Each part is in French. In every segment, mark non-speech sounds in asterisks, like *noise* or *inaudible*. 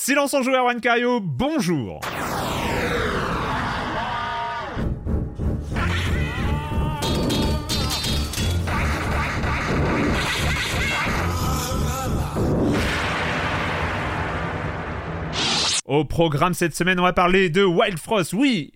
Silence en joueur, Juan bonjour. Au programme cette semaine, on va parler de Wild Frost, oui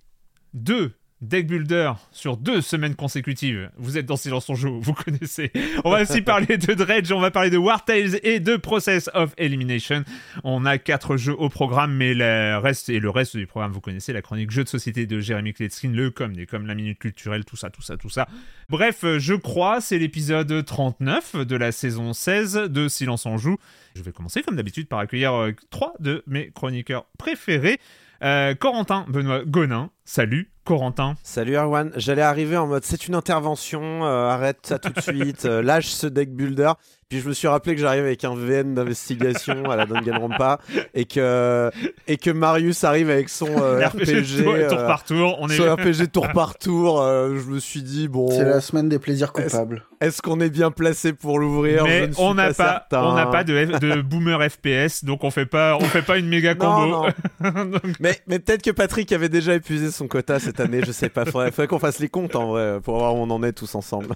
Deux deck builder sur deux semaines consécutives. Vous êtes dans Silence on joue, vous *laughs* connaissez. On va aussi parler de Dredge, on va parler de War Tales et de Process of Elimination. On a quatre jeux au programme, mais le reste et le reste du programme, vous connaissez la chronique jeux de société de Jérémy Kletskin, le com, comme la minute culturelle, tout ça, tout ça, tout ça. Bref, je crois, c'est l'épisode 39 de la saison 16 de Silence on joue. Je vais commencer comme d'habitude par accueillir euh, trois de mes chroniqueurs préférés. Euh, Corentin Benoît Gonin, salut Corentin. Salut Erwan, j'allais arriver en mode c'est une intervention, euh, arrête ça tout de *laughs* suite, euh, lâche ce deck builder. Puis je me suis rappelé que j'arrive avec un VN d'investigation à la Danganronpa et que et que Marius arrive avec son euh, *laughs* RPG, tour, euh, tour par tour. On est... son RPG tour par tour. euh, je me suis dit bon, C'est la semaine des plaisirs coupables. est-ce qu'on est bien placé pour l'ouvrir? Je Mais ne suis on n'a pas, certain. on n'a pas de, F- de boomer FPS, donc on fait pas, on fait pas une méga *laughs* combo. Non, *laughs* Donc, Mais, mais peut-être que Patrick avait déjà épuisé son quota cette année, je sais pas. Faudrait, faudrait qu'on fasse les comptes en vrai pour voir où on en est tous ensemble.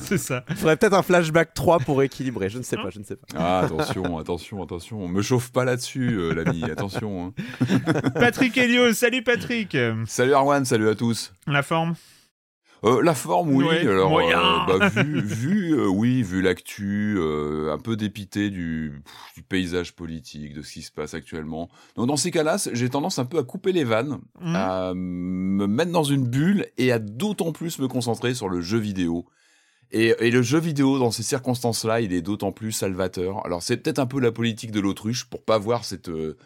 c'est ça. Faudrait peut-être un flashback 3 pour équilibrer, je ne sais pas, je ne sais pas. Ah, attention, attention, attention. On me chauffe pas là-dessus, euh, l'ami. *laughs* Attention. hein. Patrick Helio, salut Patrick. Salut Arwan, salut à tous. La forme? Euh, la forme, oui. Ouais, Alors, moyen. euh, bah, vu, vu, euh, oui, vu l'actu, euh, un peu dépité du, pff, du paysage politique, de ce qui se passe actuellement. Donc, dans ces cas-là, j'ai tendance un peu à couper les vannes, Mhm. à me mettre dans une bulle et à d'autant plus me concentrer sur le jeu vidéo. Et, le jeu vidéo, dans ces circonstances-là, il est d'autant plus salvateur. Alors, c'est peut-être un peu la politique de l'autruche pour pas voir cette, euh,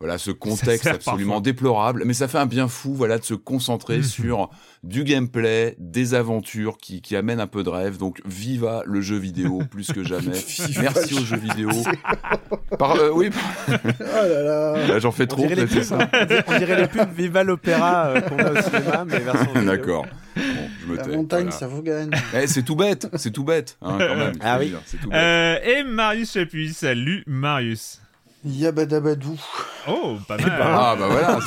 voilà, ce contexte absolument parfois. déplorable, mais ça fait un bien fou, voilà, de se concentrer Mhm. sur du gameplay, des aventures qui, qui amènent un peu de rêve. Donc, viva le jeu vidéo *laughs* plus que jamais. Merci aux jeux vidéo. Par, euh, oui, *laughs* Oh là là. bah, j'en fais On trop, dirait, les peut-être, c'est pubs, ça. on dirait- on dirait les pubs Viva l'Opéra euh, qu'on a au cinéma, mais version *laughs* vidéo. D'accord. Bon, je me La tais. montagne, voilà. ça vous gagne. Eh, c'est tout bête, c'est tout bête, hein, quand même. Ah oui. dire, c'est tout bête. Euh, et Marius Chapuis, salut Marius. Yabadabadou. Oh, pas mal. Ah bah voilà,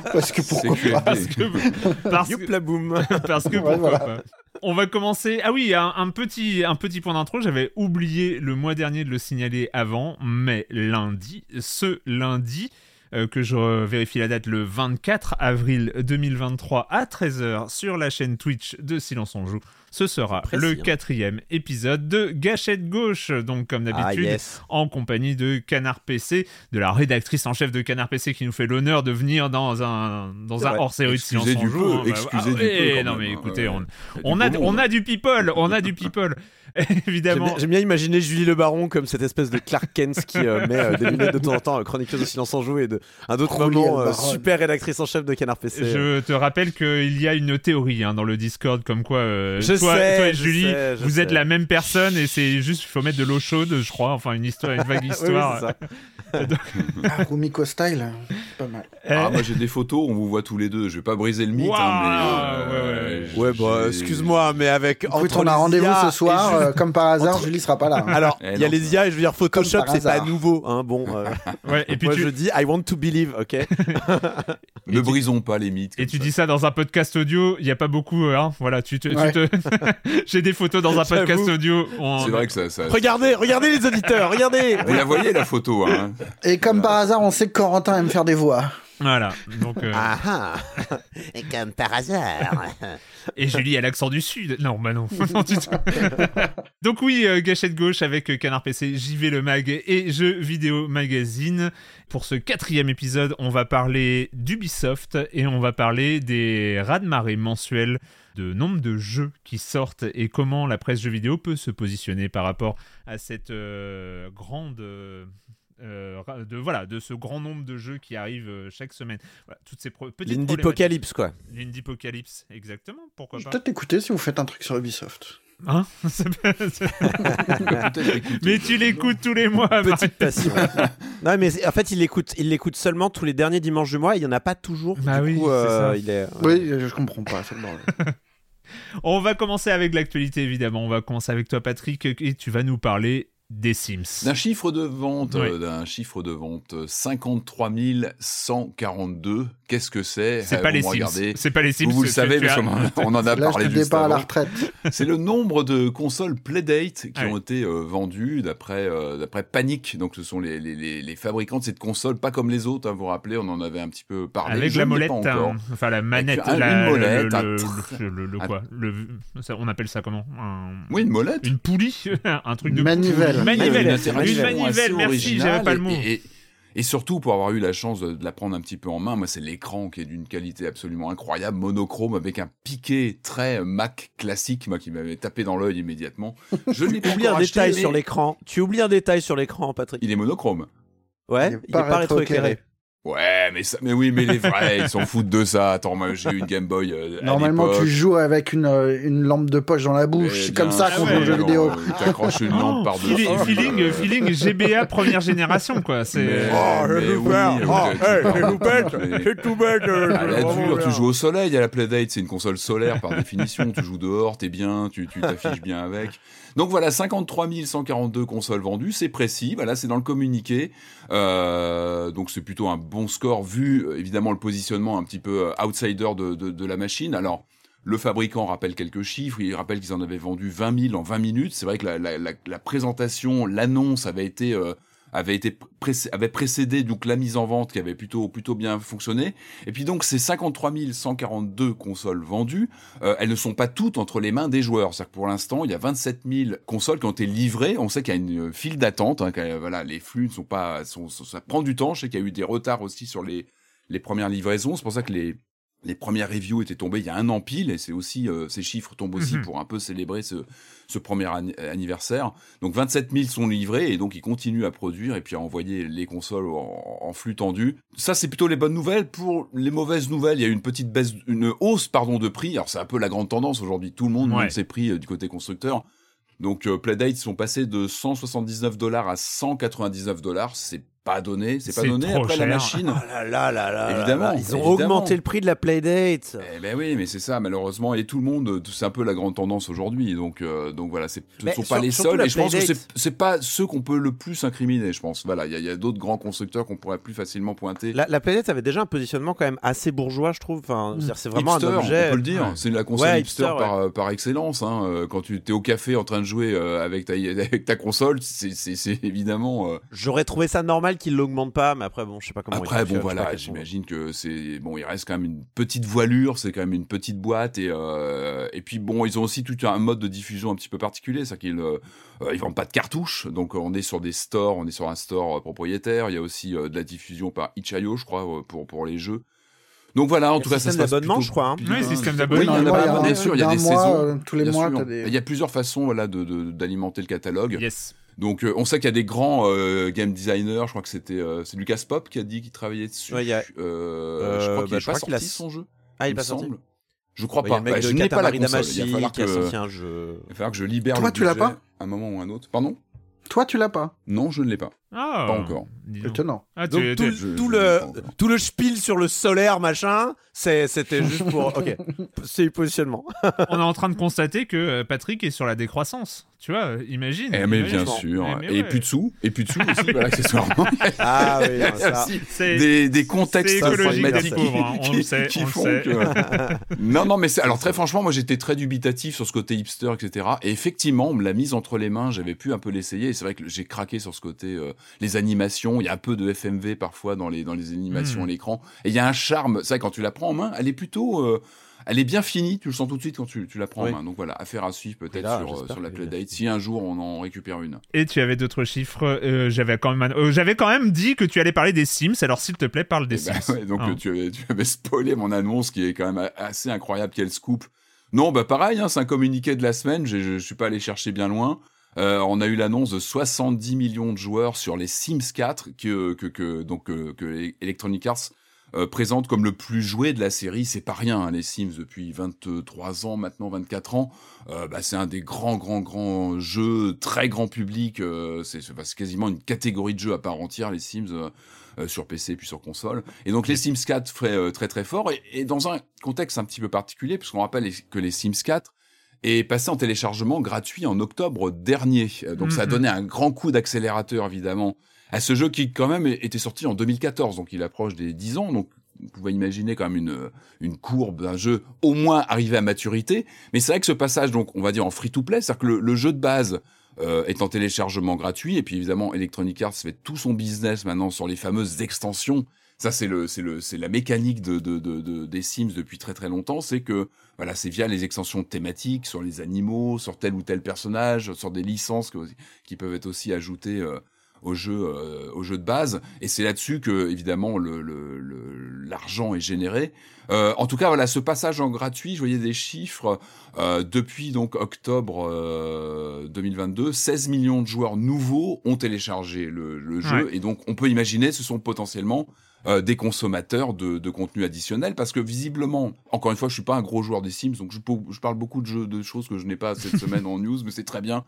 *laughs* Parce que pourquoi c'est pas. Parce que, *laughs* parce que, boum. parce que pourquoi voilà. pas. On va commencer. Ah oui, un, un petit, un petit point d'intro. J'avais oublié le mois dernier de le signaler avant, mais lundi, ce lundi, euh, que je vérifie la date, le 24 avril 2023 à 13h sur la chaîne Twitch de Silence on Joue. Ce sera Précis, le hein. quatrième épisode de Gâchette Gauche, donc comme Ah d'habitude yes. en compagnie de Canard PC, de la rédactrice en chef de Canard PC qui nous fait l'honneur de venir dans un, dans un hors-série de silence Excusez en du joue. peu, bah, excusez ah du ouais, peu, quand non même, mais hein, écoutez, on, y a on du a, on du people, on a du people. *laughs* J'aime Évidemment. bien, j'aime bien imaginer Julie Le Baron comme cette espèce de Clark Kent qui euh, *laughs* met euh, des lunettes de temps en temps, euh, chroniqueuse de silence en joue et de, un autre moment, euh, super rédactrice en chef de Canard PC. Je te rappelle qu'il y a une théorie hein, dans le Discord comme quoi euh, Je toi, sais, toi et Julie, sais, vous êtes sais. la même personne et c'est juste il faut mettre de l'eau chaude, je crois, enfin une histoire, une vague *laughs* Oui, oui, histoire. c'est ça. *laughs* *laughs* Ah, Rumiko Style, pas mal. Ah, Euh, moi j'ai des photos, on vous voit tous les deux. Je vais pas briser le mythe, Waouh, hein, mais. euh, ouais, Ouais, bah, j'ai- excuse-moi, mais avec. Écoute, entre on a rendez-vous ce soir, euh, comme par hasard, Entre- Julie sera pas là. hein. Alors, Eh il y a les IA et je veux dire Photoshop, c'est pas nouveau, hein. Bon, euh, ouais, et puis moi tu, je dis I want to believe, ok. Ne brisons pas les mythes. et tu ça. dis ça dans un podcast audio, il y a pas beaucoup, euh, hein, voilà, tu te, tu Ouais. te- *laughs* j'ai des photos dans un podcast audio. on- C'est vrai que ça. ça- Regardez, regardez les auditeurs, regardez. *laughs* Vous la voyez la photo, hein Et comme par hasard, on sait que Corentin aime faire des voix. Voilà, donc euh, Ah ah. Et comme par hasard. *laughs* et Julie a l'accent du sud. Non, bah non. Non, du tout. donc oui, euh, gâchette gauche avec euh, Canard PC, JV le mag et Jeux vidéo magazine. Pour ce quatrième épisode, on va parler d'Ubisoft et on va parler des raz-de-marée mensuels de nombre de jeux qui sortent et comment la presse jeux vidéo peut se positionner par rapport à cette euh, grande euh, euh, de voilà de ce grand nombre de jeux qui arrivent euh, chaque semaine. Voilà, toutes ces petites L'Indie problématiques. Apocalypse, quoi. Exactement. Pourquoi Je vais pas peut-être écouter si vous faites un truc sur Ubisoft. Hein. *laughs* Mais tu l'écoutes tous les mois. Petite passion. *laughs* non, mais en fait, il l'écoute, il l'écoute seulement tous les derniers dimanches du mois. Il y en a pas toujours. Bah du oui, coup, c'est euh, ça. il est. Oui, je comprends pas, c'est le bordel. *laughs* On va commencer avec l'actualité, évidemment. On va commencer avec toi, Patrick, et tu vas nous parler des Sims. D'un chiffre de vente, Oui. euh, d'un chiffre de vente, euh, 53 142. Qu'est-ce que c'est? C'est Euh, pas les Sims. C'est pas les Sims. Vous, vous le savez, parce qu'on on en a *laughs* parlé du juste départ à la avant. retraite. *laughs* C'est le nombre de consoles Playdate qui Ouais. ont été euh, vendues d'après euh, d'après Panic. Donc ce sont les, les, les, les fabricants de cette console, pas comme les autres. Hein, vous vous rappelez, on en avait un petit peu parlé. Avec Je la molette, hein. enfin la manette, un- la- une le- molette, le, le, le- le- quoi, ça, on appelle ça comment? Un- Oui, une molette. Une poulie, *laughs* un truc de Manivelle. Manivelle, une manivelle, merci, j'avais pas le mot. Et, surtout, pour avoir eu la chance de, de la prendre un petit peu en main, moi, c'est l'écran qui est d'une qualité absolument incroyable, monochrome, avec un piqué très Mac classique, moi, qui m'avait tapé dans l'œil immédiatement. *laughs* Je Tu pas oublies un détail mais sur l'écran. Tu oublies un détail sur l'écran, Patrick. Il est monochrome. Ouais, Il est il est pas pas rétroéclairé. Ouais, mais ça, mais oui, mais les vrais, ils s'en foutent de ça. Attends, moi, j'ai eu une Game Boy. euh, à Normalement, tu joues avec une, euh, une lampe de poche dans la bouche. C'est comme ça qu'on joue aux jeux vidéo. T'accroches une lampe Oh, par-dessus. feeling, euh, feeling, GBA première génération, quoi. C'est Oh, mais oui, euh, Oh, hey, parles- c'est tout bête. mais- C'est tout bête. euh, À la dure, tu joues au soleil à la Playdate, c'est une console solaire par *laughs* définition, tu joues dehors, t'es bien, tu t'affiches bien avec. Donc voilà, 53 142 consoles vendues, c'est précis, voilà, c'est dans le communiqué. Euh, donc c'est plutôt un bon score vu euh, évidemment le positionnement un petit peu euh, outsider de, la machine. Alors le fabricant rappelle quelques chiffres, il rappelle qu'ils en avaient vendu 20 000 en 20 minutes. C'est vrai que la, présentation, l'annonce avait été avait été avait précédé donc la mise en vente qui avait plutôt plutôt bien fonctionné. Et puis donc ces 53 142 consoles vendues, euh, elles ne sont pas toutes entre les mains des joueurs. C'est-à-dire que pour l'instant, il y a 27 000 consoles qui ont été livrées. On sait qu'il y a une euh, file d'attente. Hein, voilà, les flux ne sont pas, ça prend du temps. Je sais qu'il y a eu des retards aussi sur les les premières livraisons. C'est pour ça que les les premières reviews étaient tombées il y a un an pile, et c'est aussi euh, ces chiffres tombent aussi Mhm. pour un peu célébrer ce, ce premier an- anniversaire. Donc 27 000 sont livrés et donc ils continuent à produire et puis à envoyer les consoles en, en flux tendu. Ça c'est plutôt les bonnes nouvelles. Pour les mauvaises nouvelles, il y a eu une petite baisse, une hausse pardon de prix. Alors c'est un peu la grande tendance aujourd'hui. Tout le monde Ouais. monte ses prix euh, du côté constructeur. Donc euh, Playdate sont passés de 179 dollars à 199 dollars. C'est pas donné, c'est pas donné. Après la cher. machine. Oh là là là là. Évidemment, là là. Ils ont évidemment. augmenté le prix de la Playdate. Eh ben oui, mais c'est ça, malheureusement, et tout le monde, c'est un peu la grande tendance aujourd'hui. Donc, euh, donc voilà, c'est- ce ne sont pas les seuls. la Et je pense que c'est c'est pas ceux qu'on peut le plus incriminer. Je pense. Voilà, il y a, d'autres grands constructeurs qu'on pourrait plus facilement pointer. La, la Playdate avait déjà un positionnement quand même assez bourgeois, je trouve. Enfin, c'est-à-dire, c'est vraiment hipster, un objet. on peut le dire. C'est la console Ouais, hipster, hipster, par, par excellence. Hein. Euh, Quand tu es au café en train de jouer euh, avec, ta, *laughs* avec ta console, c'est c'est- c'est évidemment. euh, J'aurais trouvé ça normal qu'il l'augmente pas, mais après, bon, je sais pas comment. Après, il bon, voilà, j'imagine que c'est bon. Il reste quand même une petite voilure, c'est quand même une petite boîte et euh, et puis bon, ils ont aussi tout un mode de diffusion un petit peu particulier, c'est qu'ils euh, euh, ils vendent pas de cartouches, donc euh, on est sur des stores, on est sur un store propriétaire. Il y a aussi euh, de la diffusion par itch.io, je crois, pour pour les jeux. Donc voilà, en tout cas, ça se passe d'abonnement, plutôt je crois, hein. bien. Oui, système Oui, d'abonnement. il y en a Normalement, pas, il y a bien sûr, il y a des mois, saisons. euh, tous les mois, sûr. t'as des- Il y a plusieurs façons, voilà, de de- d'alimenter le catalogue. Yes. Donc euh, on sait qu'il y a des grands euh, game designers, je crois que c'était euh, c'est Lucas Pop qui a dit qu'il travaillait dessus. Ouais, il y a- Euh, je crois qu'il bah, pas a- sorti son jeu. Ah, il il est pas sorti semble. Je crois Ouais, il y a pas. Bah, de je n'ai pas la console. Damacy Il va falloir qui a que sorti un jeu. il va falloir que je libère Toi, le tu l'as pas à un moment ou un autre. Pardon? Toi, tu l'as pas. Non, je ne l'ai pas. Ah, Pas encore. Étonnant. Ah, tu- Donc tu- tout, le tout le spiel sur le solaire machin, c'était juste pour *laughs* ok, c'est le positionnement. *laughs* on est en train de constater que euh, Patrick est sur la décroissance. Tu vois, euh, imagine. Eh, mais imagine. bien sûr. Eh, mais et ouais. plus de sous. Et plus de sous *laughs* aussi, voilà, accessoirement. Ah oui, Il y a non, ça. des, des contextes pragmatiques hein, on qui, le sait, qui on le font sait. que... non, non, mais c'est... Alors, très franchement, moi, j'étais très dubitatif sur ce côté hipster, etc. Et effectivement, on me l'a mise entre les mains, j'avais pu un peu l'essayer. Et c'est vrai que j'ai craqué sur ce côté, euh, les animations. Il y a un peu de FMV parfois dans les, dans les animations à l'écran. Et il y a un charme. Vrai, quand tu la prends en main, elle est plutôt... euh, Elle est bien finie, tu le sens tout de suite quand tu, tu la prends Oui. en main. Donc voilà, affaire à suivre peut-être sur, euh, sur la Playdate, si un jour on en récupère une. Et tu avais d'autres chiffres. euh, j'avais quand même, euh, j'avais quand même dit que tu allais parler des Sims. Alors s'il te plaît, parle des Eh ben, Sims. *laughs* ouais, donc Hein. tu, avais, tu avais spoilé mon annonce qui est quand même a- assez incroyable. Quel scoop Non, bah pareil, hein, c'est un communiqué de la semaine. Je, je suis pas allé chercher bien loin. Euh, on a eu l'annonce de 70 millions de joueurs sur les Sims 4 que, que, que donc euh, que Electronic Arts euh, présente comme le plus joué de la série. C'est pas rien, hein, les Sims depuis 23 ans maintenant, 24 ans. Euh, bah, c'est un des grands, grands, grands jeux très grand public. euh, c'est c'est quasiment une catégorie de jeux à part entière, les Sims. euh, euh, sur PC puis sur console. Et donc les Sims 4 ferait euh, très très fort et, et dans un contexte un petit peu particulier puisqu'on rappelle que les Sims 4 est passé en téléchargement gratuit en octobre dernier. Euh, Donc ça a Mhm. donné un grand coup d'accélérateur évidemment à ce jeu qui quand même était sorti en 2014 donc il approche des 10 ans donc vous pouvez imaginer quand même une, une courbe d'un jeu au moins arrivé à maturité. Mais c'est vrai que ce passage, donc, on va dire en free-to-play, c'est-à-dire que le, le jeu de base euh, est en téléchargement gratuit, et puis évidemment, Electronic Arts fait tout son business maintenant sur les fameuses extensions. Ça, c'est le, c'est le, c'est la mécanique de, de, de, de- des Sims depuis très très longtemps. C'est que, voilà, c'est via les extensions thématiques sur les animaux, sur tel ou tel personnage, sur des licences que- qui peuvent être aussi ajoutées euh, au jeu, euh, au jeu de base. Et c'est là-dessus que, évidemment, le, le, le- l'argent est généré. Euh, en tout cas, voilà, ce passage en gratuit, je voyais des chiffres euh, depuis donc octobre euh, 2022, 16 millions de joueurs nouveaux ont téléchargé le, le jeu, Ouais. et donc on peut imaginer, ce sont potentiellement euh, des consommateurs de, de contenu additionnel, parce que visiblement, encore une fois, je suis pas un gros joueur des Sims, donc je, je parle beaucoup de jeux, de choses que je n'ai pas cette *laughs* semaine en news, mais c'est très bien.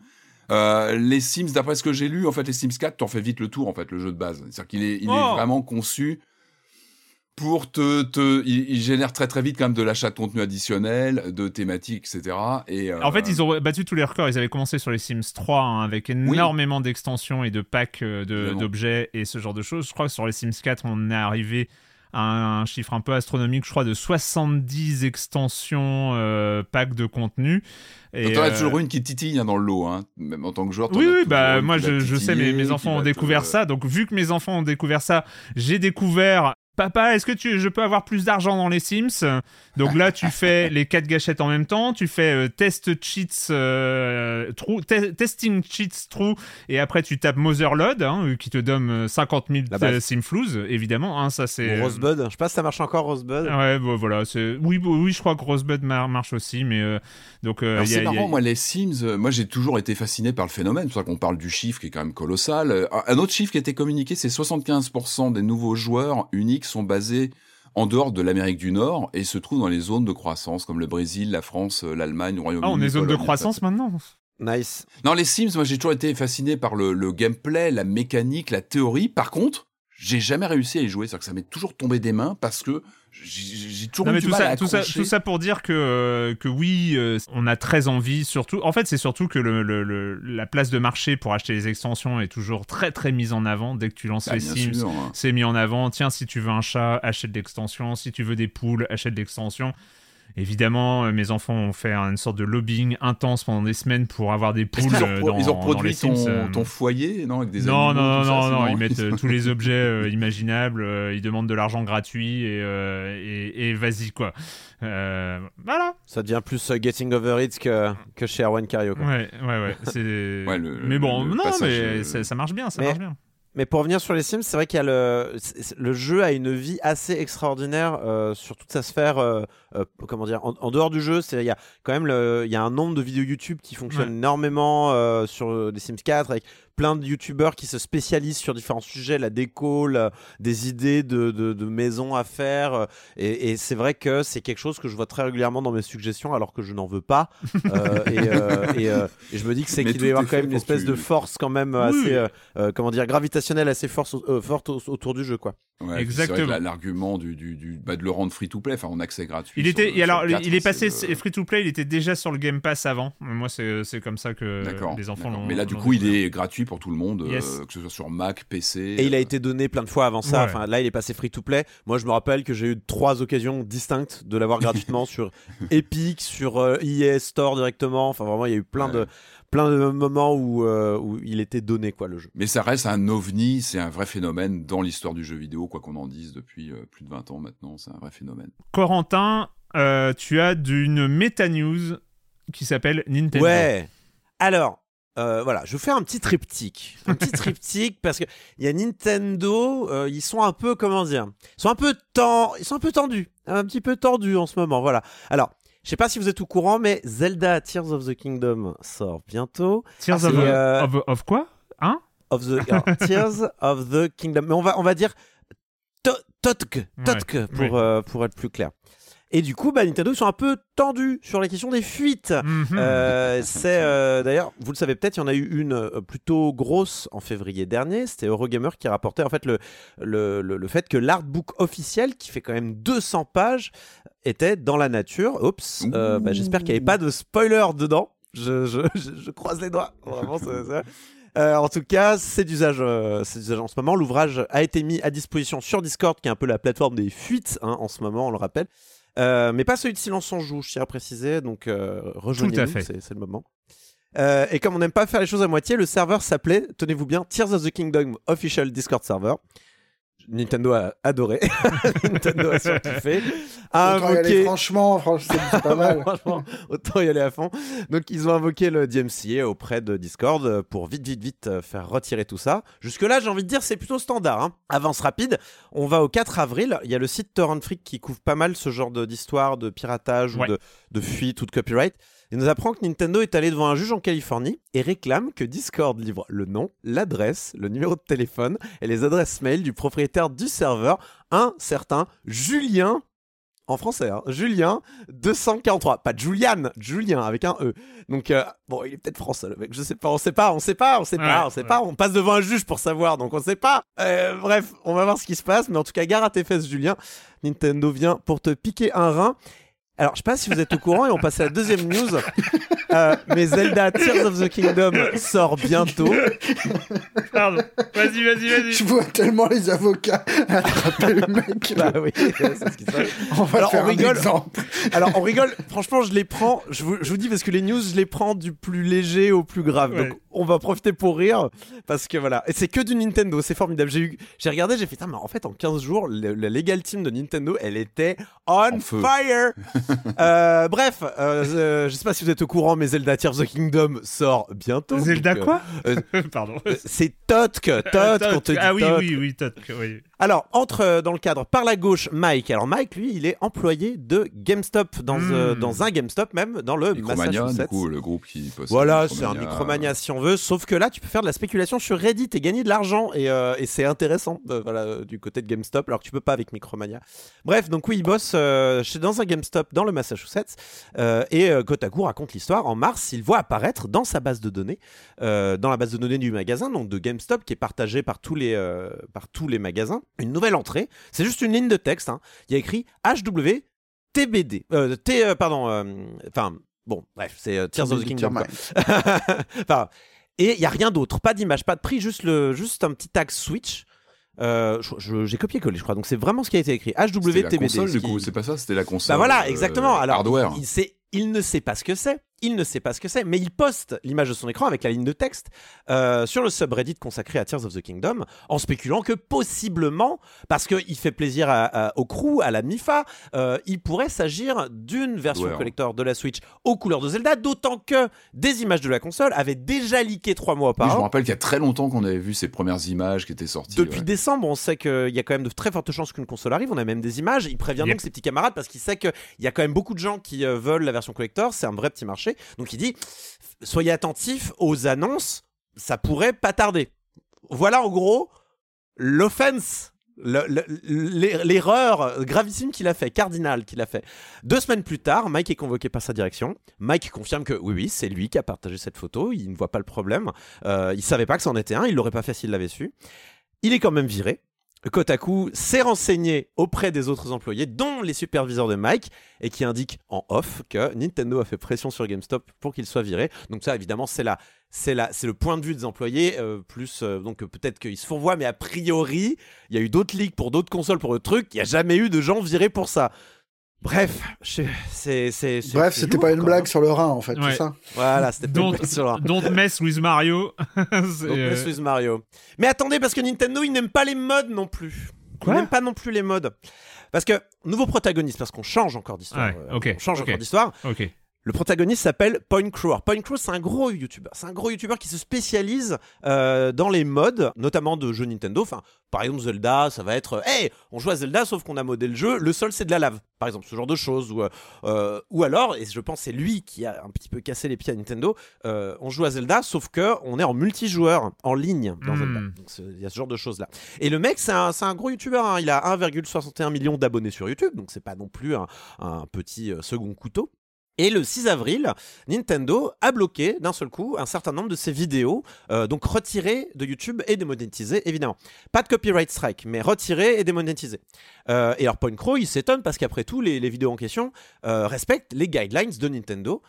Euh, les Sims, d'après ce que j'ai lu, en fait, les Sims 4, t'en fais vite le tour, en fait, le jeu de base. C'est-à-dire qu'il est, il Oh. est vraiment conçu pour te, te il, il génère très très vite quand même de l'achat de contenu additionnel, de thématiques, etc. Et euh, En fait, ils ont battu tous les records. Ils avaient commencé sur les Sims 3 hein, avec énormément d'extensions et de packs euh, d'objets et ce genre de choses. Je crois que sur les Sims 4, on est arrivé à un chiffre un peu astronomique, je crois, de 70 extensions euh, packs de contenu. Et, T'en as euh, toujours une qui titille hein, dans le lot, hein. même en tant que joueur. Oui, oui, bah moi je, sais, mes, enfants ont te- découvert ça, donc vu que mes enfants ont découvert ça, j'ai découvert. Papa, est-ce que tu, je peux avoir plus d'argent dans les Sims? Donc là, tu fais les quatre gâchettes en même temps, tu fais euh, test cheats euh, true, te- testing cheats true, et après tu tapes Motherload, hein, euh, qui te donne euh, 50 000 La base. euh, Simflouz, évidemment. Hein, ça c'est. Rosebud, je sais pas si ça marche encore Rosebud. Ouais, bon, voilà, c'est oui, bon, oui, je crois que Rosebud mar- marche aussi, mais euh, donc euh, c'est a- marrant, moi les Sims, euh, moi j'ai toujours été fasciné par le phénomène, c'est pour ça qu'on parle du chiffre qui est quand même colossal. Un autre chiffre qui a été communiqué, c'est 75% des nouveaux joueurs uniques sont basés en dehors de l'Amérique du Nord et se trouvent dans les zones de croissance comme le Brésil, la France, euh, l'Allemagne, le Royaume-Uni. Ah, on est zone de croissance maintenant. Nice. Non, les Sims, moi j'ai toujours été fasciné par le, le gameplay, la mécanique, la théorie. Par contre, j'ai jamais réussi à y jouer, c'est-à-dire que ça m'est toujours tombé des mains parce que j'ai toujours Non, mais tout mal ça, à tout, ça, tout ça pour dire que, euh, que oui, euh, on a très envie, surtout. En fait, c'est surtout que le, le- le- la place de marché pour acheter les extensions est toujours très très mise en avant dès que tu lances Bah, les Sims. hein. C'est mis en avant. Tiens, si tu veux un chat, achète l'extension. Si tu veux des poules, achète l'extension. Évidemment, euh, mes enfants ont fait une sorte de lobbying intense pendant des semaines pour avoir des poules Est-ce qu'ils ont, euh, dans, ils ont dans produit les ton, euh. ton foyer, non, avec des non, animaux, non, ça, non, non, ils mettent euh, tous les *laughs* objets euh, imaginables, euh, ils demandent de l'argent gratuit et, euh, et, et vas-y quoi. Euh, voilà. Ça devient plus euh, Getting Over It que, que chez Erwan Cario. quoi. Ouais, ouais, ouais. C'est. Ouais, le- mais bon, le non, passage, mais euh, ça, ça marche bien, ça Mais- marche bien. Mais pour revenir sur les Sims, c'est vrai qu'il y a le, le jeu a une vie assez extraordinaire euh, sur toute sa sphère. euh, euh, comment dire en, en dehors du jeu, c'est il y a quand même le, il y a un nombre de vidéos YouTube qui fonctionnent Ouais. énormément euh, sur les Sims 4 avec plein de youtubeurs qui se spécialisent sur différents sujets, la déco, la- des idées de, de, de maisons à faire. euh, Et, et c'est vrai que c'est quelque chose que je vois très régulièrement dans mes suggestions, alors que je n'en veux pas. *laughs* Euh, et, euh, et, euh, et je me dis que c'est qu'il doit y avoir quand même une espèce de force quand même Oui. assez, euh, euh, comment dire, gravitationnelle assez force, euh, forte au- autour du jeu, quoi. Ouais, Exactement. la- L'argument du, du, du- bah, de le rendre free to play, enfin en accès gratuit. Il était, le- et alors, sur le 4, il est c'est passé le- free to play, il était déjà sur le Game Pass avant. Moi, c'est c'est comme ça que les enfants l'ont. Mais là, du coup, il est gratuit pour tout le monde, euh, que ce soit sur Mac, PC. Et il a été donné plein de fois avant ça. Ouais. Enfin, là, il est passé free to play. Moi, je me rappelle que j'ai eu trois occasions distinctes de l'avoir gratuitement *laughs* sur Epic, sur euh, EA Store directement. Enfin, vraiment, il y a eu plein de plein de moments où euh, où il était donné quoi le jeu. Mais ça reste un ovni, c'est un vrai phénomène dans l'histoire du jeu vidéo, quoi qu'on en dise depuis euh, plus de 20 ans maintenant, c'est un vrai phénomène. Corentin, euh, tu as d'une méta news qui s'appelle Nintendo. Ouais. Alors. Euh, voilà, je vais faire un petit triptyque. Un petit *laughs* triptyque parce que il y a Nintendo, euh, ils sont un peu, comment dire, ils sont un peu tend- ils sont un peu tendus, un petit peu tendus en ce moment. Voilà. Alors, je sais pas si vous êtes au courant, mais Zelda Tears of the Kingdom sort bientôt. Tears Ah, of, euh, of, of quoi? Hein? Of the alors, *laughs* Tears of the Kingdom. Mais on va, on va dire to- Totk, Totk Ouais, pour, oui. euh, pour être plus clair. Et du coup, bah, Nintendo sont un peu tendus sur la question des fuites. Mhm. Euh, *laughs* c'est euh, d'ailleurs, vous le savez peut-être, il y en a eu une euh, plutôt grosse en février dernier. C'était Eurogamer qui rapportait en fait le, le, le, le fait que l'artbook officiel, qui fait quand même 200 pages, était dans la nature. Oups, bah, j'espère qu'il n'y avait pas de spoiler dedans. Je, je, *laughs* je, je croise les doigts. Vraiment, c'est ça. Euh, en tout cas, c'est d'usage, euh, en ce moment. L'ouvrage a été mis à disposition sur Discord, qui est un peu la plateforme des fuites hein, en ce moment, on le rappelle. Euh, mais pas celui de Silence on joue, je tiens à préciser. Donc euh, rejoignez-nous, c'est le moment. Euh, et comme on n'aime pas faire les choses à moitié, le serveur s'appelait, tenez-vous bien, Tears of the Kingdom Official Discord Server. Nintendo a adoré. *laughs* Nintendo a surkiffé. A Autant y aller, invoqué- franchement, franchement, c'est pas mal. *laughs* Franchement, autant y aller à fond. Donc, ils ont invoqué le DMCA auprès de Discord pour vite, vite, vite euh, faire retirer tout ça. Jusque-là, j'ai envie de dire, c'est plutôt standard. hein. Avance rapide. On va au 4 avril. Il y a le site Torrent Freak qui couvre pas mal ce genre de- d'histoire de piratage Ouais. ou de, de fuite ou de copyright. Il nous apprend que Nintendo est allé devant un juge en Californie et réclame que Discord livre le nom, l'adresse, le numéro de téléphone et les adresses mail du propriétaire du serveur, un certain Julien en français, hein. Julien 243, pas Julian, Julien avec un E. Donc euh, bon, il est peut-être français le mec, je sais pas, on sait pas, on sait pas, on sait pas, Ouais, on sait ouais. pas, on passe devant un juge pour savoir, donc on sait pas. Euh, bref, on va voir ce qui se passe, mais en tout cas, gare à tes fesses, Julien. Nintendo vient pour te piquer un rein. Alors, je sais pas si vous êtes au courant et on passe à la deuxième news. Euh, mais Zelda Tears of the Kingdom sort bientôt. Pardon. Vas-y, vas-y, vas-y. Je vois tellement les avocats attraper le mec. Bah oui, c'est ce qui se passe. On va Alors, faire on un rigole. exemple. Alors on rigole, franchement je les prends, je vous, je vous dis parce que les news je les prends du plus léger au plus grave. Ouais. Donc on va profiter pour rire parce que voilà, et c'est que du Nintendo, c'est formidable. J'ai eu j'ai regardé, j'ai fait Tain, mais en fait en 15 jours, le- la legal team de Nintendo, elle était on fire. *laughs* Euh, bref, euh, euh, je sais pas si vous êtes au courant mais Zelda Tears of the Kingdom sort bientôt. Zelda Donc, euh, quoi? euh, *laughs* Pardon. C'est Totk, Totk, on te dit ah oui, Totk. oui, oui, Totk, oui. Alors, entre euh, dans le cadre par la gauche Mike. Alors, Mike, lui, il est employé de GameStop, dans, euh, Hmm. dans un GameStop même, dans le Micromania, du Massachusetts. coup, le groupe qui possède Voilà, c'est un Micromania si on veut, sauf que là, tu peux faire de la spéculation sur Reddit et gagner de l'argent, et, euh, et c'est intéressant euh, voilà, du côté de GameStop, alors que tu peux pas avec Micromania. Bref, donc oui, il bosse chez, dans un GameStop dans le Massachusetts, et Kotaku raconte l'histoire. En mars, il voit apparaître dans sa base de données, dans la base de données du magasin, donc de GameStop, qui est partagée par tous les, par tous les magasins, une nouvelle entrée. C'est juste une ligne de texte. hein. Il y a écrit HW TBD. Euh, T, euh, pardon, euh, enfin, bon, bref, c'est euh, Tears of the Kingdom. *laughs* Enfin, et il y a rien d'autre, pas d'image, pas de prix, juste le, juste un petit tag Switch. Euh, J'ai copié-collé, je crois. Donc c'est vraiment ce qui a été écrit. C'était la HWTBD. console, du coup, c'est pas ça, c'était la console. bah voilà, euh, exactement. Alors, hardware. il, sait- il ne sait pas ce que c'est. Il ne sait pas ce que c'est, mais il poste l'image de son écran avec la ligne de texte euh, sur le subreddit consacré à Tears of the Kingdom, en spéculant que possiblement, parce qu'il fait plaisir à- à- au crew, à la MIFA, euh, il pourrait s'agir d'une version Hardware. collector de la Switch aux couleurs de Zelda, d'autant que des images de la console avaient déjà leaké trois mois Oui, je me auparavant. rappelle qu'il y a très longtemps qu'on avait vu ces premières images qui étaient sorties. Depuis ouais. décembre, on sait qu'il y a quand même de très fortes chances qu'une console arrive. On a même des images. Il prévient Yep. donc ses petits camarades parce qu'il sait qu'il y a quand même beaucoup de gens qui euh, veulent la version collector. C'est un vrai petit marché. Donc il dit soyez attentifs aux annonces ça pourrait pas tarder. Voilà en gros l'offense, le- le- l'er- l'erreur gravissime qu'il a fait, cardinal qu'il a fait. Deux semaines plus tard, Mike est convoqué par sa direction. Mike confirme que oui, oui, c'est lui qui a partagé cette photo. Il ne voit pas le problème. Euh, il savait pas que c'en était un. Il l'aurait pas fait s'il l'avait su. Il est quand même viré. Kotaku s'est renseigné auprès des autres employés, dont les superviseurs de Mike, et qui indique en off que Nintendo a fait pression sur GameStop pour qu'il soit viré. Donc ça, évidemment, c'est le point de vue des employés. euh, plus euh, donc euh, peut-être qu'ils se fourvoient, mais a priori, il y a eu d'autres ligues pour d'autres consoles pour le truc. Il n'y a jamais eu de gens virés pour ça. Bref, c'est, Bref, c'était pas une blague sur le rein, en fait, Ouais. c'est ça? Voilà, c'était pas une Don't, blague sur un- don't mess with Mario. *laughs* C'est, Donc, euh, Mess with Mario. Mais attendez, parce que Nintendo, il n'aime pas les modes non plus. Quoi? Il n'aime pas non plus les modes. Parce que, nouveau protagoniste, parce qu'on change encore d'histoire. Ouais, euh, on change encore d'histoire. Ok. Le protagoniste s'appelle Point Crew. Alors, Point Crew, c'est un gros youtubeur. C'est un gros youtubeur qui se spécialise euh, dans les modes, notamment de jeux Nintendo. Enfin, par exemple, Zelda, ça va être Hey, on joue à Zelda, sauf qu'on a modé le jeu. Le sol, c'est de la lave, par exemple, ce genre de choses. Ou, euh, euh, ou alors, et je pense que c'est lui qui a un petit peu cassé les pieds à Nintendo, euh, on joue à Zelda, sauf que on est en multijoueur, en ligne dans Hmm. Zelda. Il y a ce genre de choses-là. Et le mec, c'est un, gros youtubeur. hein. Il a 1,61 million d'abonnés sur YouTube, donc c'est pas non plus un, un petit second couteau. Et le 6 avril, Nintendo a bloqué d'un seul coup un certain nombre de ses vidéos, euh, donc retirées de YouTube et démonétisées, évidemment. Pas de copyright strike, mais retirées et démonétisées. Euh, et alors Point Crow, il s'étonne parce qu'après tout, les, les vidéos en question euh, respectent les guidelines de Nintendo,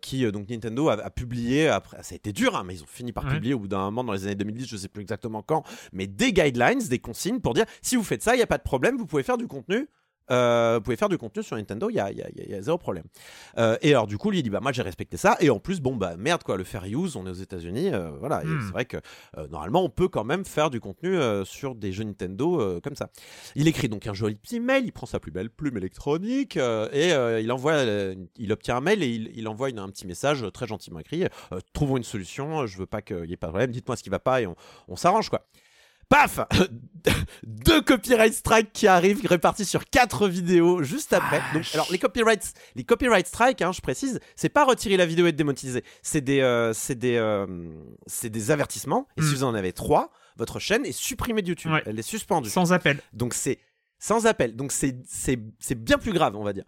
qui donc Nintendo a, a publié, après, ça a été dur, hein, mais ils ont fini par Ouais. publier au bout d'un moment dans les années 2010, je sais plus exactement quand, mais des guidelines, des consignes pour dire si vous faites ça, il n'y a pas de problème, vous pouvez faire du contenu. Euh, vous pouvez faire du contenu sur Nintendo, il y a, y a- il y a zéro problème. Euh, et alors du coup, lui il dit bah moi j'ai respecté ça et en plus bon bah merde quoi, le fair use, on est aux États-Unis, euh, voilà. Et Hmm. c'est vrai que normalement on peut quand même faire du contenu sur des jeux Nintendo comme ça. Il écrit donc un joli petit mail, il prend sa plus belle plume électronique et il envoie, il obtient un mail et il, il envoie une- un petit message très gentiment écrit. trouvons une solution, je veux pas qu'il y ait pas de problème, dites-moi ce qui va pas et on, on s'arrange quoi. Paf *laughs* Deux copyright strikes qui arrivent, répartis sur quatre vidéos juste après. Donc, alors les copyright, les copyright strikes, hein, je précise, c'est pas retirer la vidéo et être démonétisé. C'est des, euh, c'est des, euh, c'est des avertissements. Et si Mm. vous en avez trois, votre chaîne est supprimée de YouTube. Ouais. Elle est suspendue. Sans appel. Donc c'est sans appel. Donc c'est c'est c'est bien plus grave, on va dire.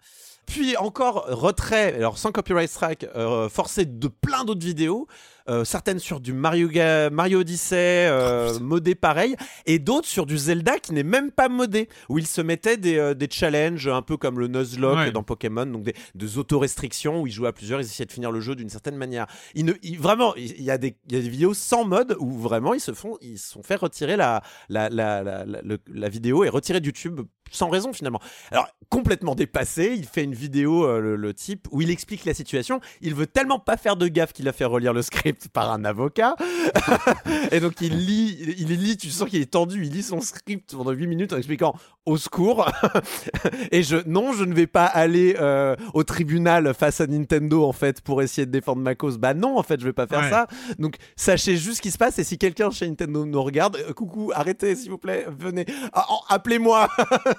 Puis encore retrait, alors sans copyright strike, euh, forcé de plein d'autres vidéos, euh, certaines sur du Mario, Ga- Mario Odyssey, euh, modé pareil, et d'autres sur du Zelda qui n'est même pas modé, où il se mettait des, euh, des challenges un peu comme le Nuzlocke Ouais. dans Pokémon, donc des, des auto-restrictions où ils jouaient à plusieurs, ils essayaient de finir le jeu d'une certaine manière. Ils ne, ils- vraiment, il y, a des, il y a des vidéos sans mode où vraiment ils se font, ils se sont fait retirer la, la, la, la, la- vidéo et retirer YouTube sans raison finalement. Alors complètement dépassé, il fait une vidéo le, le type où il explique la situation. Il veut tellement pas faire de gaffe qu'il a fait relire le script par un avocat. *laughs* et donc il lit, il lit, tu sens qu'il est tendu, il lit son script pendant 8 minutes en expliquant au secours. *laughs* et je non, je ne vais pas aller euh, au tribunal face à Nintendo en fait pour essayer de défendre ma cause. Bah non, en fait, je vais pas faire Ouais. ça. Donc sachez juste ce qui se passe et si quelqu'un chez Nintendo nous regarde, euh, coucou, arrêtez s'il vous plaît, venez, Ah, oh, appelez-moi.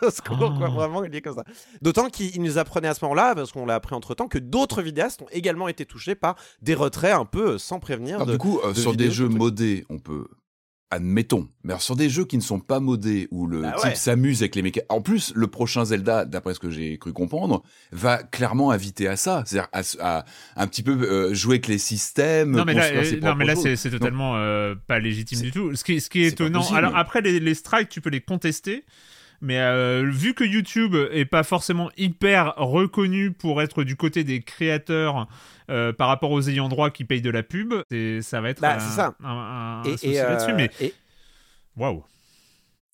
Au secours, quoi, Oh. vraiment, il est comme ça. D'autant qu'il il nous apprenait à ce moment-là, parce qu'on l'a appris entre temps, que d'autres vidéastes ont également été touchés par des retraits un peu sans prévenir. Alors, de- du coup, euh, de sur des jeux modés, on peut. Admettons. Mais alors, sur des jeux qui ne sont pas modés, où le Bah type ouais. s'amuse avec les mécaniques. En plus, le prochain Zelda, d'après ce que j'ai cru comprendre, va clairement inviter à ça. C'est-à-dire à, à un petit peu euh, jouer avec les systèmes. Non mais là, euh, non, mais propres là choses. c'est c'est totalement euh, pas légitime du tout. Ce qui, ce qui est étonnant. possible. Alors après les, les strikes, tu peux les contester. Mais euh, vu que YouTube est pas forcément hyper reconnu pour être du côté des créateurs euh, par rapport aux ayants droit qui payent de la pub, ça va être Bah, un, ça. un, un- Et, souci et, euh, là-dessus. Mais waouh.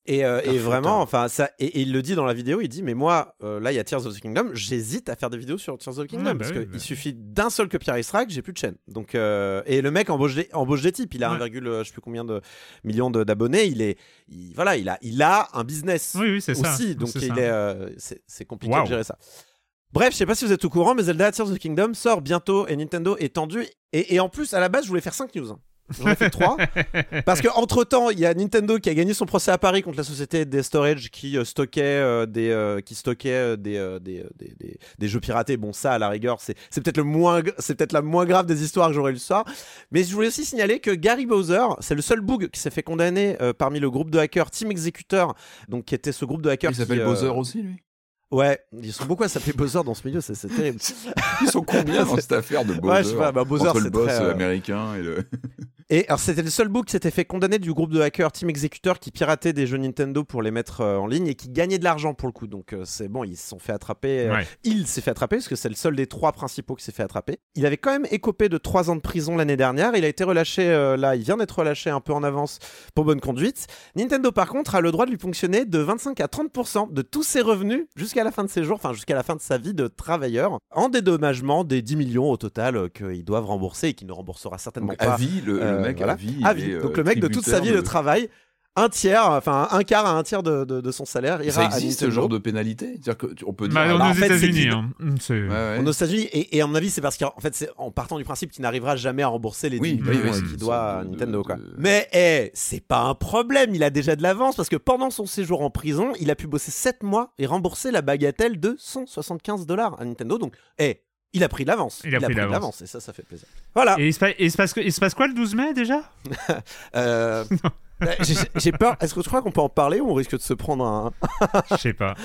et, euh, et vraiment, enfin, ça, et, et il le dit dans la vidéo, il dit, mais moi, euh, là, il y a Tears of the Kingdom, j'hésite à faire des vidéos sur Tears of the Kingdom, Ouais, bah parce oui, qu'il bah. suffit d'un seul copyright strike, j'ai plus de chaîne. Donc, euh, et le mec embauche des, embauche des types, il a Ouais. 1, je sais plus combien de millions d'abonnés, il est, il, voilà, il a, il a un business Oui oui c'est ça. aussi, donc C'est il ça. est, c'est c'est compliqué de gérer ça. Bref, je sais pas si vous êtes au courant, mais Zelda Tears of the Kingdom sort bientôt et Nintendo est tendu. Et, et en plus, à la base, je voulais faire 5 news. hein. J'en ai fait trois. *laughs* Parce que entre temps, il y a Nintendo qui a gagné son procès à Paris contre la société des storage qui euh, stockait euh, des euh, qui stockait des, des, des, des- jeux piratés. Bon, ça, à la rigueur, c'est c'est peut-être le moins c'est peut-être la moins grave des histoires que j'aurais lu ce soir. Mais je voulais aussi signaler que Gary Bowser, c'est le seul boug qui s'est fait condamner parmi le groupe de hackers Team Executor, donc qui était ce groupe de hackers. Il s'appelle Bowser aussi, lui. Ouais, ils sont beaucoup à s'appeler Bowser dans ce milieu, c'est terrible. Ils sont combien dans cette affaire de Bowser Ouais, je sais pas, bah, Bowser, Entre c'est le boss très, euh, américain et le. Et alors c'était le seul book qui s'était fait condamner du groupe de hackers Team Executor qui piratait des jeux Nintendo pour les mettre euh, en ligne et qui gagnait de l'argent pour le coup. Donc euh, c'est bon, ils se sont fait attraper. euh, Ouais. Il s'est fait attraper parce que c'est le seul des trois principaux qui s'est fait attraper. Il avait quand même écopé de trois ans de prison l'année dernière. Il a été relâché euh, là, il vient d'être relâché un peu en avance pour bonne conduite. Nintendo par contre a le droit de lui ponctionner de 25 à 30% de tous ses revenus jusqu'à la fin de ses jours, enfin jusqu'à la fin de sa vie de travailleur, en dédommagement des 10 millions au total euh, qu'ils doivent rembourser et qu'il ne remboursera certainement Donc, pas. à vie, le, le Euh, mec voilà. à vie. À vie. est, euh, Donc le mec de toute sa vie tributaire de travail, un tiers, enfin un quart à un tiers de, de- de son salaire ira Ça à existe ce Nintendo. genre de pénalité? C'est-à-dire que tu- on peut dire. Bah, ah, on bah, aux États-Unis. hein. Ouais, ouais. aux États-Unis et, et à mon avis c'est parce qu'en fait c'est en partant du principe qu'il n'arrivera jamais à rembourser les 10 Oui, euh, qu'il doit à de- Nintendo quoi. de- Mais eh, c'est pas un problème, il a déjà de l'avance parce que pendant son séjour en prison, il a pu bosser 7 mois et rembourser la bagatelle de 175 dollars à Nintendo. Donc eh, il a pris de l'avance. Il a pris de de l'avance. et ça ça fait plaisir. Voilà. Et il se, pa- et il se passe, il se passe quoi le 12 mai déjà? *laughs* Euh, j'ai- J'ai peur. Est-ce que tu crois qu'on peut en parler ou on risque de se prendre un, Je sais pas.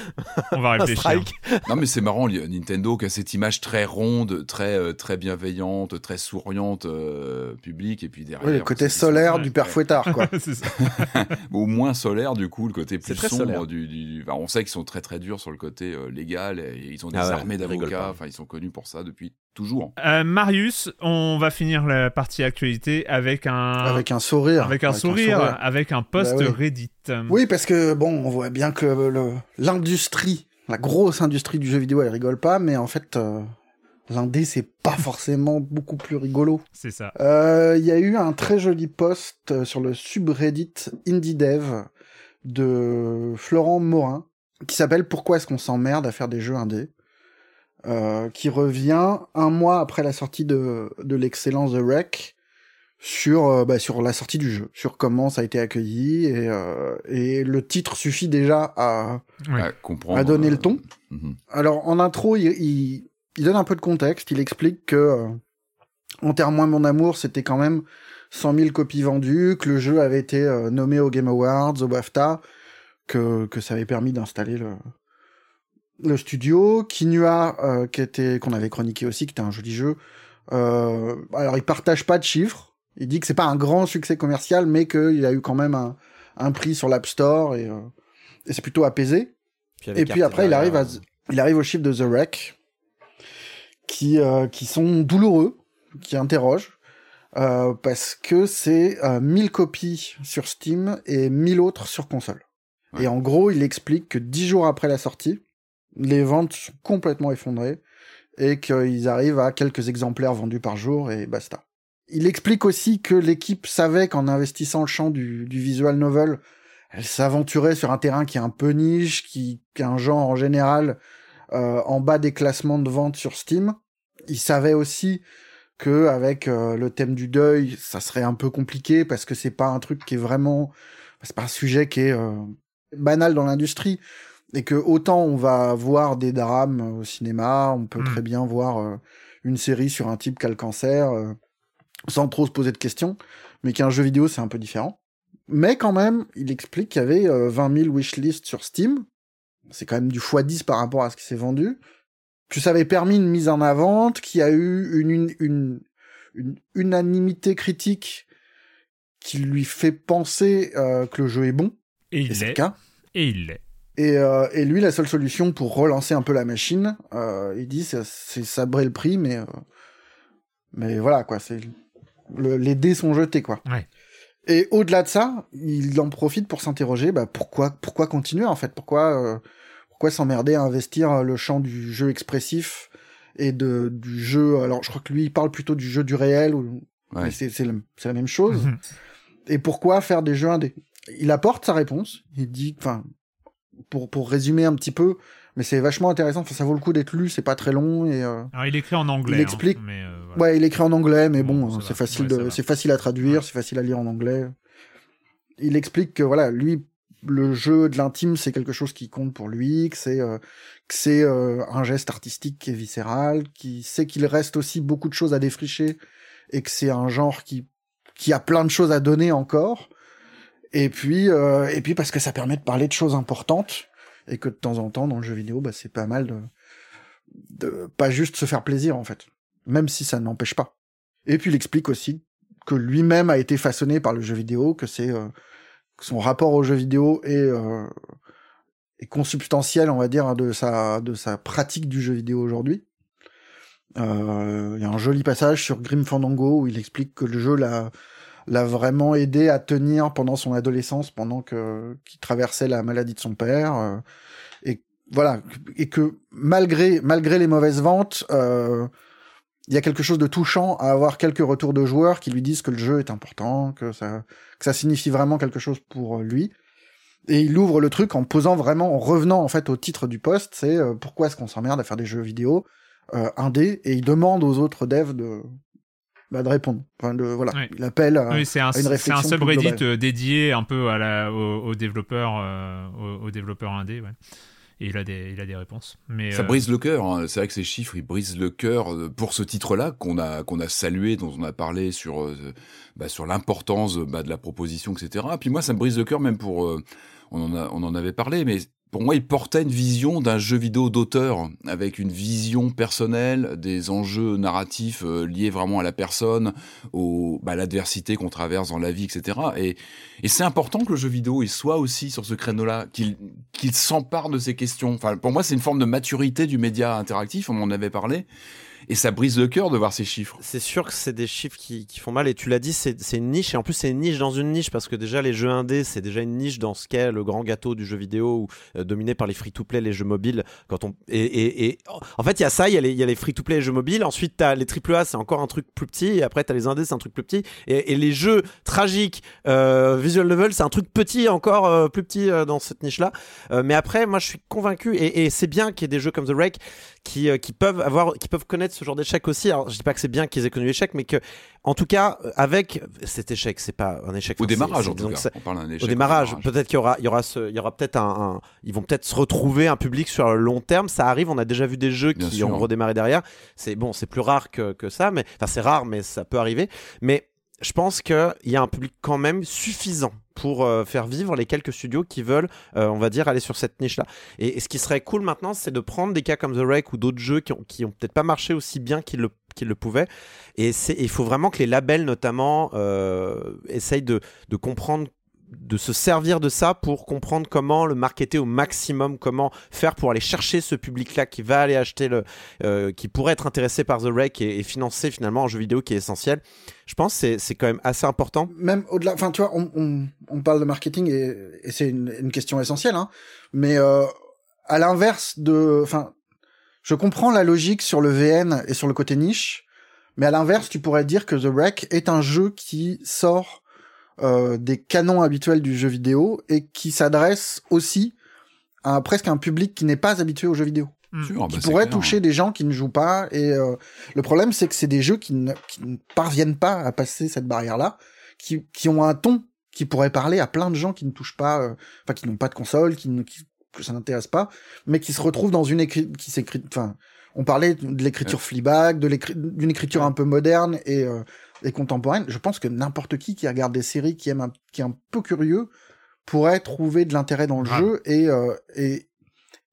On va *laughs* réfléchir. Non, mais c'est marrant, Nintendo qui a cette image très ronde, très, euh, très bienveillante, très souriante, euh, publique, et puis derrière. Oui, le côté solaire du père Fouettard, quoi. *laughs* C'est ça. *laughs* Au moins solaire, du coup, le côté plus C'est très sombre solaire. du. du- enfin, on sait qu'ils sont très très durs sur le côté euh, légal, et ils ont des Ah ouais, armées d'avocats, enfin, ils sont connus pour ça depuis toujours. Euh, Marius, on va finir la partie actualité avec un Avec un sourire. avec un sourire, avec un post Bah oui. Reddit. Oui, parce que bon, on voit bien que l'industrie, la grosse industrie du jeu vidéo, elle rigole pas, mais en fait, euh, l'indé, c'est pas forcément beaucoup plus rigolo. C'est ça. Euh, Il y a eu un très joli post euh, sur le subreddit IndieDev de Florent Morin qui s'appelle Pourquoi est-ce qu'on s'emmerde à faire des jeux indés? Euh, qui revient un mois après la sortie de, de l'excellent The Wreck sur, euh, bah, sur la sortie du jeu, sur comment ça a été accueilli et, euh, et le titre suffit déjà à, Oui. À comprendre. à donner le euh, ton. mhm. Alors, en intro, il, il, il donne un peu de contexte. Il explique que euh, Enterre-moi mon amour, c'était quand même 100 000 copies vendues, que le jeu avait été euh, nommé au Game Awards, au BAFTA, que, que ça avait permis d'installer le, le studio. Kinua, euh, qui était, qu'on avait chroniqué aussi, qui était un joli jeu. Euh, alors, il partage pas de chiffres. Il dit que c'est pas un grand succès commercial, mais qu'il a eu quand même un, un prix sur l'App Store et, euh, et c'est plutôt apaisé. Et puis après, il arrive, à, il arrive au chiffre de The Wreck, qui, euh, qui sont douloureux, qui interrogent, euh, parce que c'est euh, 1000 copies sur Steam et 1000 autres sur console. Ouais. Et en gros, il explique que 10 jours après la sortie, les ventes sont complètement effondrées et qu'ils arrivent à quelques exemplaires vendus par jour et basta. Il explique aussi que l'équipe savait qu'en investissant le champ du, du visual novel, elle s'aventurait sur un terrain qui est un peu niche, qui, qui est un genre en général euh, en bas des classements de vente sur Steam. Il savait aussi que avec euh, le thème du deuil, ça serait un peu compliqué parce que c'est pas un truc qui est vraiment, c'est pas un sujet qui est euh, banal dans l'industrie et que autant on va voir des drames au cinéma, on peut Mm. très bien voir euh, une série sur un type qui a le cancer euh, sans trop se poser de questions, mais qu'un jeu vidéo c'est un peu différent. Mais quand même, il explique qu'il y avait euh, 20 000 wishlists sur Steam. C'est quand même du x10 par rapport à ce qui s'est vendu. Que ça avait permis une mise en avant, qu'il y a eu une, une, une, une unanimité critique qui lui fait penser euh, que le jeu est bon. Et il c'est le cas. Et il l'est. Et, euh, et lui, la seule solution pour relancer un peu la machine, euh, il dit, c'est, c'est sabrer le prix, mais euh, mais voilà quoi, c'est le- les dés sont jetés quoi. Ouais. Et au-delà de ça, il en profite pour s'interroger, bah pourquoi pourquoi continuer en fait, pourquoi euh, pourquoi s'emmerder à investir le champ du jeu expressif et de du jeu. Alors je crois que lui il parle plutôt du jeu du réel ou Ouais. mais c'est c'est le- c'est la même chose. Mhm. Et pourquoi faire des jeux indés? Il apporte sa réponse. Il dit, enfin, pour, pour résumer un petit peu, mais c'est vachement intéressant. Enfin, ça vaut le coup d'être lu. C'est pas très long et euh, Alors il écrit en anglais. Il explique- hein, mais euh, voilà. Ouais, il écrit en anglais, mais bon, c'est facile Ouais, de, c'est facile à traduire, c'est facile à lire en anglais. Il explique que voilà, lui, le jeu de l'intime, c'est quelque chose qui compte pour lui, que c'est, euh, que c'est euh, un geste artistique qui est viscéral, qui sait qu'il reste aussi beaucoup de choses à défricher et que c'est un genre qui, qui a plein de choses à donner encore. Et puis, euh, et puis parce que ça permet de parler de choses importantes et que de temps en temps dans le jeu vidéo, bah, c'est pas mal de, de pas juste se faire plaisir en fait, même si ça n'empêche pas. Et puis il explique aussi que lui-même a été façonné par le jeu vidéo, que c'est euh, son rapport au jeu vidéo est, euh, est consubstantiel, on va dire, de sa de sa pratique du jeu vidéo aujourd'hui. Euh, Il y a un joli passage sur Grim Fandango où il explique que le jeu l'a l'a vraiment aidé à tenir pendant son adolescence, pendant que qu'il traversait la maladie de son père, euh, et voilà, et que malgré malgré les mauvaises ventes, euh, il y a quelque chose de touchant à avoir quelques retours de joueurs qui lui disent que le jeu est important, que ça que ça signifie vraiment quelque chose pour lui. Et il ouvre le truc en posant vraiment, en revenant en fait au titre du poste, c'est euh, pourquoi est-ce qu'on s'emmerde à faire des jeux vidéo euh, indé, et il demande aux autres devs de bah, de répondre. Enfin, de, voilà, Oui. il appelle à, Oui, c'est un, à une c'est un subreddit euh, dédié un peu à la, aux, aux développeurs, euh, aux, aux développeurs indés, ouais. Et il a des, il a des réponses. Mais Ça euh, brise le cœur. hein. C'est vrai que ces chiffres, ils brisent le cœur euh, pour ce titre-là qu'on a qu'on a salué, dont on a parlé sur euh, bah, sur l'importance euh, bah, de la proposition, etc. Puis moi, ça me brise le cœur même pour euh, on en a on en avait parlé, mais pour moi, il portait une vision d'un jeu vidéo d'auteur avec une vision personnelle des enjeux narratifs euh, liés vraiment à la personne, au bah, l'adversité qu'on traverse dans la vie, etc. Et et c'est important que le jeu vidéo il soit aussi sur ce créneau-là, qu'il qu'il s'empare de ces questions. Enfin, pour moi, c'est une forme de maturité du média interactif, on en avait parlé, et ça brise le cœur de voir ces chiffres. C'est sûr que c'est des chiffres qui, font mal. Et tu l'as dit, c'est une niche. Et en plus, c'est une niche dans une niche parce que déjà, les jeux indés, c'est déjà une niche dans ce qu'est le grand gâteau du jeu vidéo ou euh, dominé par les free-to-play, les jeux mobiles. Quand on et, et, en fait, il y a ça, il y a les, free-to-play, les jeux mobiles. Ensuite, t'as les AAA, c'est encore un truc plus petit. Et après, t'as les indés, c'est un truc plus petit. Et, les jeux tragiques, euh, visual novel, c'est un truc petit, encore euh, plus petit dans cette niche-là. Euh, mais après, moi, je suis convaincu et, et c'est bien qu'il y ait des jeux comme The Wreck qui, euh, qui peuvent avoir, qui peuvent connaître ce genre d'échec aussi. Alors, je dis pas que c'est bien qu'ils aient connu l'échec, mais que, en tout cas, euh, avec cet échec, c'est pas un échec. Au c'est- démarrage, en tout cas. On parle d'un échec. Au démarrage, peut-être qu'il y aura, il y aura ce, il y aura peut-être un, un- ils vont peut-être se retrouver un public sur le long terme. Ça arrive, on a déjà vu des jeux Bien qui sûr. ont redémarré derrière. C'est bon, c'est plus rare que, que ça, mais enfin c'est rare, mais ça peut arriver. Mais je pense qu'il y a un public quand même suffisant pour euh, faire vivre les quelques studios qui veulent, euh, on va dire, aller sur cette niche-là. Et, et ce qui serait cool maintenant, c'est de prendre des cas comme The Wreck ou d'autres jeux qui ont, peut-être pas marché aussi bien qu'ils le, pouvaient. Et il faut vraiment que les labels, notamment, euh, essayent de comprendre de se servir de ça pour comprendre comment le marketer au maximum, comment faire pour aller chercher ce public-là qui va aller acheter le, euh, qui pourrait être intéressé par The Wreck et, financer finalement un jeu vidéo qui est essentiel. Je pense que c'est- quand même assez important. même au-delà, enfin tu vois, on, on, on parle de marketing et, c'est une, une question essentielle, hein, mais euh, à l'inverse de, enfin, je comprends la logique sur le VN et sur le côté niche, mais à l'inverse, tu pourrais dire que The Wreck est un jeu qui sort euh, des canons habituels du jeu vidéo et qui s'adresse aussi à presque un public qui n'est pas habitué aux jeux vidéo Sûr, bah, qui c'est pourrait clair. toucher des gens qui ne jouent pas. Et euh, le problème, c'est que c'est des jeux qui ne, qui ne parviennent pas à passer cette barrière-là, qui, qui ont un ton qui pourrait parler à plein de gens qui ne touchent pas, euh, enfin qui n'ont pas de console, qui, ne, qui que ça n'intéresse pas, mais qui se retrouvent dans une écrit, qui s'écrit, enfin, on parlait de l'écriture Fleabag, de d'une écriture un peu moderne et, euh, et contemporaine. Je pense que n'importe qui qui regarde des séries, qui aime, un, qui est un peu curieux, pourrait trouver de l'intérêt dans le jeu et, euh, et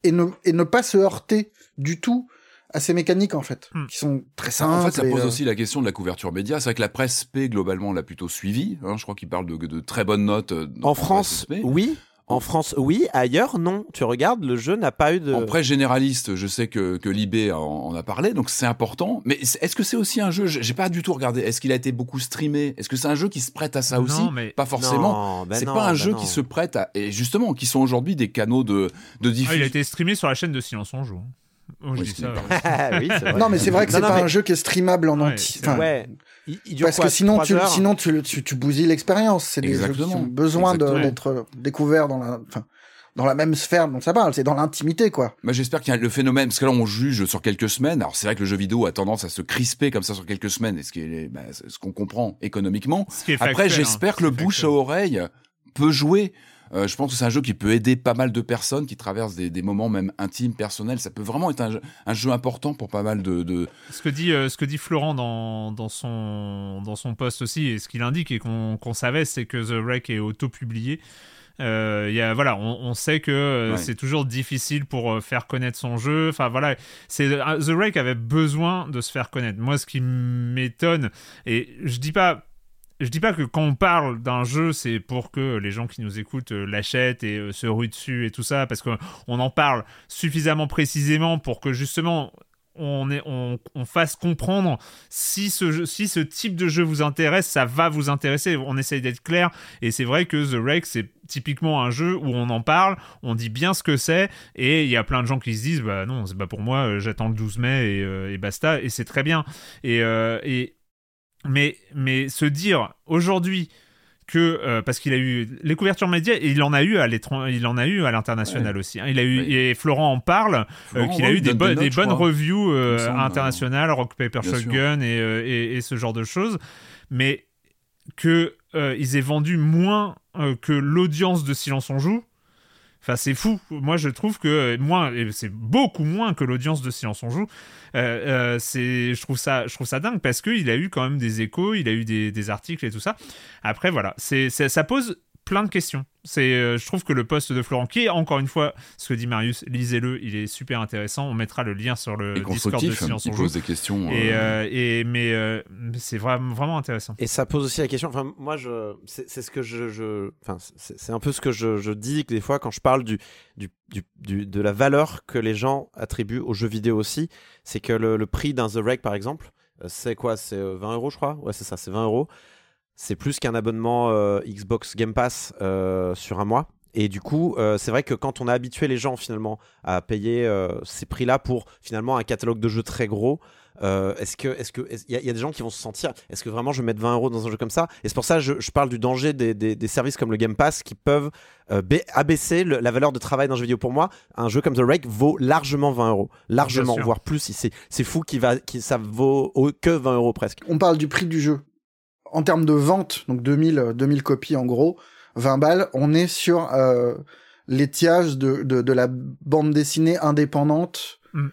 et ne et ne pas se heurter du tout à ces mécaniques en fait, Hmm. qui sont très simples. en fait, ça pose euh, aussi la question de la couverture média. C'est vrai que la presse SP, globalement, l'a plutôt suivi. hein. je crois qu'il parle de, de très bonnes notes. euh, En France, oui. En France, oui. Ailleurs, non. Tu regardes, le jeu n'a pas eu de. En presse généraliste, je sais que, que Libé en, en a parlé, donc c'est important. Mais est- est-ce que c'est aussi un jeu? J'ai pas du tout regardé. Est-ce qu'il a été beaucoup streamé? Est-ce que c'est un jeu qui se prête à ça Non, aussi? mais- Pas forcément. Ben c'est pas un ben jeu non. qui se prête à. Et justement, qui sont aujourd'hui des canaux de, de Ah, diffusion. il a été streamé sur la chaîne de Silence on joue. Oh, je Oui, dis ça. *laughs* ouais. Ah vrai. Non, mais c'est vrai que c'est pas mais- un jeu qui est streamable en Ouais, entier. Enfin, Ouais. Il, il dure parce quoi, que sinon, tu, heures sinon tu, tu, tu bousilles l'expérience. C'est des jeux qui ont besoin d'être découverts dans la. Enfin, dans la même sphère dont ça parle, c'est dans l'intimité, quoi. Moi, j'espère qu'il y a le phénomène, parce que là, on juge sur quelques semaines. Alors, c'est vrai que le jeu vidéo a tendance à se crisper comme ça sur quelques semaines, et ce qui est, bah, ce qu'on comprend économiquement. Est Après, factuel, j'espère hein, que le bouche à oreille peut jouer. Euh, je pense que c'est un jeu qui peut aider pas mal de personnes qui traversent des, des moments même intimes, personnels. Ça peut vraiment être un jeu, un jeu important pour pas mal de. de... Ce que dit, euh, ce que dit Florent dans, dans, son, dans son post aussi, et ce qu'il indique et qu'on savait, c'est que The Wreck est auto-publié. Euh, y a, voilà, on, on sait que euh, Ouais. c'est toujours difficile pour euh, faire connaître son jeu. Enfin voilà, c'est The Wreck avait besoin de se faire connaître. Moi, ce qui m'étonne, et je dis pas, je dis pas que quand on parle d'un jeu, c'est pour que les gens qui nous écoutent euh, l'achètent et euh, se ruent dessus et tout ça, parce qu'on en parle suffisamment précisément pour que justement on, fasse comprendre si ce, type de jeu vous intéresse, ça va vous intéresser. On essaye d'être clair. Et c'est vrai que The Wreck, c'est typiquement un jeu où on en parle, on dit bien ce que c'est, et il y a plein de gens qui se disent bah non, c'est pas pour moi, euh, j'attends le 12 mai et, basta. Et c'est très bien. Et mais, mais se dire aujourd'hui que euh, parce qu'il a eu les couvertures médias et il en a eu à l'étranger il en a eu à l'international aussi hein. il a eu et Florent en parle euh, qu'il a eu des, des notes, bonnes reviews euh, semble, internationales Rock Paper. Shotgun et, et, et ce genre de choses. Mais que ils aient vendu moins que l'audience de Silence on joue Enfin, c'est fou. Moi, je trouve que moins, c'est beaucoup moins que l'audience de Silence on joue. Euh, euh, c'est, je trouve ça, je trouve ça dingue parce que il a eu quand même des échos, il a eu des, des articles et tout ça. Après, voilà, c'est- ça pose plein de questions. C'est, euh, je trouve que le poste de Florent, qui est encore une fois ce que dit Marius, lisez-le, il est super intéressant. On mettra le lien sur le et Discord de constructif, Silence il on joue. pose des questions. Et, euh, euh, et mais euh, c'est vraiment, vraiment intéressant. Et ça pose aussi la question. Enfin, moi, je, c'est c'est ce que je, je enfin, c'est c'est un peu ce que je, je dis que des fois quand je parle du, du, du, du- de la valeur que les gens attribuent aux jeux vidéo aussi, c'est que le, le prix d'un The Reg, par exemple, c'est quoi? C'est euh, 20 euros, je crois? Ouais, c'est ça, c'est 20 euros. C'est plus qu'un abonnement euh, Xbox Game Pass euh, sur un mois. Et du coup, euh, c'est vrai que quand on a habitué les gens finalement à payer euh, ces prix-là pour finalement un catalogue de jeux très gros, euh, est-ce que, est-ce que, il y, a- y a des gens qui vont se sentir, est-ce que vraiment je vais mettre 20 euros dans un jeu comme ça? Et c'est pour ça que je, je parle du danger des, des- des services comme le Game Pass qui peuvent euh, ba- abaisser le- la valeur de travail d'un jeu vidéo. Pour moi, un jeu comme The Rake vaut largement 20 euros, largement, voire plus. Si c'est, c'est fou qui va, qui ça vaut au- que 20 euros presque. On parle du prix du jeu. En termes de vente, donc 2000, euh, 2000 copies en gros, 20 balles, on est sur euh, l'étiage de, de, de la bande dessinée indépendante Mm.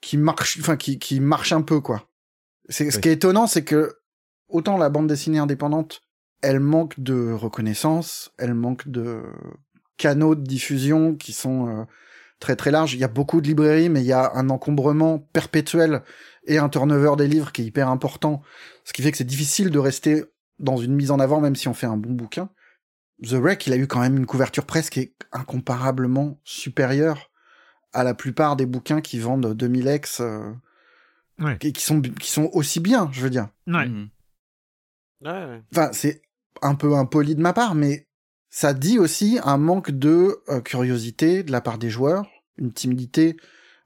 qui marche, enfin qui, qui marche un peu quoi. C'est ce qui est étonnant, c'est que autant la bande dessinée indépendante, elle manque de reconnaissance, elle manque de canaux de diffusion qui sont euh, très très larges. Il y a beaucoup de librairies, mais il y a un encombrement perpétuel et un turnover des livres qui est hyper important, ce qui fait que c'est difficile de rester dans une mise en avant même si on fait un bon bouquin. The Wreck, il a eu quand même une couverture presse qui est incomparablement supérieure à la plupart des bouquins qui vendent 2000 ex euh, Ouais. et qui sont qui sont aussi bien, je veux dire. Ouais. mhm. Enfin, c'est un peu impoli de ma part, mais ça dit aussi un manque de euh, curiosité de la part des joueurs, une timidité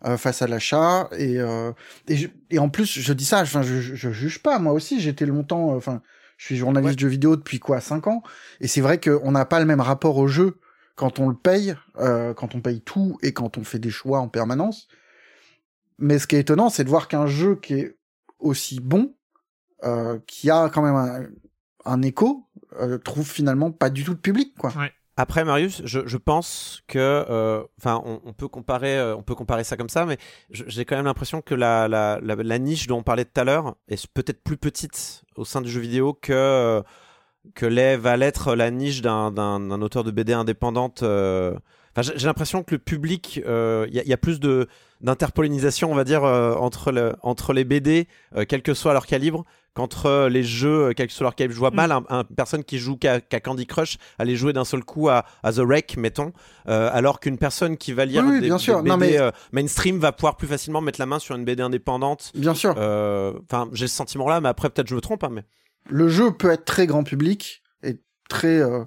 euh, face à l'achat et euh, et, je- et en plus je dis ça, enfin je, je, je juge pas, moi aussi j'étais longtemps, euh, enfin je suis journaliste de jeux vidéo depuis quoi 5 ans et c'est vrai qu'on n'a pas le même rapport au jeu quand on le paye, euh, quand on paye tout et quand on fait des choix en permanence. Mais ce qui est étonnant, c'est de voir qu'un jeu qui est aussi bon, euh, qui a quand même un, un écho, euh, trouve finalement pas du tout de public, quoi. Après Marius, je, je pense que, euh, enfin, on, peut comparer, euh, on peut comparer ça comme ça, mais j'ai quand même l'impression que la, la, la, niche dont on parlait tout à l'heure est peut-être plus petite au sein du jeu vidéo que euh, que l'est va l'être la niche d'un auteur de BD indépendante. j'ai l'impression que le public, il y, a- plus de d'interpollinisation, on va dire, entre le entre les BD, quel que soit leur calibre, qu'entre les jeux, euh, quel que soit leur calibre. Je vois Mm. mal un, un personne qui joue qu'à Candy Crush aller jouer d'un seul coup à, à The Wreck, mettons, euh, alors qu'une personne qui va lire Oui, oui, des, bien des sûr. BD Non, mais- euh, mainstream va pouvoir plus facilement mettre la main sur une BD indépendante. Bien sûr, Enfin, j'ai ce sentiment-là, mais après peut-être je me trompe, hein, mais le jeu peut être très grand public et très euh,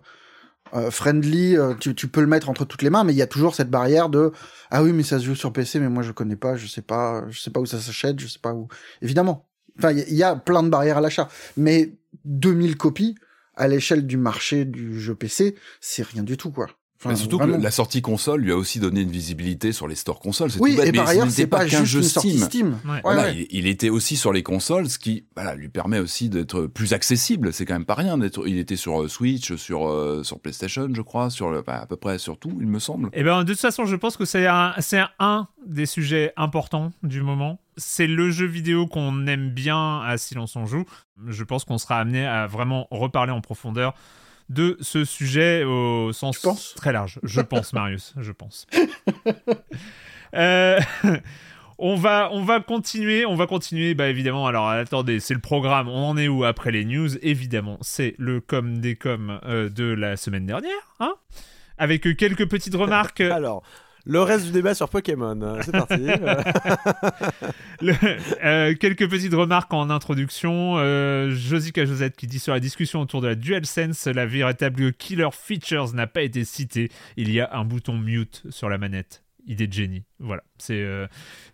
friendly. euh, tu, tu peux le mettre entre toutes les mains, mais il y a toujours cette barrière de ah oui, mais ça se joue sur PC, mais moi je connais pas, je sais pas, je sais pas où ça s'achète, je sais pas où. Évidemment. Enfin, il y, a- il y a plein de barrières à l'achat, mais 2000 copies à l'échelle du marché du jeu PC, c'est rien du tout, quoi. Enfin, Mais surtout vraiment. que la sortie console lui a aussi donné une visibilité sur les stores consoles. C'est Oui, tout bête, et mais par ailleurs, n'était c'est pas qu'un juste jeu Steam. Steam. Ouais. Ouais, Voilà, ouais. il, il était aussi sur les consoles, ce qui voilà, lui permet aussi d'être plus accessible. C'est quand même pas rien d'être. Il était sur euh, Switch, sur euh, sur PlayStation, je crois, sur le, bah, à peu près sur tout, il me semble. Eh ben, de toute façon, je pense que c'est un, c'est un des sujets importants du moment. C'est le jeu vidéo qu'on aime bien à Silence on joue. Je pense qu'on sera amené à vraiment reparler en profondeur de ce sujet au sens très large. Je pense, Marius, je pense. *laughs* Euh, *laughs* On va, on va continuer, on va continuer, bah évidemment, alors attendez, c'est le programme, on en est où après les news? Évidemment, c'est le com des com euh, de la semaine dernière, hein? Avec quelques petites remarques. Alors, le reste du débat sur Pokémon. euh, C'est parti. *laughs* Euh, quelques petites remarques en introduction. Euh, Josica Josette qui dit sur la discussion autour de la DualSense, la véritable killer features n'a pas été citée. Il y a un bouton mute sur la manette. Idée de génie. Voilà. C'est. euh,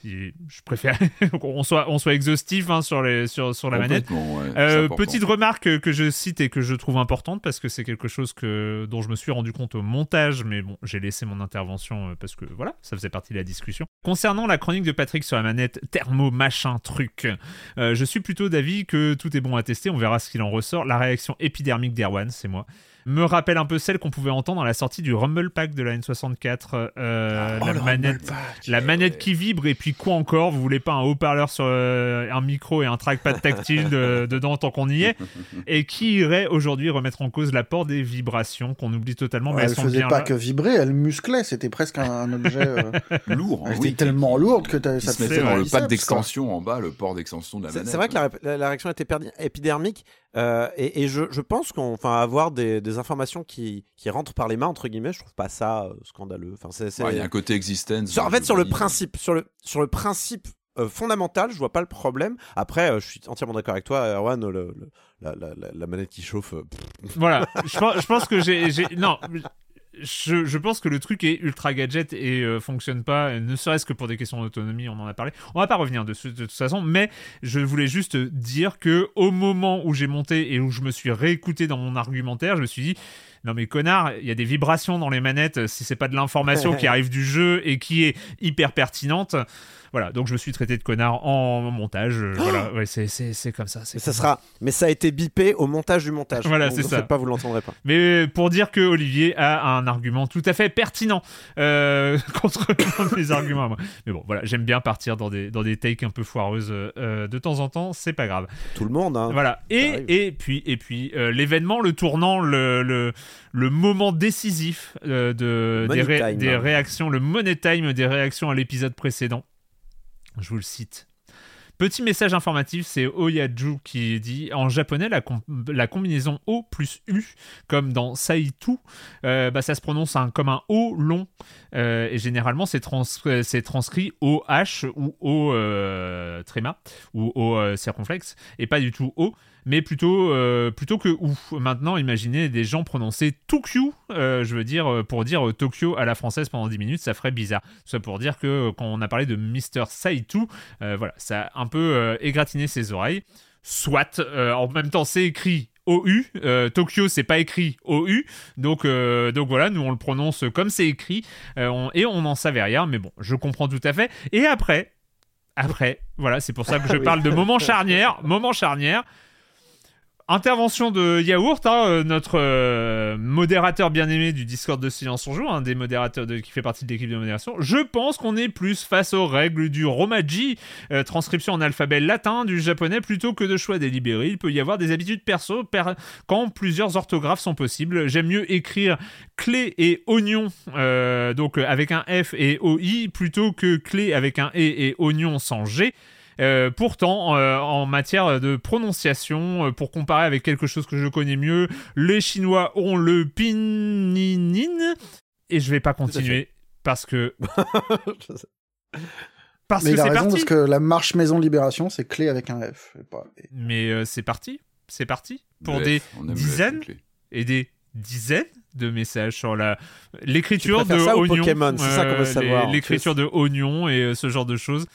je préfère *laughs* qu'on soit, on soit exhaustif hein, sur, les, sur, sur la manette. Ouais, Euh, petite remarque que je cite et que je trouve importante parce que c'est quelque chose que, dont je me suis rendu compte au montage, mais bon, j'ai laissé mon intervention euh, parce que voilà, ça faisait partie de la discussion. Concernant la chronique de Patrick sur la manette thermo machin truc, euh, je suis plutôt d'avis que tout est bon à tester, on verra ce qu'il en ressort. La réaction épidermique d'Erwan, c'est moi, me rappelle un peu celle qu'on pouvait entendre à la sortie du Rumble Pack de la N64. euh, Oh, la le manette Rumble Pack, la ouais. manette qui vibre et puis quoi encore? Vous voulez pas un haut-parleur sur euh, un micro et un trackpad tactile de- *laughs* dedans tant qu'on y est? Et qui irait aujourd'hui remettre en cause l'apport des vibrations qu'on oublie totalement mais elle sont faisait bien pas là. que vibrer, elle musclait. C'était presque un, un objet. euh, *laughs* lourd. elle hein, était oui, tellement lourde que ça se mettait dans le pack d'extension en bas, le port d'extension de la C'est manette. c'est vrai que la, la- la réaction était épidermique euh, et, et je, je pense qu'on, enfin, avoir des, des informations qui, qui rentrent par les mains entre guillemets, je trouve pas ça euh, scandaleux. Enfin, c'est, c'est- Ouais, Il y a un côté existence. Sur- en fait, sur le principe, sur le sur le principe euh, fondamental, je vois pas le problème. Après, euh, je suis entièrement d'accord avec toi, Erwan. le- le- la, la- la- la manette qui chauffe. euh, pff, Voilà, je pense, je pense que j'ai... j'ai- Non, je, pense que le truc est ultra gadget et euh, fonctionne pas, ne serait-ce que pour des questions d'autonomie, on en a parlé. On va pas revenir de toute façon, mais je voulais juste dire que au moment où j'ai monté et où je me suis réécouté dans mon argumentaire, je me suis dit non mais connard, il y a des vibrations dans les manettes si c'est pas de l'information qui *laughs* arrive du jeu et qui est hyper pertinente. Voilà, donc je me suis traité de connard en montage. euh, voilà, ouais, c'est, c'est, c'est comme ça. C'est ça comme sera, mais ça a été bipé au montage du montage. Voilà, c'est ça. pas, vous l'entendrez pas. Mais pour dire que Olivier a un argument tout à fait pertinent euh, *laughs* contre mes arguments moi. Mais bon, voilà, j'aime bien partir dans des, dans des takes un peu foireuses euh, de temps en temps, c'est pas grave. Tout le monde. Hein. Voilà. Et, et puis, et puis euh, l'événement, le tournant, le, le, le moment décisif euh, de, des, ré- des réactions, le money time des réactions à l'épisode précédent. Je vous le cite. Petit message informatif, c'est Oyaju qui dit en japonais la, com- la combinaison O plus U, comme dans Saitu, euh, bah, ça se prononce un- comme un O long. Euh, et généralement, c'est trans- transcrit OH ou O tréma ou O circonflexe, et pas du tout O, mais plutôt, euh, plutôt que OU. Maintenant, imaginez des gens prononcer Tokyo, euh, je veux dire, euh, pour dire Tokyo à la française pendant 10 minutes, ça ferait bizarre. Ça pour dire que quand on a parlé de Mr. Saitu, euh, voilà, ça a un peu égratigné ses oreilles. Soit, en même temps, c'est écrit OU. Euh, Tokyo, c'est pas écrit OU. Donc, euh, donc voilà, nous on le prononce comme c'est écrit. euh, on- et on n'en savait rien, mais bon, je comprends tout à fait. Et après, après, voilà, c'est pour ça que je Oui. parle de *laughs* moment charnière. Moment charnière. Intervention de Yaourt, hein, euh, notre euh, modérateur bien aimé du Discord de Silence on Joue, un des modérateurs qui fait partie de l'équipe de modération. Je pense qu'on est plus face aux règles du Romaji, euh, transcription en alphabet latin du japonais plutôt que de choix délibérés. Il peut y avoir des habitudes perso per- quand plusieurs orthographes sont possibles. J'aime mieux écrire clé et oignon, donc avec un F et OI, plutôt que clé avec un E et oignon sans G. Euh, pourtant, euh, en matière de prononciation, euh, pour comparer avec quelque chose que je connais mieux, les Chinois ont le pinyin, et je vais pas continuer parce que *laughs* parce Mais que c'est parti. parce que la marche maison libération, c'est clé avec un F. et pas- et- Mais euh, c'est parti, c'est parti pour Le des F, F, dizaines et des dizaines de messages sur la Tu l'écriture de ça ou oignon, Pokémon C'est ça qu'on veut euh, savoir. l'écriture de oignon et euh, ce genre de choses.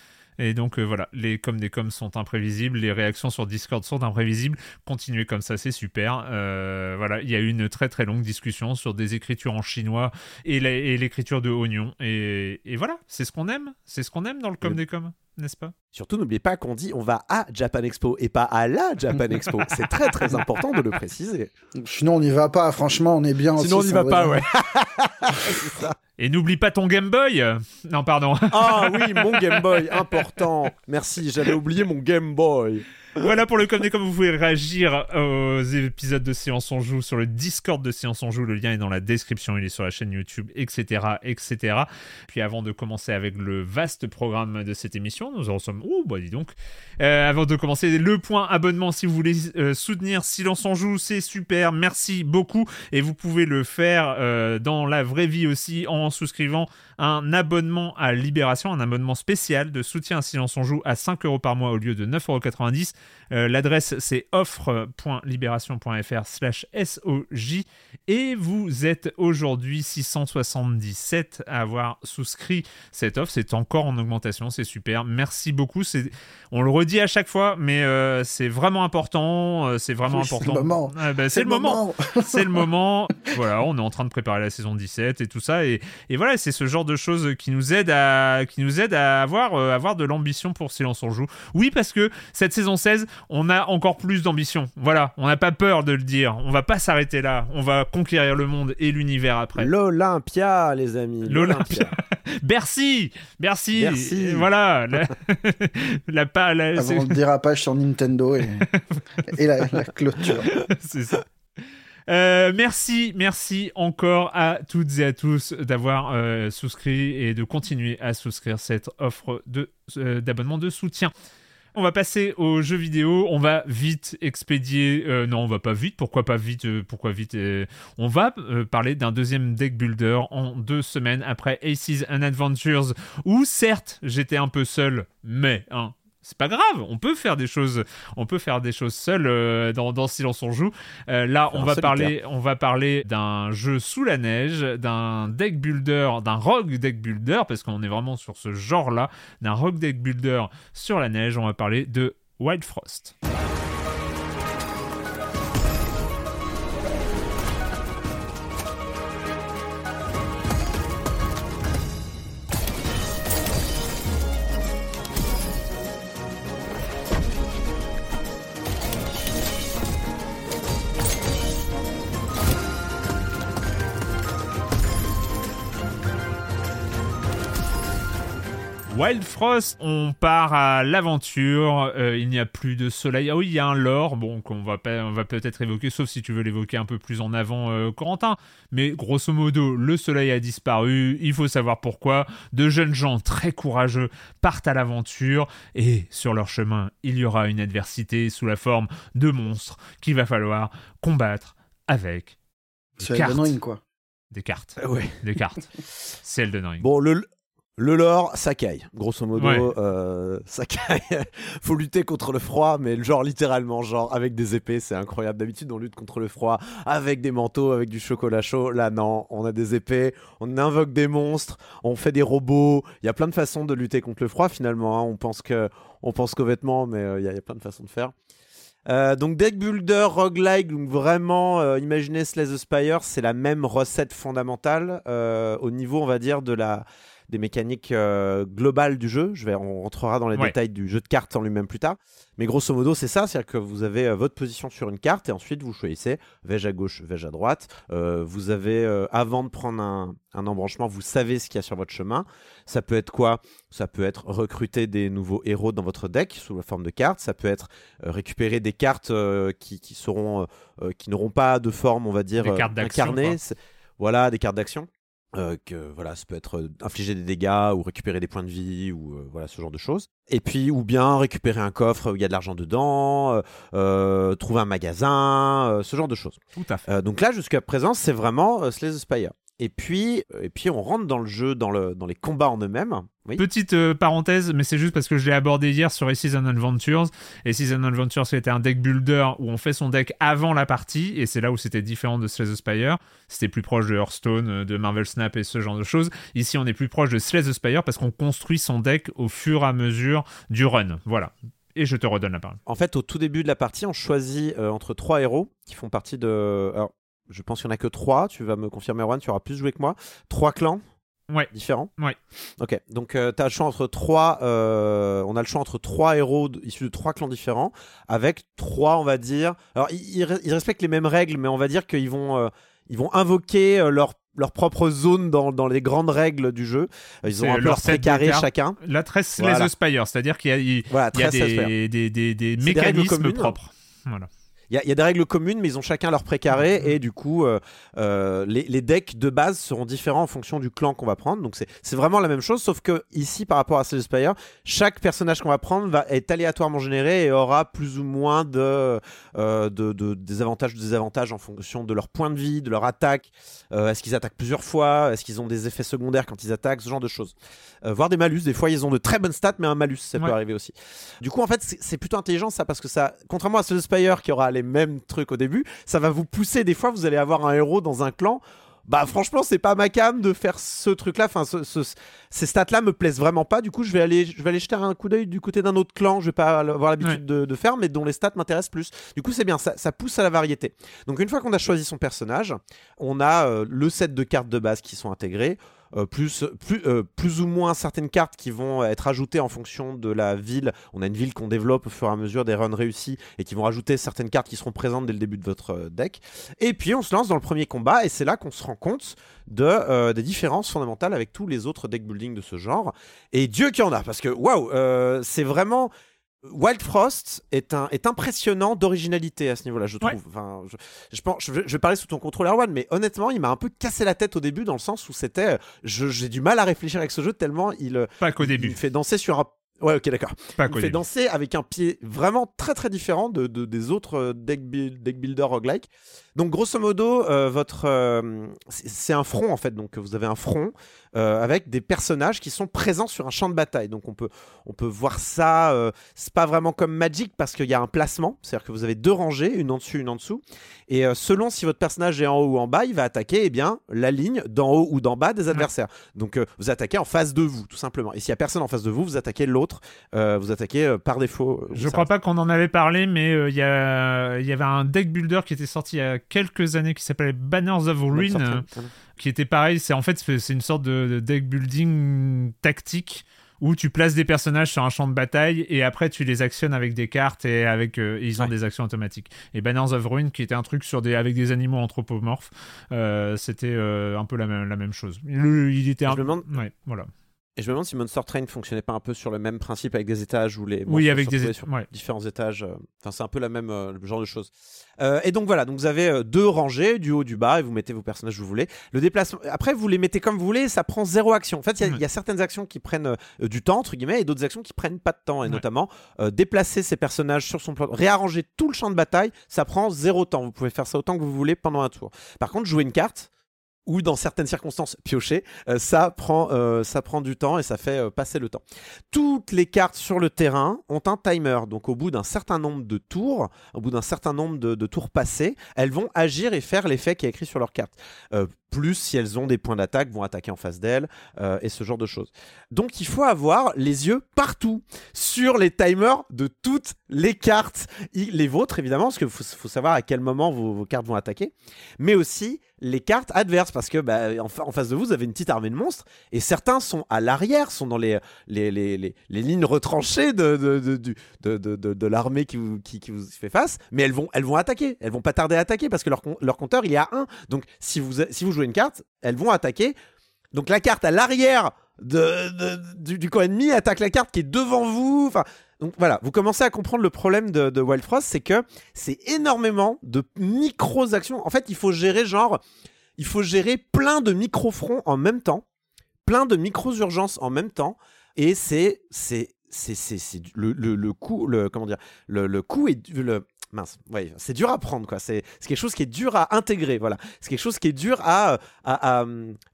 Et donc euh, voilà, les comme des coms sont imprévisibles, les réactions sur Discord sont imprévisibles. Continuez comme ça, c'est super. Euh, voilà, il y a eu une très très longue discussion sur des écritures en chinois et l'écriture de Oignon. Et, et voilà, c'est ce qu'on aime, c'est ce qu'on aime dans le com des coms, n'est-ce pas? Surtout, n'oubliez pas qu'on dit on va à Japan Expo et pas à la Japan Expo. *laughs* C'est très très important de le préciser. Sinon, on n'y va pas. Franchement, on est bien. Sinon, on n'y va pas, ouais. Ça. *laughs* Et n'oublie pas ton Game Boy. Non, pardon. Ah oui, mon Game Boy, important. Merci, j'avais oublié mon Game Boy. Voilà pour le com des coms. Vous pouvez réagir aux épisodes de Séance on Joue sur le Discord de Séance on Joue. Le lien est dans la description. Il est sur la chaîne YouTube, etc., etc. Puis avant de commencer avec le vaste programme de cette émission, nous en sommes. Oh, bah dis donc. Euh, avant de commencer, le point abonnement. Si vous voulez euh, soutenir Silence on Joue, c'est super. Merci beaucoup. Et vous pouvez le faire euh, dans la vraie vie aussi en souscrivant un abonnement à Libération, un abonnement spécial de soutien à Silence on Joue à 5 euros par mois au lieu de 9,90 euros. L'adresse c'est offre.libération.fr slash SOJ et vous êtes aujourd'hui 677 à avoir souscrit cette offre. C'est encore en augmentation, c'est super. Merci beaucoup. On le redit à chaque fois, mais euh, c'est vraiment important. euh, C'est vraiment Oui, c'est important. le moment. Ah, bah, c'est le moment c'est le moment. Voilà, on est en train de préparer la saison 17 et tout ça. Et, et voilà, c'est ce genre de choses qui nous aide à, qui nous aide à avoir, euh, avoir de l'ambition pour Silence on Joue. Oui, parce que cette saison 16, on a encore plus d'ambition. Voilà, on n'a pas peur de le dire. On va pas s'arrêter là. On va conquérir le monde et l'univers après. L'Olympia, les amis. L'Olympia. Bercy Bercy Merci. Et Voilà La, *laughs* la, Avant le dérapage sur Nintendo et, et la, la clôture. *laughs* c'est ça. Euh, merci, merci encore à toutes et à tous d'avoir euh, souscrit et de continuer à souscrire cette offre euh, d'abonnement de soutien. On va passer aux jeux vidéo. On va vite expédier. non, on va pas vite. Pourquoi pas vite Pourquoi vite On va parler d'un deuxième deck builder en deux semaines après Aces and Adventures, où certes j'étais un peu seul, mais hein, c'est pas grave. On peut faire des choses. On peut faire des choses seul euh, dans, dans Silence on joue. Euh, là, on En va solitaire. parler. On va parler d'un jeu sous la neige, d'un deck builder, d'un rogue deck builder, parce qu'on est vraiment sur ce genre-là, d'un rogue deck builder sur la neige. On va parler de Wild Frost. Wild Frost, on part à l'aventure. euh, il n'y a plus de soleil. Ah oui, il y a un lore, bon, qu'on va, pas- on va peut-être évoquer, sauf si tu veux l'évoquer un peu plus en avant, euh, Corentin. Mais grosso modo, le soleil a disparu. Il faut savoir pourquoi. De jeunes gens très courageux partent à l'aventure et sur leur chemin, il y aura une adversité sous la forme de monstres qu'il va falloir combattre avec C'est cartes. Quoi. des cartes. Euh, Ouais. Des cartes. *laughs* C'est Elden Ring. Bon, le, le lore, Sakai. Grosso modo, Ouais. euh, Sakai. *laughs* faut lutter contre le froid, mais genre littéralement, genre avec des épées, c'est incroyable. D'habitude, on lutte contre le froid avec des manteaux, avec du chocolat chaud. Là, non, on a des épées, on invoque des monstres, on fait des robots. Il y a plein de façons de lutter contre le froid finalement. hein. On pense que, on pense qu'aux vêtements, mais euh, il y, a- il y a plein de façons de faire. Euh, donc deck builder, roguelike, donc vraiment euh, imaginez Slay the Spire, c'est la même recette fondamentale euh, au niveau on va dire de la des mécaniques euh, globales du jeu. Je vais, on rentrera dans les Ouais. détails du jeu de cartes en lui-même plus tard. Mais grosso modo, c'est ça, c'est-à-dire que vous avez euh, votre position sur une carte et ensuite vous choisissez vais-je à gauche, vais-je à droite? Euh, vous avez, avant de prendre un, un embranchement, vous savez ce qu'il y a sur votre chemin. Ça peut être quoi? Ça peut être recruter des nouveaux héros dans votre deck sous la forme de cartes. Ça peut être récupérer des cartes qui, qui seront, qui n'auront pas de forme, on va dire. C'est- Voilà, des cartes d'action. Euh, que voilà, ça peut être euh, infliger des dégâts ou récupérer des points de vie ou euh, voilà ce genre de choses. Et puis ou bien récupérer un coffre où il y a de l'argent dedans, euh, euh, trouver un magasin, euh, ce genre de choses. Tout à fait. Euh, donc là jusqu'à présent c'est vraiment euh, Slay the Spire. Et puis, et puis on rentre dans le jeu, dans, le, dans les combats en eux-mêmes. Oui. Petite euh, parenthèse, mais c'est juste parce que je l'ai abordé hier sur Season Adventures. Et Season Adventures, c'était un deck builder où on fait son deck avant la partie, et c'est là où c'était différent de Slay the Spire. C'était plus proche de Hearthstone, euh, de Marvel Snap et ce genre de choses. Ici, on est plus proche de Slay the Spire parce qu'on construit son deck au fur et à mesure du run. Voilà. Et je te redonne la parole. En fait, au tout début de la partie, on choisit euh, entre trois héros qui font partie de. Alors, je pense qu'il n'y en a que trois. Tu vas me confirmer, Erwan, tu auras plus joué que moi. Trois clans Ouais. différents. Ouais. Ok. Donc, tu as le choix entre trois. euh, on a le choix entre trois héros issus de trois clans différents, avec trois, on va dire. Alors, ils, ils re- ils respectent les mêmes règles, mais on va dire qu'ils vont, euh, ils vont invoquer euh, leur leur propre zone dans, dans les grandes règles du jeu. Euh, Ils ont un peu leur précaré cartes. chacun. La 13 Slay Voilà. the Spire, c'est-à-dire qu'il y a, il- Voilà, il y a 13 Spire. des, des, des, des mécanismes communes. propres. Voilà. Il y, a- il y a des règles communes, mais ils ont chacun leur précaré Mhm. et du coup, euh, euh, les, les decks de base seront différents en fonction du clan qu'on va prendre. Donc c'est vraiment la même chose, sauf que ici, par rapport à Slay Spire, chaque personnage qu'on va prendre va être aléatoirement généré et aura plus ou moins de, euh, de, de- des avantages ou des désavantages en fonction de leur point de vie, de leur attaque. Euh, Est-ce qu'ils attaquent plusieurs fois? Est-ce qu'ils ont des effets secondaires quand ils attaquent? Ce genre de choses. Voire des malus. Des fois, ils ont de très bonnes stats, mais un malus, ça Ouais. peut arriver aussi. Du coup, en fait, c'est plutôt intelligent ça parce que ça, contrairement à Slay Spire qui aura les mêmes trucs au début, ça va vous pousser. Des fois, vous allez avoir un héros dans un clan. Bah franchement c'est pas ma cam de faire ce truc là enfin ce- ce- ces stats là me plaisent vraiment pas. Du coup je vais aller je vais aller jeter un coup d'œil du côté d'un autre clan. Je vais pas avoir l'habitude de, de faire mais dont les stats m'intéressent plus. Du coup c'est bien. Ça, ça pousse à la variété. Donc une fois qu'on a choisi son personnage on a euh, le set de cartes de base qui sont intégrées euh, euh, plus ou moins certaines cartes qui vont être ajoutées en fonction de la ville. On a une ville qu'on développe au fur et à mesure des runs réussis et qui vont rajouter certaines cartes qui seront présentes dès le début de votre euh, deck. Et puis on se lance dans le premier combat et c'est là qu'on se rend compte de, des différences fondamentales avec tous les autres deck building de ce genre. Et Dieu qu'il y en a, parce que waouh, c'est vraiment. Wild Frost est, un, est impressionnant d'originalité à ce niveau-là, je trouve. Ouais. Enfin, je, je, pense, je, vais- je vais parler sous ton contrôle, Erwan, mais honnêtement, il m'a un peu cassé la tête au début dans le sens où c'était. J'ai du mal à réfléchir avec ce jeu tellement il, Pas qu'au il début. me fait danser sur un. Ouais, ok, d'accord. Il fait début. danser avec un pied vraiment très très différent de, de- des autres euh, deck, build- deck builder roguelike. Donc grosso modo, euh, votre euh, c'est un front en fait. Donc vous avez un front euh, avec des personnages qui sont présents sur un champ de bataille. Donc on peut on peut voir ça. c'est pas vraiment comme Magic parce qu'il y a un placement, c'est-à-dire que vous avez deux rangées, une en dessus, une en dessous. Et selon si votre personnage est en haut ou en bas, il va attaquer eh bien la ligne d'en haut ou d'en bas des adversaires. Donc vous attaquez en face de vous, tout simplement. Et s'il y a personne en face de vous, vous attaquez l'autre. Vous attaquez par défaut. Je crois pas qu'on en avait parlé, mais il y, a- il y avait un deck builder qui était sorti il y a quelques années qui s'appelait Banners of Ruin, euh, qui était pareil. C'est en fait c'est une sorte de, de deck building tactique où tu places des personnages sur un champ de bataille et après tu les actionnes avec des cartes et avec euh, et ils ont Ouais. des actions automatiques. Et Banners of Ruin qui était un truc sur des avec des animaux anthropomorphes, euh, c'était euh, un peu la même la même chose. Il était un... Je me demande- ouais, voilà. Et je me demande si Monster Train fonctionnait pas un peu sur le même principe avec des étages où les Oui, avec des sur ouais. différents étages. euh, Enfin, c'est un peu la même euh, genre de choses. Euh, et donc voilà, donc vous avez deux rangées, du haut, du bas, et vous mettez vos personnages où vous voulez. Le déplacement. Après, vous les mettez comme vous voulez, ça prend zéro action. En fait, il y a- y, certaines actions qui prennent euh, du temps entre guillemets, et d'autres actions qui prennent pas de temps. Et Ouais. notamment déplacer ces personnages sur son plan, réarranger tout le champ de bataille, ça prend zéro temps. Vous pouvez faire ça autant que vous voulez pendant un tour. Par contre, jouer une carte ou dans certaines circonstances piocher, euh, ça, prend, euh, ça prend du temps et ça fait euh, passer le temps. Toutes les cartes sur le terrain ont un timer, donc au bout d'un certain nombre de tours, au bout d'un certain nombre de tours passés, elles vont agir et faire l'effet qui est écrit sur leur carte. Plus si elles ont des points d'attaque, vont attaquer en face d'elles euh, et ce genre de choses. Donc il faut avoir les yeux partout sur les timers de toutes les cartes, les vôtres évidemment, parce qu'il faut, savoir à quel moment vos, cartes vont attaquer, mais aussi les cartes adverses, parce que bah, en, fa- en face de vous, vous avez une petite armée de monstres, et certains sont à l'arrière, sont dans les, lignes retranchées de, l'armée qui vous, fait face, mais elles vont, attaquer, elles vont pas tarder à attaquer, parce que leur, com- leur compteur, il est à 1. Donc si vous jouez une carte, elles vont attaquer. Donc la carte à l'arrière de, du, du camp ennemi attaque la carte qui est devant vous. Enfin, donc voilà, vous commencez à comprendre le problème de, Wild Frost, c'est que c'est énormément de micros actions. En fait, il faut gérer genre, il faut gérer plein de micro fronts en même temps, plein de micros urgences en même temps, et c'est c'est c'est le, le, le coût le comment dire le, le coût est le mince. Ouais, c'est dur à prendre, quoi. C'est quelque chose qui est dur à intégrer, voilà. C'est quelque chose qui est dur à, à, à,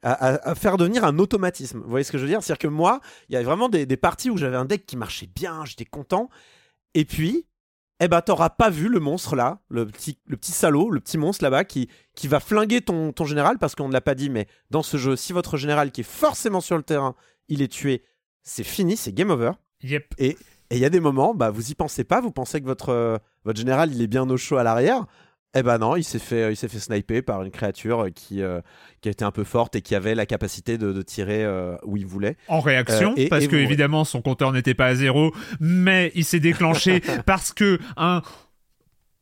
à- à faire devenir un automatisme. Vous voyez ce que je veux dire? C'est-à-dire que moi, il y a vraiment des, des parties où j'avais un deck qui marchait bien, j'étais content. Et puis, eh ben, t'auras pas vu le monstre là, le petit, le petit salaud, le petit monstre là-bas qui, qui va flinguer ton, ton général parce qu'on ne l'a pas dit, mais dans ce jeu, si votre général qui est forcément sur le terrain, il est tué, c'est fini, c'est game over. Yep. Et il y a des moments, bah, vous y pensez pas, vous pensez que votre, votre général il est bien au chaud à l'arrière. Eh ben non, il s'est fait, il s'est fait sniper par une créature qui, euh, qui était un peu forte et qui avait la capacité de, de tirer euh, où il voulait. En réaction, Euh, et- parce et que vous- évidemment son compteur n'était pas à zéro, mais il s'est déclenché *laughs* parce que un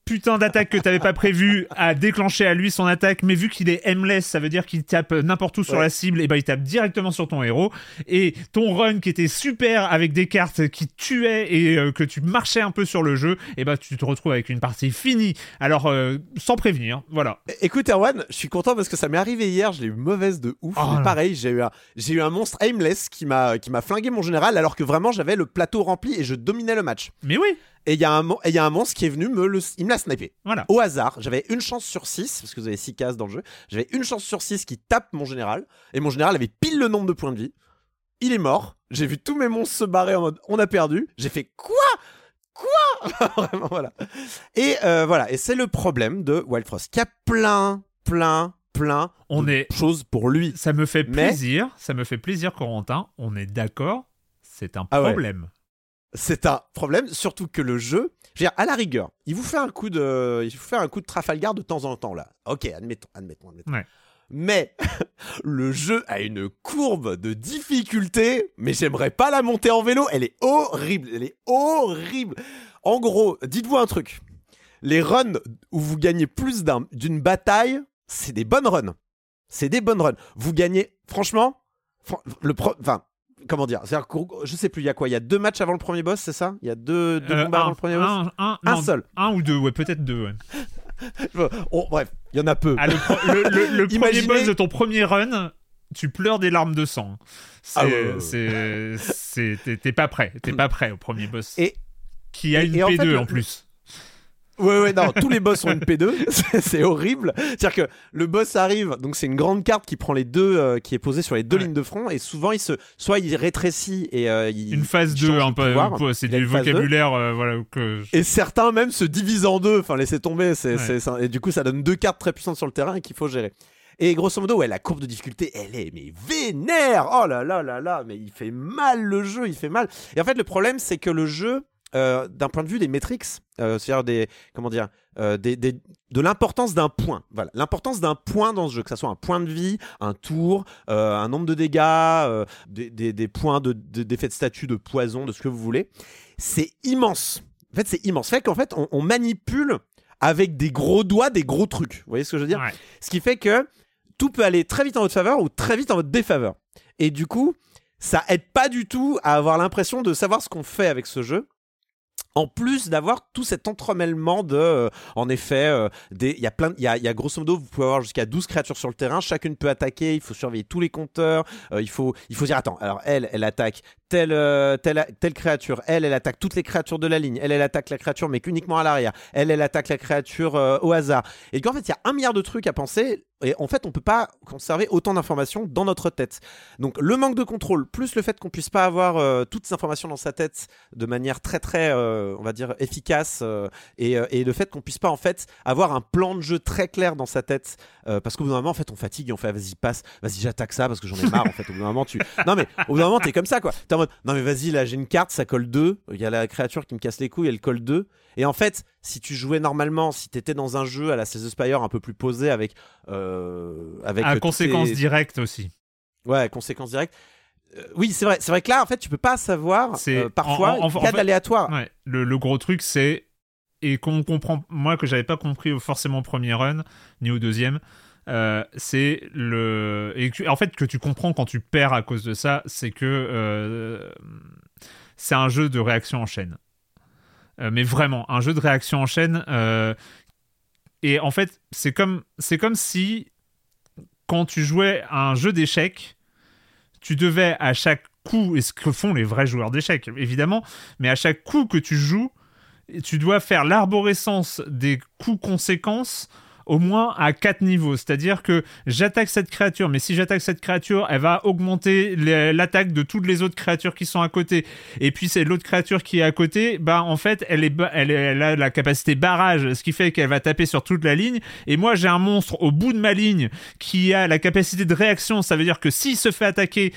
putain d'attaque que t'avais pas prévu a déclenché à lui son attaque, mais vu qu'il est aimless, ça veut dire qu'il tape n'importe où sur Ouais. la cible, et ben il tape directement sur ton héros. Et ton run qui était super avec des cartes qui tuaient et euh, que tu marchais un peu sur le jeu, et ben tu te retrouves avec une partie finie. Alors euh, sans prévenir, voilà. Écoute Erwan, je suis content parce que ça m'est arrivé hier, je l'ai eu mauvaise de ouf. Oh pareil, j'ai eu un, j'ai eu un monstre aimless qui m'a, qui m'a flingué mon général alors que vraiment j'avais le plateau rempli et je dominais le match. Mais oui, Et il y, a un mon- et il y a un monstre qui est venu me le, il me l'a snipé. voilà. Au hasard, j'avais une chance sur 6, parce que vous avez 6 cases dans le jeu, j'avais une chance sur 6 qui tape mon général, et mon général avait pile le nombre de points de vie. Il est mort, j'ai vu tous mes monstres se barrer en mode on a perdu, j'ai fait quoi? Quoi? *laughs* Vraiment, voilà. Et euh, voilà, et c'est le problème de Wild Frost, qui a plein, plein, plein On de est- choses pour lui. Ça me fait Mais- plaisir, ça me fait plaisir, Corentin. On est d'accord, c'est un Ah ouais. C'est un problème, surtout que le jeu, je veux dire, à la rigueur, il vous fait un coup de, il vous fait un coup de Trafalgar de temps en temps là. Ok, admettons, admettons, admettons. Ouais. Mais *laughs* le jeu a une courbe de difficulté, mais j'aimerais pas la monter en vélo. Elle est horrible, elle est horrible. En gros, dites-vous un truc. Les runs où vous gagnez plus d'un- d'une bataille, c'est des bonnes runs. C'est des bonnes runs. Vous gagnez, franchement, fran- le pro, enfin, comment dire que, Je sais plus, il y a quoi Il y a deux matchs avant le premier boss, c'est ça? Il y a deux, deux Euh, combats un, avant le premier boss? un, un, Un non, seul. Un ou deux, ouais, peut-être deux. ouais. *laughs* Oh, Bref, il y en a peu. Ah, le, *laughs* premier boss de ton premier run, tu pleures des larmes de sang. C'est, Ah ouais, ouais, ouais. c'est, c'est- t'es, pas prêt, t'es pas prêt au premier boss. Et- qui a et- une et en P2 fait, le- en plus. Ouais, ouais, non, tous les boss ont une P2, *laughs* c'est- horrible. C'est-à-dire que le boss arrive, donc c'est une grande carte qui prend les deux, euh, qui est posée sur les deux Ouais. lignes de front, et souvent il se, soit il rétrécit et euh, il. Une phase il 2, change un peu, c'est du une phase 2. vocabulaire, euh, voilà, que. Et certains même se divisent en deux, enfin laissez tomber, c'est, Ouais. c'est- et du coup ça donne deux cartes très puissantes sur le terrain et qu'il faut gérer. Et grosso modo, ouais, la courbe de difficulté, elle est mais vénère. Oh là là là là, mais il fait mal le jeu, il fait mal. Et en fait, le problème, c'est que le jeu, euh, d'un point de vue des métriques, euh, c'est-à-dire des, comment dire, euh, des, des- de l'importance d'un point. Voilà, l'importance d'un point dans ce jeu, que ça soit un point de vie, un tour, un nombre de dégâts, des, des- des points de, de- d'effet de statut, de poison, de ce que vous voulez, c'est immense. En fait, c'est immense. Fait qu'en fait, on, on manipule avec des gros doigts des gros trucs. Vous voyez ce que je veux dire? Ouais. Ce qui fait que tout peut aller très vite en votre faveur ou très vite en votre défaveur. Et du coup, ça aide pas du tout à avoir l'impression de savoir ce qu'on fait avec ce jeu. En plus d'avoir tout cet entremêlement de, euh, en effet, euh, il y a plein, il y y a grosso modo, vous pouvez avoir jusqu'à 12 créatures sur le terrain, chacune peut attaquer, il faut surveiller tous les compteurs, euh, il faut, il faut dire, attends, alors elle, elle attaque telle, euh, telle, créature, elle, elle attaque toutes les créatures de la ligne, elle, elle attaque la créature mais qu'uniquement à l'arrière, elle, elle attaque la créature euh, au hasard. Et qu'en fait, il y a un milliard de trucs à penser, et en fait, on peut pas conserver autant d'informations dans notre tête. Donc, le manque de contrôle, plus le fait qu'on puisse pas avoir euh, toutes ces informations dans sa tête de manière très, très, on va dire, efficace, et, le fait qu'on puisse pas, en fait, avoir un plan de jeu très clair dans sa tête, parce qu'au bout d'un moment, en fait, on fatigue et on fait, ah, vas-y, passe, vas-y, j'attaque ça parce que j'en ai marre, en fait. Au bout d'un moment, tu. Non, mais au bout d'un moment, t'es comme ça, quoi. Mode, non, mais vas-y, là, j'ai une carte, ça colle 2, il y a la créature qui me casse les couilles, elle colle 2. Et en fait, si tu jouais normalement, si t'étais dans un jeu à la Slay Spire un peu plus posé avec. Euh, avec À les- directes aussi. Ouais, conséquences directes. Euh, oui, c'est vrai. C'est vrai que là, en fait, tu peux pas savoir. C'est- euh, parfois, en- l'aléatoire. Ouais, le, le gros truc, c'est. Et qu'on comprend. Moi, que j'avais pas compris forcément au premier run, ni au deuxième. Euh, c'est le. Et en fait, que tu comprends quand tu perds à cause de ça, c'est que. euh, c'est un jeu de réaction en chaîne. Euh, mais vraiment, un jeu de réaction en chaîne. et en fait, c'est comme, c'est comme si. Quand tu jouais à un jeu d'échecs, tu devais à chaque coup, et ce que font les vrais joueurs d'échecs, évidemment, mais à chaque coup que tu joues, tu dois faire l'arborescence des coups conséquences au moins à quatre niveaux. C'est-à-dire que j'attaque cette créature, mais si j'attaque cette créature, elle va augmenter l'attaque de toutes les autres créatures qui sont à côté. Et puis c'est l'autre créature qui est à côté, bah en fait, elle, est elle, elle a la capacité barrage, ce qui fait qu'elle va taper sur toute la ligne. Et moi, j'ai un monstre au bout de ma ligne qui a la capacité de réaction. Ça veut dire que s'il se fait attaquer,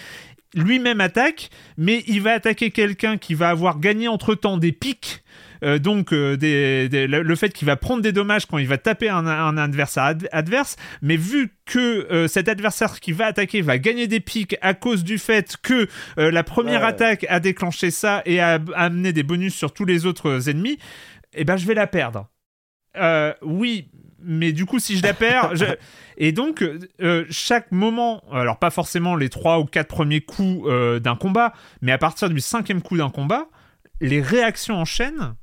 lui-même attaque, mais il va attaquer quelqu'un qui va avoir gagné entre-temps des pics. Euh, donc euh, des- des- le le fait qu'il va prendre des dommages quand il va taper un, un adversaire ad- adverse, mais vu que euh, cet adversaire qui va attaquer va gagner des pics à cause du fait que euh, la première Ouais. attaque a déclenché ça et a, a amené des bonus sur tous les autres ennemis, eh ben je vais la perdre. Euh, oui, mais du coup, si je la perds, je- *laughs* et donc euh, chaque moment, alors pas forcément les trois ou quatre premiers coups euh, d'un combat, mais à partir du cinquième coup d'un combat, les réactions en chaîne,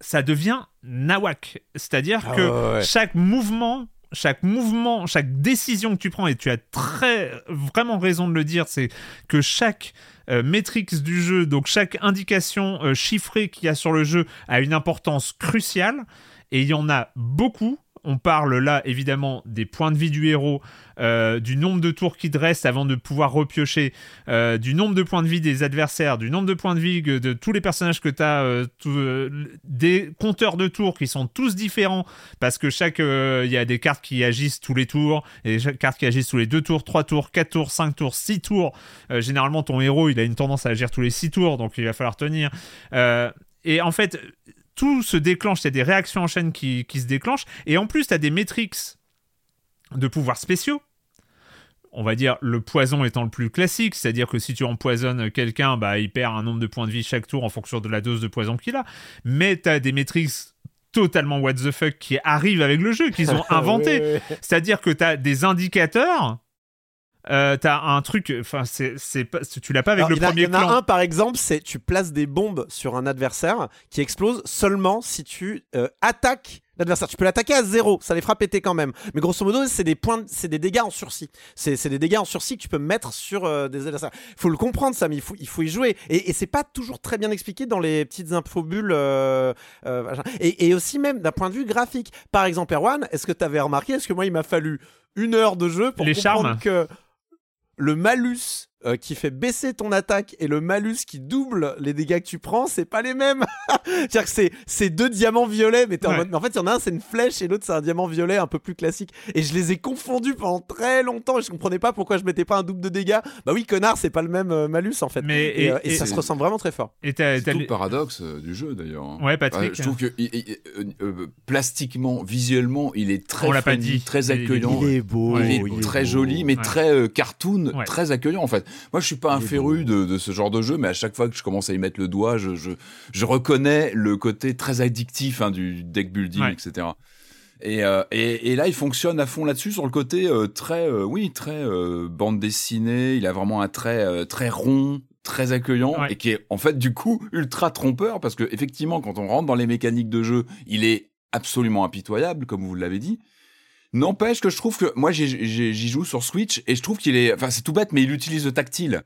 ça devient nawak. C'est-à-dire Ah que ouais, chaque mouvement, chaque mouvement, chaque décision que tu prends, et tu as très vraiment raison de le dire, c'est que chaque euh, métrix du jeu, donc chaque indication euh, chiffrée qu'il y a sur le jeu a une importance cruciale, et il y en a beaucoup. On parle là évidemment des points de vie du héros, euh, du nombre de tours qui dresse avant de pouvoir repiocher, euh, du nombre de points de vie des adversaires, du nombre de points de vie de tous les personnages que tu as, des compteurs de tours qui sont tous différents parce que chaque euh, il y a des cartes qui agissent tous les tours et chaque carte qui agissent tous les deux tours, trois tours, quatre tours, cinq tours, six tours. Euh, généralement ton héros il a une tendance à agir tous les six tours donc il va falloir tenir. Euh, et en fait tout se déclenche, il y a des réactions en chaîne qui, qui se déclenchent et en plus tu as des métriques de pouvoirs spéciaux on va dire le poison étant le plus classique, c'est-à-dire que si tu empoisonnes quelqu'un, bah, il perd un nombre de points de vie chaque tour en fonction de la dose de poison qu'il a. Mais tu as des métriques totalement what the fuck qui arrivent avec le jeu, qu'ils ont *laughs* inventé. C'est-à-dire que tu as des indicateurs. Euh, t'as un truc, enfin c'est, pas, tu l'as pas avec Alors, le il a- premier il y en a clan. un par exemple, c'est tu places des bombes sur un adversaire qui explose seulement si tu euh, attaques l'adversaire. Tu peux l'attaquer à zéro, ça les fera péter quand même. Mais grosso modo, c'est des points, c'est des dégâts en sursis. C'est des dégâts en sursis que tu peux mettre sur euh, des adversaires. Faut le comprendre, Sam. Il faut il faut y jouer. Et, et c'est pas toujours très bien expliqué dans les petites infobules. Euh, euh, et, et aussi même d'un point de vue graphique. Par exemple, Erwan, est-ce que tu avais remarqué Est-ce que moi, il m'a fallu une heure de jeu pour Les comprendre charmes. que le malus euh, qui fait baisser ton attaque et le malus qui double les dégâts que tu prends, c'est pas les mêmes. *laughs* C'est-à-dire que c'est, c'est deux diamants violets, mais, t'es en, Ouais. mode- mais en fait, il y en a un, c'est une flèche et l'autre, c'est un diamant violet un peu plus classique. Et je les ai confondus pendant très longtemps et je comprenais pas pourquoi je mettais pas un double de dégâts. Bah oui, connard, c'est pas le même euh, malus en fait. Mais- et, et- euh, et et- ça se ressemble vraiment très fort. Et t'as- C'est t'as tout le paradoxe euh, du jeu d'ailleurs. hein. Ouais, Patrick. Ouais, je trouve que il- il- euh, euh, plastiquement, visuellement, il est très On l'a pas dit. très Il est- accueillant. Il est beau. Il est il est très beau. joli, mais Ouais. très euh, cartoon, Ouais. très accueillant en fait. Moi, je suis pas un féru de, de ce genre de jeu, mais à chaque fois que je commence à y mettre le doigt, je, je, je reconnais le côté très addictif hein, du deck building, Ouais. etc. Et, euh, et, et là, il fonctionne à fond là-dessus sur le côté euh, très, euh, oui, très euh, bande dessinée. Il a vraiment un trait euh, très rond, très accueillant Ouais. et qui est en fait du coup ultra trompeur parce que effectivement, quand on rentre dans les mécaniques de jeu, il est absolument impitoyable, comme vous l'avez dit. N'empêche que je trouve que moi j'y joue sur Switch et je trouve qu'il est, enfin c'est tout bête, mais il utilise le tactile.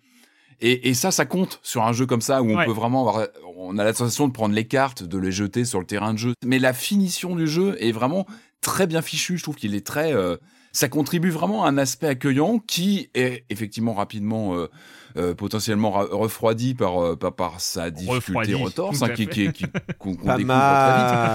Et, et ça, ça compte sur un jeu comme ça où on Ouais. peut vraiment avoir, on a la sensation de prendre les cartes, de les jeter sur le terrain de jeu. Mais la finition du jeu est vraiment très bien fichue. Je trouve qu'il est très, euh, ça contribue vraiment à un aspect accueillant qui est effectivement rapidement euh, euh, potentiellement ra- refroidi par, euh, par par sa difficulté retorse hein, qui qui qui- qu'on découvre très vite.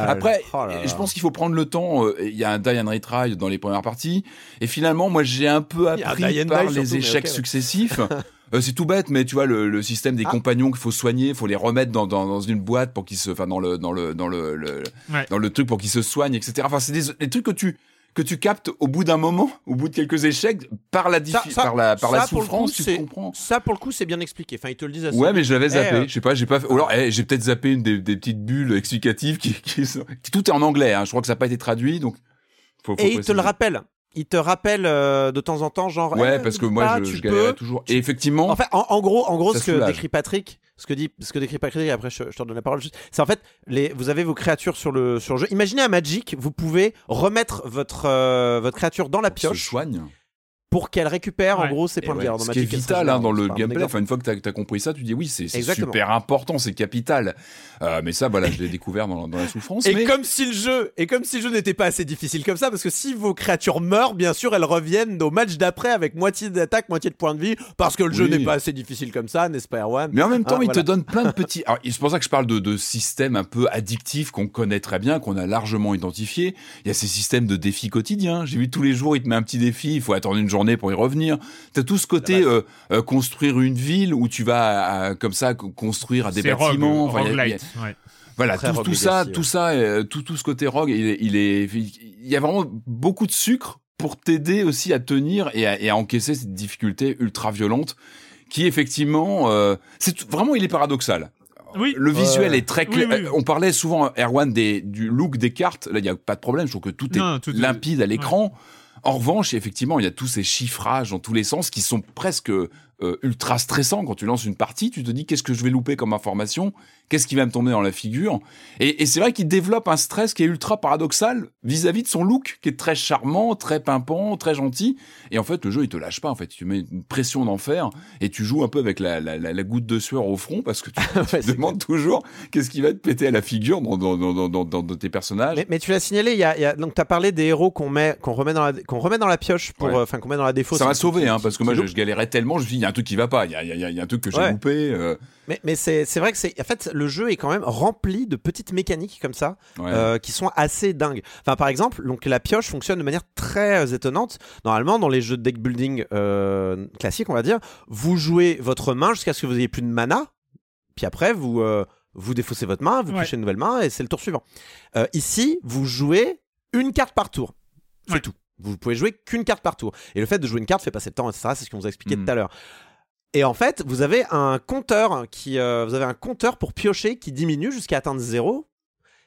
Après, Oh là là. je pense qu'il faut prendre le temps. Il y a un die and retry dans les premières parties, et finalement, moi, j'ai un peu appris par les surtout, échecs successifs. *laughs* Euh, c'est tout bête, mais tu vois le, le système des Ah. compagnons qu'il faut soigner, il faut les remettre dans, dans, dans une boîte pour qu'ils se, enfin dans le dans le dans le, le- Ouais. dans le truc pour qu'ils se soignent, etc. Enfin, c'est des, des trucs que tu que tu captes au bout d'un moment, au bout de quelques échecs, par la Ça- ça- par la par la ça, coup, souffrance, tu comprends. Ça, pour le coup, c'est bien expliqué. Enfin, ils te le disent assez Ouais, mais je l'avais zappé. Eh, euh, Je sais pas, j'ai pas fait. Ou alors, eh, j'ai peut-être zappé une des, des petites bulles explicatives qui, qui, sont- tout est en anglais. Hein. Je crois que ça n'a pas été traduit, donc. Faut, faut Et il te le rappelle. Il te rappelle euh, de temps en temps, genre. Ouais, eh, parce que moi, pas, je, galérais toujours. Et effectivement, En fait, en, en gros, en gros, ce que décrit Patrick, ce que dit, ce que décrit Patrick, et après je, je te redonne la parole. juste, C'est en fait, les, vous avez vos créatures sur le sur le jeu. Imaginez un Magic, vous pouvez remettre votre euh, votre créature dans la se pioche soigne. Pour qu'elle récupère en gros ses points de dans ce qui est vital hein, dans le gameplay, enfin une fois que tu as, compris ça, tu dis oui, c'est super important, c'est capital. Euh, mais ça, voilà, je l'ai découvert dans, dans la souffrance. Et mais... comme si le jeu, et comme si le jeu n'était pas assez difficile comme ça, parce que si vos créatures meurent, bien sûr, elles reviennent au match d'après avec moitié d'attaque, moitié de points de vie, parce que le jeu n'est pas assez difficile comme ça, n'est-ce pas, Erwan? Mais en même temps, Ah, il voilà. te donne plein de *laughs* petits. Alors, c'est pour ça que je parle de, de systèmes un peu addictifs qu'on connaît très bien, qu'on a largement identifiés. Il y a ces systèmes de défis quotidiens. J'ai vu tous les jours, il te met un petit défi, il faut attendre une journée pour y revenir. T'as tout ce côté euh, euh, construire une ville où tu vas euh, comme ça co- construire des C'est rogue, bâtiments. Enfin, ouais. Voilà, tout, Rogue tout ça, tout ouais. ça, euh, tout, tout ce côté rogue, il est, il est, il y a vraiment beaucoup de sucre pour t'aider aussi à tenir et à, et à encaisser cette difficulté ultra violente qui effectivement, euh, c'est tout- vraiment il est paradoxal. Oui. Le visuel est très clair. oui, oui. On parlait souvent, Erwan, des, du look des cartes. Là, il n'y a pas de problème. Je trouve que tout est Non, tout est- limpide à l'écran. En revanche, effectivement, il y a tous ces chiffrages dans tous les sens qui sont presque euh, ultra stressants. Quand tu lances une partie, tu te dis qu'est-ce que je vais louper comme information? Qu'est-ce qui va me tomber dans la figure? Et, et c'est vrai qu'il développe un stress qui est ultra paradoxal vis-à-vis de son look, qui est très charmant, très pimpant, très gentil. Et en fait, le jeu, il te lâche pas. En fait, tu mets une pression d'enfer et tu joues un peu avec la, la, la, la goutte de sueur au front parce que tu *laughs* Ouais, te demandes toujours qu'est-ce qui va te péter à la figure dans, dans, dans, dans, dans, dans tes personnages. Mais, mais tu l'as signalé, il y a, il y a- donc t'as parlé des héros qu'on met, qu'on remet dans la, qu'on remet dans la pioche pour, Ouais. euh, enfin qu'on met dans la défaut. ça m'a sauvé, hein, parce que moi, je, galérais tellement. Je me dit, il y a un truc qui va pas. Il y a, il y a- il y a un truc que j'ai Ouais. loupé. euh, Mais, mais c'est vrai que c'est, en fait, le jeu est quand même rempli de petites mécaniques comme ça, ouais. euh, qui sont assez dingues. Enfin, par exemple, donc la pioche fonctionne de manière très euh, étonnante. Normalement, dans les jeux de deck building euh, classiques, on va dire, vous jouez votre main jusqu'à ce que vous ayez plus de mana, puis après vous euh, vous défaussez votre main, vous Ouais. piochez une nouvelle main et c'est le tour suivant. Euh, ici, vous jouez une carte par tour. C'est Ouais. tout. Vous pouvez jouer qu'une carte par tour. Et le fait de jouer une carte fait passer le temps, etc. C'est ce qu'on vous a expliqué Mm. tout à l'heure. Et en fait, vous avez un compteur qui, euh, pour piocher qui diminue jusqu'à atteindre zéro.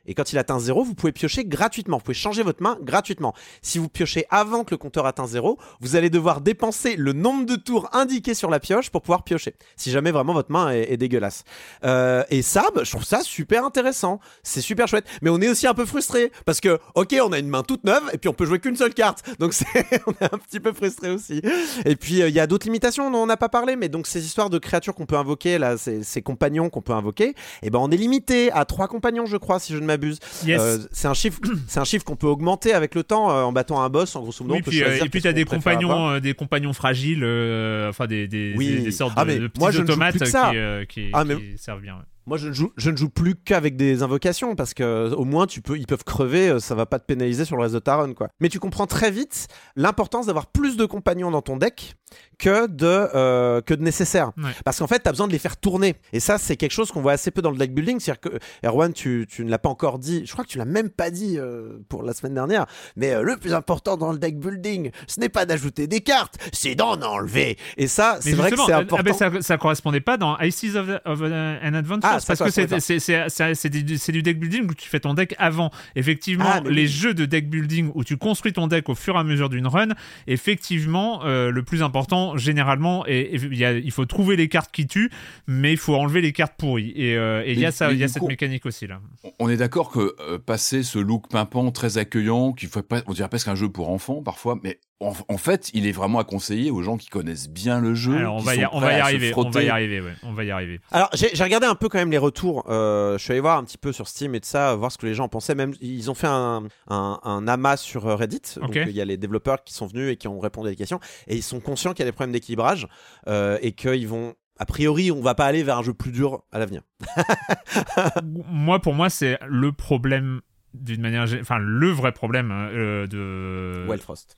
Et quand il atteint zéro, vous pouvez piocher gratuitement. Vous pouvez changer votre main gratuitement. Si vous piochez avant que le compteur atteint zéro, vous allez devoir dépenser le nombre de tours indiqué sur la pioche pour pouvoir piocher. Si jamais vraiment votre main est, dégueulasse. Euh, et ça, bah, je trouve ça super intéressant. C'est super chouette. Mais on est aussi un peu frustré parce que, ok, on a une main toute neuve et puis on peut jouer qu'une seule carte. Donc *laughs* on est un petit peu frustré aussi. Et puis euh, il y a d'autres limitations dont on n'a pas parlé, mais donc ces histoires de créatures qu'on peut invoquer là, ces, compagnons qu'on peut invoquer, et ben on est limité à trois compagnons, je crois, si je ne m'abuse. Yes. Euh, c'est un chiffre, *clears throat* c'est un chiffre qu'on peut augmenter avec le temps euh, en battant un boss. En grosso modo, Oui, on peut puis, euh, choisir et puis t'as des compagnons, euh, des compagnons fragiles, euh, enfin des, des, Oui. des, des sortes Ah, de, de petits moi, je automates qui, qui, Ah, mais- qui servent bien. ouais. Moi, je ne joue, je ne joue plus qu'avec des invocations parce que euh, au moins tu peux, ils peuvent crever, euh, ça va pas te pénaliser sur le reste de ta run, quoi. Mais tu comprends très vite l'importance d'avoir plus de compagnons dans ton deck que de euh, que de nécessaire. Ouais. Parce qu'en fait, tu as besoin de les faire tourner. Et ça, c'est quelque chose qu'on voit assez peu dans le deck building. C'est-à-dire que, Erwan, tu, tu ne l'as pas encore dit. Je crois que tu l'as même pas dit euh, pour la semaine dernière. Mais euh, le plus important dans le deck building, ce n'est pas d'ajouter des cartes, c'est d'en enlever. Et ça, c'est vrai que c'est euh, important. ah ben, ça, ça correspondait pas dans Ices of, of an Adventure Ah, parce que c'est pas. c'est- c'est- c'est- c'est du, deck building où tu fais ton deck avant. Effectivement, Ah, les oui. jeux de deck building où tu construis ton deck au fur et à mesure d'une run, effectivement, euh, le plus important généralement, et il y a- il faut trouver les cartes qui tuent, mais il faut enlever les cartes pourries. Et euh, il y a ça, y a cette coup- mécanique aussi là. On est d'accord que euh, passer ce look pimpant, très accueillant, qui fait pas, on dirait presque un jeu pour enfants parfois, mais en, en fait, il est vraiment à conseiller aux gens qui connaissent bien le jeu. Alors on qui va y, on va arriver, on va y arriver, ouais, on va y arriver. Alors, j'ai regardé un peu quand même les retours. Euh, je suis allé voir un petit peu sur Steam et de ça, voir ce que les gens en pensaient. Même, ils ont fait un, un, un amas sur euh, Reddit. Donc, Ok. il y a les développeurs qui sont venus et qui ont répondu à des questions. Et ils sont conscients qu'il y a des problèmes d'équilibrage euh, et qu'ils vont. A priori, on va pas aller vers un jeu plus dur à l'avenir. *laughs* moi, pour moi, c'est le problème d'une manière, enfin le vrai problème euh, de Wild Frost.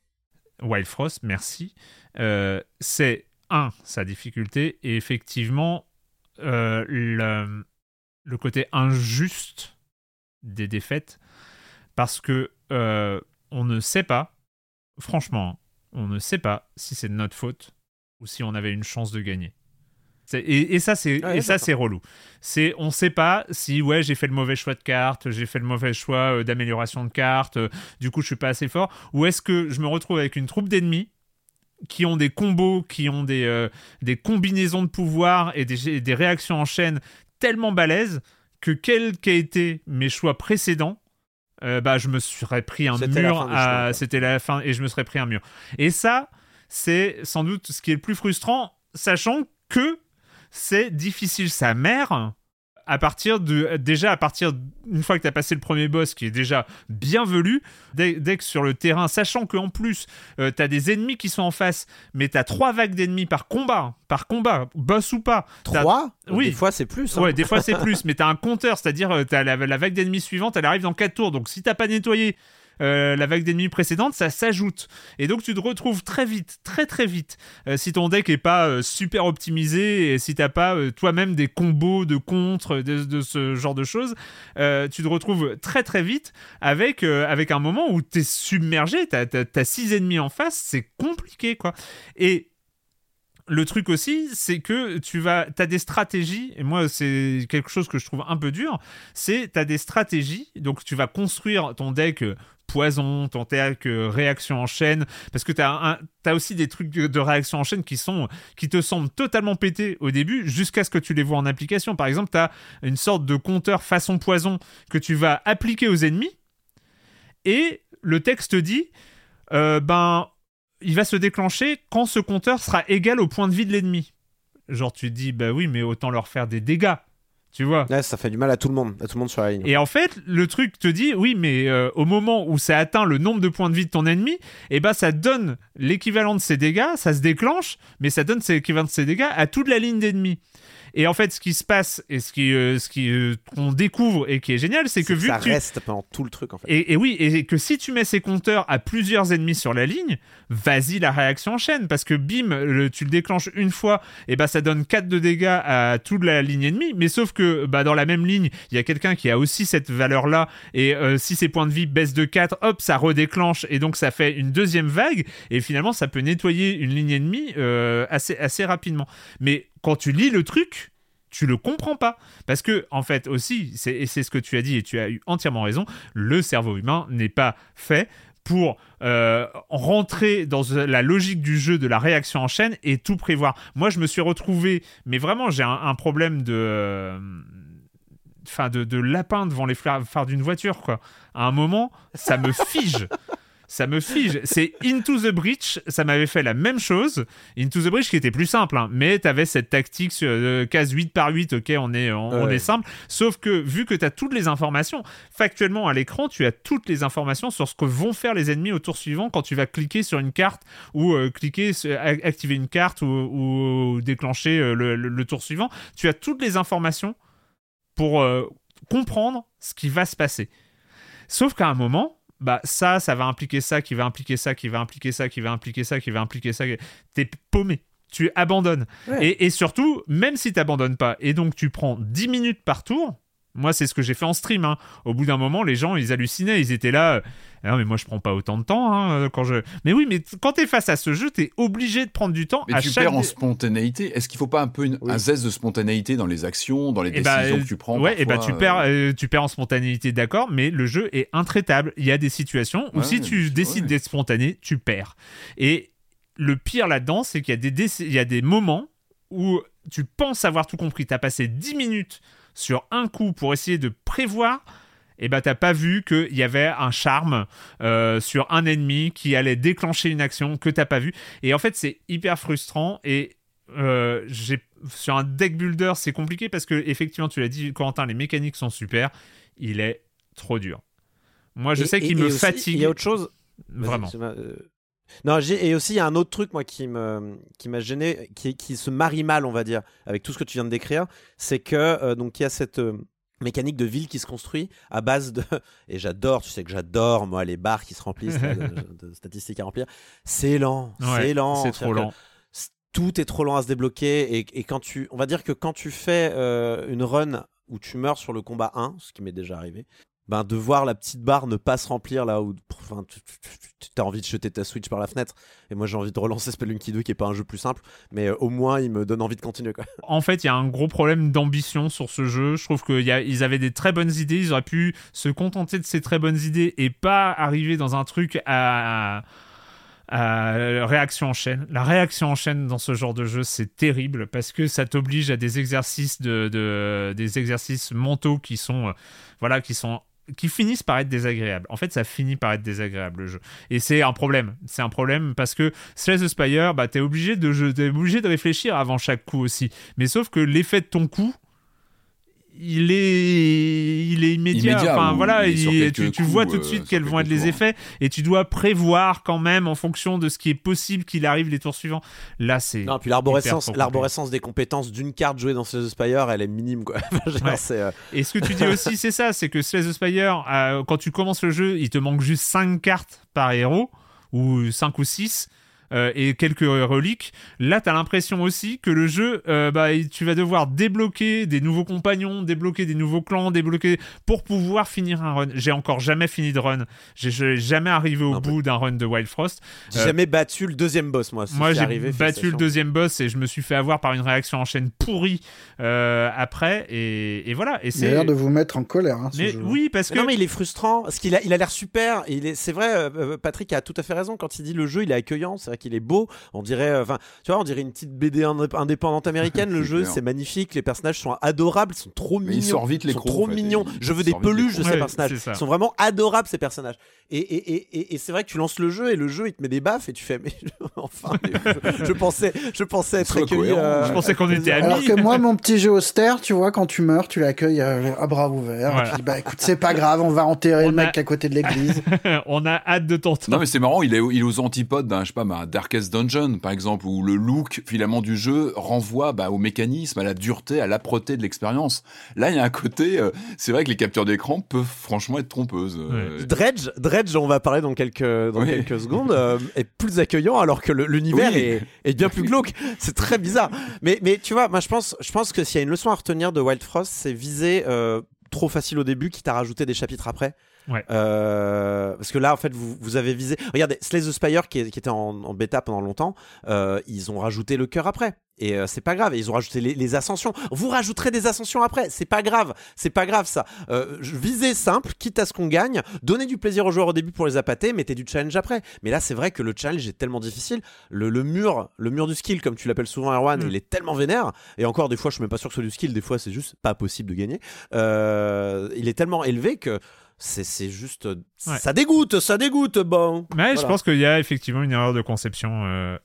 Wild Frost, merci. Euh, c'est un sa difficulté et effectivement euh, le, côté injuste des défaites parce que euh, on ne sait pas, franchement, on ne sait pas si c'est de notre faute ou si on avait une chance de gagner. Et, et ça, c'est Ouais, et ça, c'est relou. C'est on sait pas si ouais j'ai fait le mauvais choix de carte, j'ai fait le mauvais choix euh, d'amélioration de carte, euh, du coup je suis pas assez fort, ou est-ce que je me retrouve avec une troupe d'ennemis qui ont des combos, qui ont des, euh, des combinaisons de pouvoirs et des, des réactions en chaîne tellement balèzes que quels qu'aient été mes choix précédents, bah je me serais pris un mur à- c'était la fin et je me serais pris un mur. Et ça c'est sans doute ce qui est le plus frustrant, sachant que c'est difficile. Sa mère à partir de déjà à partir une fois que tu as passé le premier boss qui est déjà bien velu dès, que sur le terrain sachant qu'en plus euh, tu as des ennemis qui sont en face mais tu as trois vagues d'ennemis par combat par combat boss ou pas. Trois? Oui. Des fois c'est plus hein. ouais des fois c'est plus mais tu as un compteur c'est-à-dire euh, tu as la, la, vague d'ennemis suivante elle arrive dans 4 tours. Donc si t'as pas nettoyé euh, la vague d'ennemis précédente, ça s'ajoute. Et donc tu te retrouves très vite, très très vite, euh, si ton deck est pas euh, super optimisé et si t'as pas toi-même des combos de contre, de, ce genre de choses, tu te retrouves très très vite avec, avec un moment où tu es submergé, t'as as, six ennemis en face, c'est compliqué quoi. Et le truc aussi, c'est que tu vas, as des stratégies, et moi c'est quelque chose que je trouve un peu dur, c'est tu as des stratégies, donc tu vas construire ton deck poison, ton deck réaction en chaîne, parce que tu as, as, aussi des trucs de, réaction en chaîne qui, sont, qui te semblent totalement pétés au début, jusqu'à ce que tu les vois en application. Par exemple, tu as une sorte de compteur façon poison que tu vas appliquer aux ennemis, et le texte dit, euh, ben il va se déclencher quand ce compteur sera égal au point de vie de l'ennemi. Genre, tu te dis, bah oui, mais autant leur faire des dégâts. Tu vois? Ouais, ça fait du mal à tout le monde, à tout le monde sur la ligne. Et en fait, le truc te dit, oui, mais euh, au moment où ça atteint le nombre de points de vie de ton ennemi, eh ben ça donne l'équivalent de ses dégâts, ça se déclenche, mais ça donne l'équivalent de ses dégâts à toute la ligne d'ennemis. Et en fait, ce qui se passe et ce qui, euh, ce qui euh, qu'on découvre et qui est génial, c'est que, vu ça que ça reste pendant tout le truc en fait. Et, oui, et que si tu mets ces compteurs à plusieurs ennemis sur la ligne, vas-y la réaction enchaîne parce que bim, tu le déclenches une fois, et bah ça donne 4 de dégâts à toute la ligne ennemie. Mais sauf que bah dans la même ligne, il y a quelqu'un qui a aussi cette valeur là, et euh, si ses points de vie baissent de 4, hop, ça redéclenche et donc ça fait une deuxième vague. Et finalement, ça peut nettoyer une ligne ennemie assez assez rapidement. Mais quand tu lis le truc, tu le comprends pas. Parce que, en fait, aussi, et c'est ce que tu as dit et tu as eu entièrement raison, le cerveau humain n'est pas fait pour euh, rentrer dans la logique du jeu de la réaction en chaîne et tout prévoir. Moi, je me suis retrouvé, mais vraiment, j'ai un, problème de. De, lapin devant les phares d'une voiture. À un moment, ça me fige ça me fige. C'est Into the Breach, ça m'avait fait la même chose. Into the Breach qui était plus simple, hein, mais t'avais cette tactique sur euh, case 8 par 8, ok, on est, on, est simple. Sauf que vu que t'as toutes les informations, factuellement à l'écran, tu as toutes les informations sur ce que vont faire les ennemis au tour suivant quand tu vas cliquer sur une carte ou euh, cliquer, activer une carte ou, déclencher euh, le, tour suivant. Tu as toutes les informations pour comprendre ce qui va se passer. Sauf qu'à un moment, bah ça, ça va impliquer ça, qui va impliquer ça, qui va impliquer ça, qui va impliquer ça, qui va impliquer ça. T'es paumé. Tu abandonnes. Et, et, surtout, même si tu n'abandonnes pas, et donc tu prends 10 minutes par tour, moi, c'est ce que j'ai fait en stream. Hein. Au bout d'un moment, les gens, ils hallucinaient. Ils étaient là. Euh, mais moi, je prends pas autant de temps hein, euh, quand je. Mais oui, mais quand tu es face à ce jeu, tu es obligé de prendre du temps. Mais tu perds en spontanéité. Est-ce qu'il faut pas un peu un zeste de spontanéité dans les actions, dans les eh bah, décisions que tu prends Ouais, et eh bah tu perds, euh, tu perds en spontanéité, d'accord. Mais le jeu est intraitable. Il y a des situations où si tu décides d'être spontané, tu perds. Et le pire là-dedans, c'est qu'il y a des, il y a des moments où tu penses avoir tout compris. Tu as passé 10 minutes sur un coup pour essayer de prévoir, et eh ben t'as pas vu qu'il y avait un charme euh, sur un ennemi qui allait déclencher une action que t'as pas vu. Et en fait, c'est hyper frustrant et euh, sur un deck builder, c'est compliqué parce que effectivement, tu l'as dit, Corentin, les mécaniques sont super. Il est trop dur. Moi, je sais qu'il me fatigue. Il y a autre chose. Vraiment. Non, et aussi il y a un autre truc moi qui me qui m'a gêné, qui, qui se marie mal, on va dire, avec tout ce que tu viens de décrire, c'est que euh, donc il y a cette euh, mécanique de ville qui se construit à base de *laughs* et j'adore, tu sais que j'adore moi les bars qui se remplissent *laughs* de, statistiques à remplir. C'est lent, c'est lent, c'est trop lent. Tout est trop lent à se débloquer et, et, quand tu, on va dire que quand tu fais euh, une run où tu meurs sur le combat 1, ce qui m'est déjà arrivé, ben, de voir la petite barre ne pas se remplir là où enfin, tu as envie de jeter ta Switch par la fenêtre. Et moi, j'ai envie de relancer Spelunky 2 qui est pas un jeu plus simple, mais euh, au moins, il me donne envie de continuer. Quoi. *laughs* En fait, il y a un gros problème d'ambition sur ce jeu. Je trouve qu'ils avaient des très bonnes idées. Ils auraient pu se contenter de ces très bonnes idées et pas arriver dans un truc à. réaction en chaîne. La réaction en chaîne dans ce genre de jeu, c'est terrible parce que ça t'oblige à des exercices de, des exercices mentaux qui sont, euh, voilà, qui sont qui finissent par être désagréables. En fait, ça finit par être désagréable le jeu. Et c'est un problème. C'est un problème parce que Slay the Spire, bah, t'es obligé de, obligé de réfléchir avant chaque coup aussi. Mais sauf que l'effet de ton coup, il est, il est immédiat. Immédiat, enfin voilà, il est il- tu, tu coups, vois tout de euh, suite quels vont être les effets et tu dois prévoir quand même en fonction de ce qui est possible qu'il arrive les tours suivants. Là, c'est Non, puis l'arborescence, des compétences d'une carte jouée dans Slay the Spire, elle est minime quoi. *laughs* Ouais. c'est, euh, Et ce que tu dis *laughs* aussi, c'est ça, c'est que Slay the Spire, euh, quand tu commences le jeu, il te manque juste 5 cartes par héros, ou 5 ou 6. Et quelques reliques. Là, t'as l'impression aussi que le jeu, euh, bah, tu vas devoir débloquer des nouveaux compagnons, débloquer des nouveaux clans, débloquer pour pouvoir finir un run. J'ai encore jamais fini de run. J'ai- jamais arrivé au Non, bout d'un run de Wild Frost. j'ai Euh, jamais battu le deuxième boss moi. Moi, C'est j'ai battu le deuxième boss et je me suis fait avoir par une réaction en chaîne pourrie euh, après. Et, et voilà. Et a l'air c'est. de vous mettre en colère. Hein, ce Mais jeu. oui, parce Mais que Non mais il est frustrant parce qu'il a il a l'air super. c'est vrai euh, euh, Patrick a tout à fait raison quand il dit le jeu il est accueillant. C'est vrai qu'il est beau. On dirait euh, enfin tu vois on dirait une petite BD indép- indépendante américaine. *laughs* Le jeu c'est magnifique. Les personnages sont adorables. Ils sont trop Mais mignons. il sort vite Ils sont trop en fait, mignons. Je veux des peluches de ces Ouais, personnages. Ils sont vraiment adorables ces personnages. Et, et, et, et, et c'est vrai que tu lances le jeu et le jeu il te met des baffes et tu fais mais *laughs* enfin mais je, je pensais je pensais être accueilli. euh, Je pensais qu'on était amis. Alors que moi, mon petit jeu austère, tu vois, quand tu meurs, tu l'accueilles euh, à bras ouverts. Voilà. Tu dis, bah écoute, c'est pas grave, on va enterrer On le a- mec à côté de l'église. *laughs* on a hâte de t'entendre. Non mais c'est marrant, il est, il est aux antipodes d'un, je sais pas, Darkest Dungeon par exemple, où le look finalement du jeu renvoie bah, au mécanisme, à la dureté, à l'âpreté de l'expérience. Là, il y a un côté, euh, c'est vrai que les captures d'écran peuvent franchement être trompeuses. euh, Dredge, Dredge, on va parler dans quelques, dans Oui. quelques secondes, euh, est plus accueillant alors que l'univers Oui. est, est bien plus glauque. *laughs* C'est très bizarre. Mais, mais tu vois, moi je pense, je pense que s'il y a une leçon à retenir de Wild Frost, c'est viser euh, trop facile au début, quitte à rajouter des chapitres après. Ouais. Euh, parce que là, en fait, vous, vous avez visé. Regardez, Slay the Spire, qui, est- qui était en, en bêta pendant longtemps, euh, ils ont rajouté le cœur après. Et euh, c'est pas grave. Et ils ont rajouté les, les ascensions. Vous rajouterez des ascensions après. C'est pas grave. C'est pas grave ça. Euh, visez simple, quitte à ce qu'on gagne. Donnez du plaisir aux joueurs au début pour les appâter. Mettez du challenge après. Mais là, c'est vrai que le challenge est tellement difficile. Le, le mur, le mur du skill, comme tu l'appelles souvent, Erwan, Mm. il est tellement vénère. Et encore, des fois, je suis même pas sûr que ce soit du skill. Des fois, c'est juste pas possible de gagner. Il est tellement élevé que c'est juste. Ouais. Ça dégoûte, ça dégoûte. Bon. Mais je pense qu'il y a effectivement une erreur de conception euh,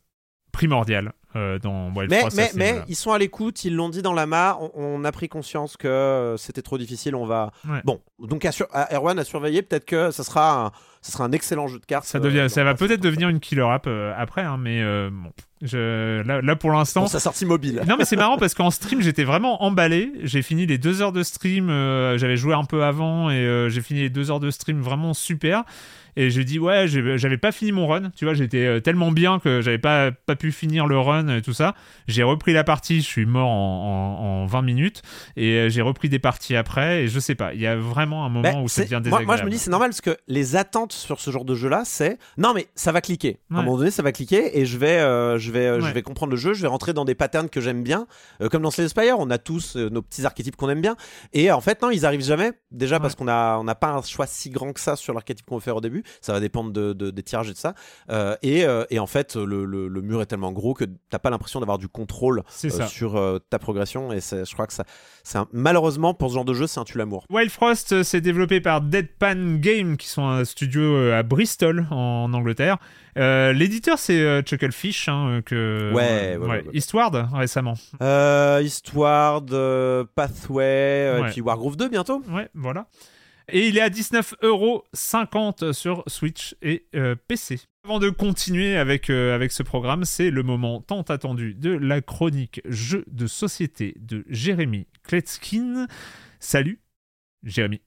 primordiale euh, dans Wild Mais, Frost. mais, ils sont à l'écoute, ils l'ont dit dans la mare, on, on a pris conscience que euh, c'était trop difficile, on va... Ouais. Bon, donc à, sur- à Erwan à surveiller, peut-être que ça sera, un, ça sera un excellent jeu de cartes. ça, euh, devient, dans- ça va peut-être devenir une killer app euh, après, hein, mais euh, bon, je, là, là pour l'instant, sa sortie mobile. Non mais c'est marrant parce qu'en stream *laughs* j'étais vraiment emballé. J'ai fini les deux heures de stream. euh, J'avais joué un peu avant et euh, j'ai fini les deux heures de stream vraiment super. Et j'ai dit ouais j'avais pas fini mon run. Tu vois j'étais euh, tellement bien que j'avais pas pas pu finir le run et tout ça. J'ai repris la partie. Je suis mort en, en, en 20 minutes et euh, j'ai repris des parties après. Et je sais pas. Il y a vraiment un moment Ben, où ça devient désagréable. moi, je me dis c'est normal parce que les attentes sur ce genre de jeu là c'est non mais ça va cliquer à un moment donné ça va cliquer et je vais euh, je vais je vais comprendre le jeu je vais rentrer dans des patterns que j'aime bien Euh, comme dans Slay the Spire on a tous euh, nos petits archétypes qu'on aime bien et en fait non ils arrivent jamais déjà parce qu'on a on n'a pas un choix si grand que ça sur l'archétype qu'on veut faire au début ça va dépendre de, de- des tirages et de ça Euh, et, euh, et en fait le, le- le mur est tellement gros que t'as pas l'impression d'avoir du contrôle euh, sur ta progression et je crois que ça un- malheureusement pour ce genre de jeu c'est un tue l'amour Wild Frost, c'est développé par Deadpan Game, qui sont un studio à Bristol, en Angleterre. Euh, L'éditeur, c'est euh, Chucklefish, hein, que Ouais, ouais, ouais, ouais. Eastward. Euh, Pathway, et puis Wargroove 2 bientôt. Ouais, voilà. Et il est à 19,50€ sur Switch et euh, PC. Avant de continuer avec, euh, avec ce programme, c'est le moment tant attendu de la chronique jeu de société de Jérémy Kletskin. Salut, Jérémy.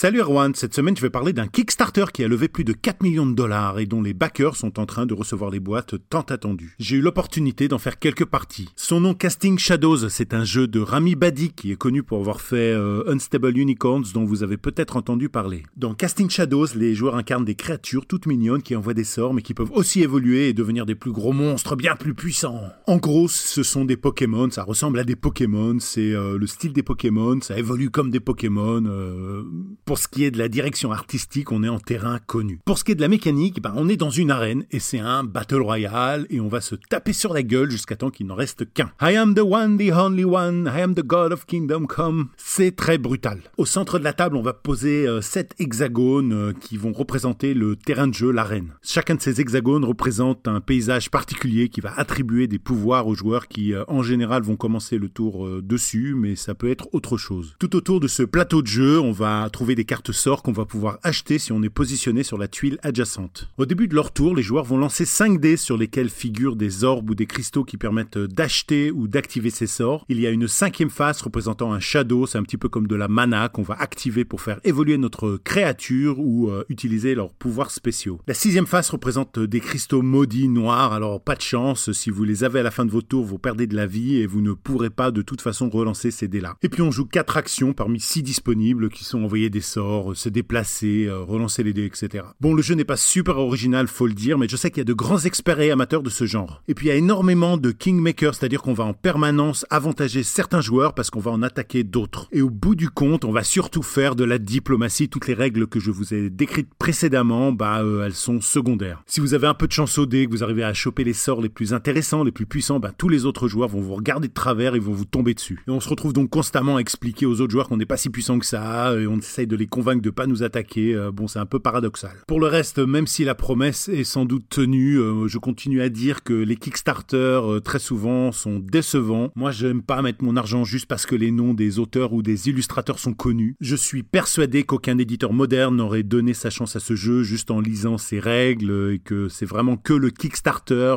Salut Erwan, cette semaine je vais parler d'un Kickstarter qui a levé plus de 4 millions de dollars et dont les backers sont en train de recevoir les boîtes tant attendues. J'ai eu l'opportunité d'en faire quelques parties. Son nom Casting Shadows, c'est un jeu de Rami Badi qui est connu pour avoir fait euh, Unstable Unicorns dont vous avez peut-être entendu parler. Dans Casting Shadows, les joueurs incarnent des créatures toutes mignonnes qui envoient des sorts mais qui peuvent aussi évoluer et devenir des plus gros monstres bien plus puissants. En gros, ce sont des Pokémon, ça ressemble à des Pokémon, c'est euh, le style des Pokémon, ça évolue comme des Pokémon, euh, Pour ce qui est de la direction artistique, on est en terrain connu. Pour ce qui est de la mécanique, ben, on est dans une arène et c'est un battle royale et on va se taper sur la gueule jusqu'à temps qu'il n'en reste qu'un. I am the one, the only one, I am the god of kingdom come. C'est très brutal. Au centre de la table, on va poser euh, sept hexagones euh, qui vont représenter le terrain de jeu, l'arène. Chacun de ces hexagones représente un paysage particulier qui va attribuer des pouvoirs aux joueurs qui, euh, en général, vont commencer le tour dessus, mais ça peut être autre chose. Tout autour de ce plateau de jeu, on va trouver des cartes sorts qu'on va pouvoir acheter si on est positionné sur la tuile adjacente. Au début de leur tour, les joueurs vont lancer 5 dés sur lesquels figurent des orbes ou des cristaux qui permettent d'acheter ou d'activer ces sorts. Il y a une cinquième face représentant un shadow, c'est un petit peu comme de la mana qu'on va activer pour faire évoluer notre créature ou euh, utiliser leurs pouvoirs spéciaux. La sixième face représente des cristaux maudits noirs, alors pas de chance, si vous les avez à la fin de votre tour, vous perdez de la vie et vous ne pourrez pas de toute façon relancer ces dés-là. Et puis on joue 4 actions parmi 6 disponibles qui sont envoyer des sorts, se déplacer, euh, relancer les dés, etc. Bon, le jeu n'est pas super original, faut le dire, mais je sais qu'il y a de grands experts et amateurs de ce genre. Et puis il y a énormément de kingmakers, c'est-à-dire qu'on va en permanence avantager certains joueurs parce qu'on va en attaquer d'autres. Et au bout du compte, on va surtout faire de la diplomatie. Toutes les règles que je vous ai décrites précédemment, bah euh, elles sont secondaires. Si vous avez un peu de chance au dé, que vous arrivez à choper les sorts les plus intéressants, les plus puissants, bah tous les autres joueurs vont vous regarder de travers et vont vous tomber dessus. Et on se retrouve donc constamment à expliquer aux autres joueurs qu'on n'est pas si puissant que ça, et on essaye de les convaincre de pas nous attaquer. Euh, bon, c'est un peu paradoxal. Pour le reste, même si la promesse est sans doute tenue, euh, je continue à dire que les Kickstarter euh, très souvent sont décevants. Moi, j'aime pas mettre mon argent juste parce que les noms des auteurs ou des illustrateurs sont connus. Je suis persuadé qu'aucun éditeur moderne n'aurait donné sa chance à ce jeu juste en lisant ses règles et que c'est vraiment que le Kickstarter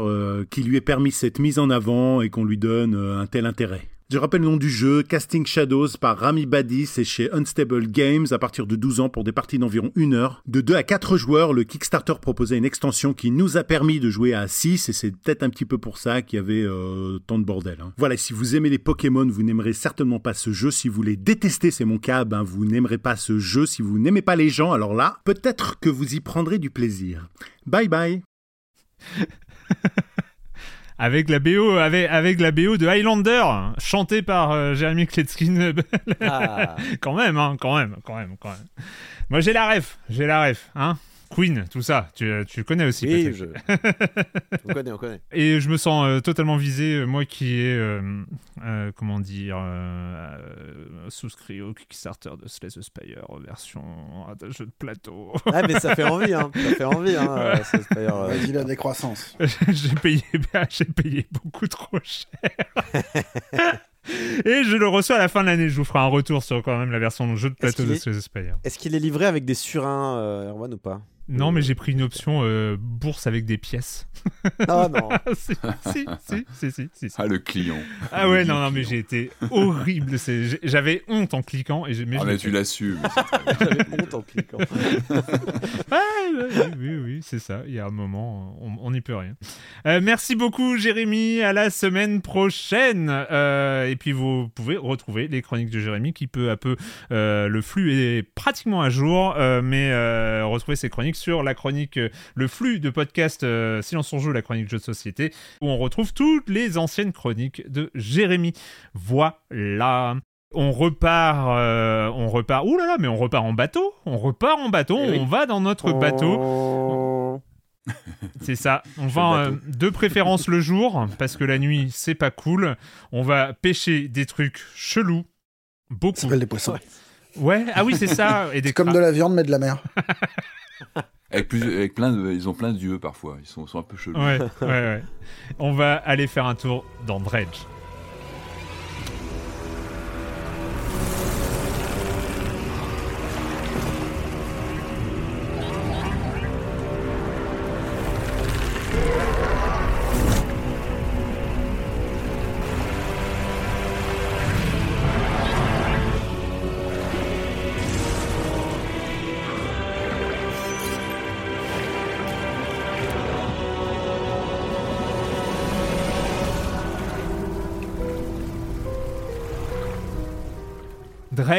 qui lui ait permis cette mise en avant et qu'on lui donne un tel intérêt. Je rappelle le nom du jeu, Casting Shadows par Rami Badi, c'est chez Unstable Games à partir de 12 ans pour des parties d'environ 1 heure. De 2 à 4 joueurs, le Kickstarter proposait une extension qui nous a permis de jouer à 6 et c'est peut-être un petit peu pour ça qu'il y avait euh, tant de bordel. Hein. Voilà, si vous aimez les Pokémon, vous n'aimerez certainement pas ce jeu. Si vous les détestez, c'est mon cas, ben vous n'aimerez pas ce jeu. Si vous n'aimez pas les gens, alors là, peut-être que vous y prendrez du plaisir. Bye bye *laughs* avec la BO avec, avec la BO de Highlander chantée par euh, Jeremy Kletskin *laughs* ah. quand même hein, quand même quand même quand même. Moi j'ai la ref j'ai la ref hein Queen, tout ça, tu, tu connais aussi. Oui, je... *laughs* on connaît, on connaît. Et je me sens euh, totalement visé, euh, moi qui ai, euh, comment dire, souscrit au Kickstarter de Slay the Spire version jeu de plateau. ah, mais ça fait envie, hein. Ça fait envie, hein, Slay Spire. Vas-y, la décroissance. *laughs* j'ai payé, *laughs* j'ai payé beaucoup trop cher. Et je le reçois à la fin de l'année. Je vous ferai un retour sur quand même la version jeu de plateau de Slay the Spire. Est-ce qu'il est livré avec des surins, Erwan, ou pas? Non, mais j'ai pris une option euh, bourse avec des pièces. Ah non. *laughs* si, si, si, si, si, Ah, le client. Ah ouais, non, non, mais j'ai été horrible. J'avais honte en cliquant. Et mais ah, mais tu l'as su. *laughs* J'avais honte en cliquant. *laughs* ouais, oui, oui, c'est ça. Il y a un moment, on n'y peut rien. Euh, merci beaucoup, Jérémy. À la semaine prochaine. Euh, et puis, vous pouvez retrouver les chroniques de Jérémy qui, peu à peu, le flux est pratiquement à jour. mais retrouver ces chroniques sur la chronique, euh, le flux de podcast euh, Silence en jeu, la chronique jeu de société, où on retrouve toutes les anciennes chroniques de Jérémy. Voilà. On repart, euh, on repart. Ouh là là, mais on repart en bateau. On repart en bateau. Eh on va dans notre bateau. Oh. *laughs* C'est ça. On va de préférence le jour parce que la nuit c'est pas cool. On va pêcher des trucs chelous. Beaucoup. Ça s'appelle des poissons. Ouais. Ah oui c'est ça. Et des comme de la viande mais de la mer. *laughs* avec, plus, avec plein de, ils ont plein d'yeux parfois, ils sont, sont un peu chelous. Ouais, ouais, ouais. On va aller faire un tour dans Dredge.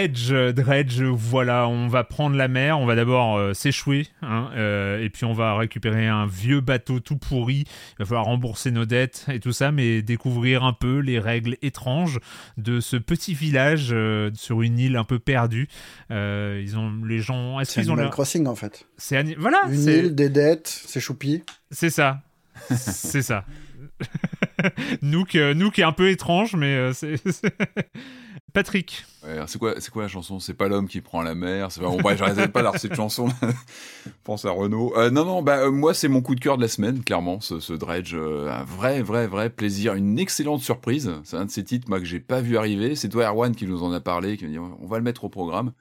Dredge, Dredge, voilà, on va prendre la mer, on va d'abord euh, s'échouer, hein, euh, et puis on va récupérer un vieux bateau tout pourri, il va falloir rembourser nos dettes et tout ça, mais découvrir un peu les règles étranges de ce petit village euh, sur une île un peu perdue. ils ont, les gens, est-ce C'est qu'ils Animal. Crossing en fait. C'est ani- voilà, Une c'est île, des dettes, c'est choupi. c'est ça, c'est ça. Nook, euh, Nook est un peu étrange, mais euh, c'est *laughs* c'est- Patrick. C'est quoi, c'est quoi la chanson? C'est pas l'homme qui prend la mer. C'est bon, bref, j'arrête pas d'avoir cette chanson. *laughs* Pense à Renault. Euh, non, non, bah euh, moi c'est mon coup de cœur de la semaine, clairement. Ce, ce Dredge, euh, un vrai, vrai, vrai plaisir, une excellente surprise. C'est un de ces titres moi que j'ai pas vu arriver. C'est toi Erwan qui nous en a parlé, qui m'a dit on va le mettre au programme.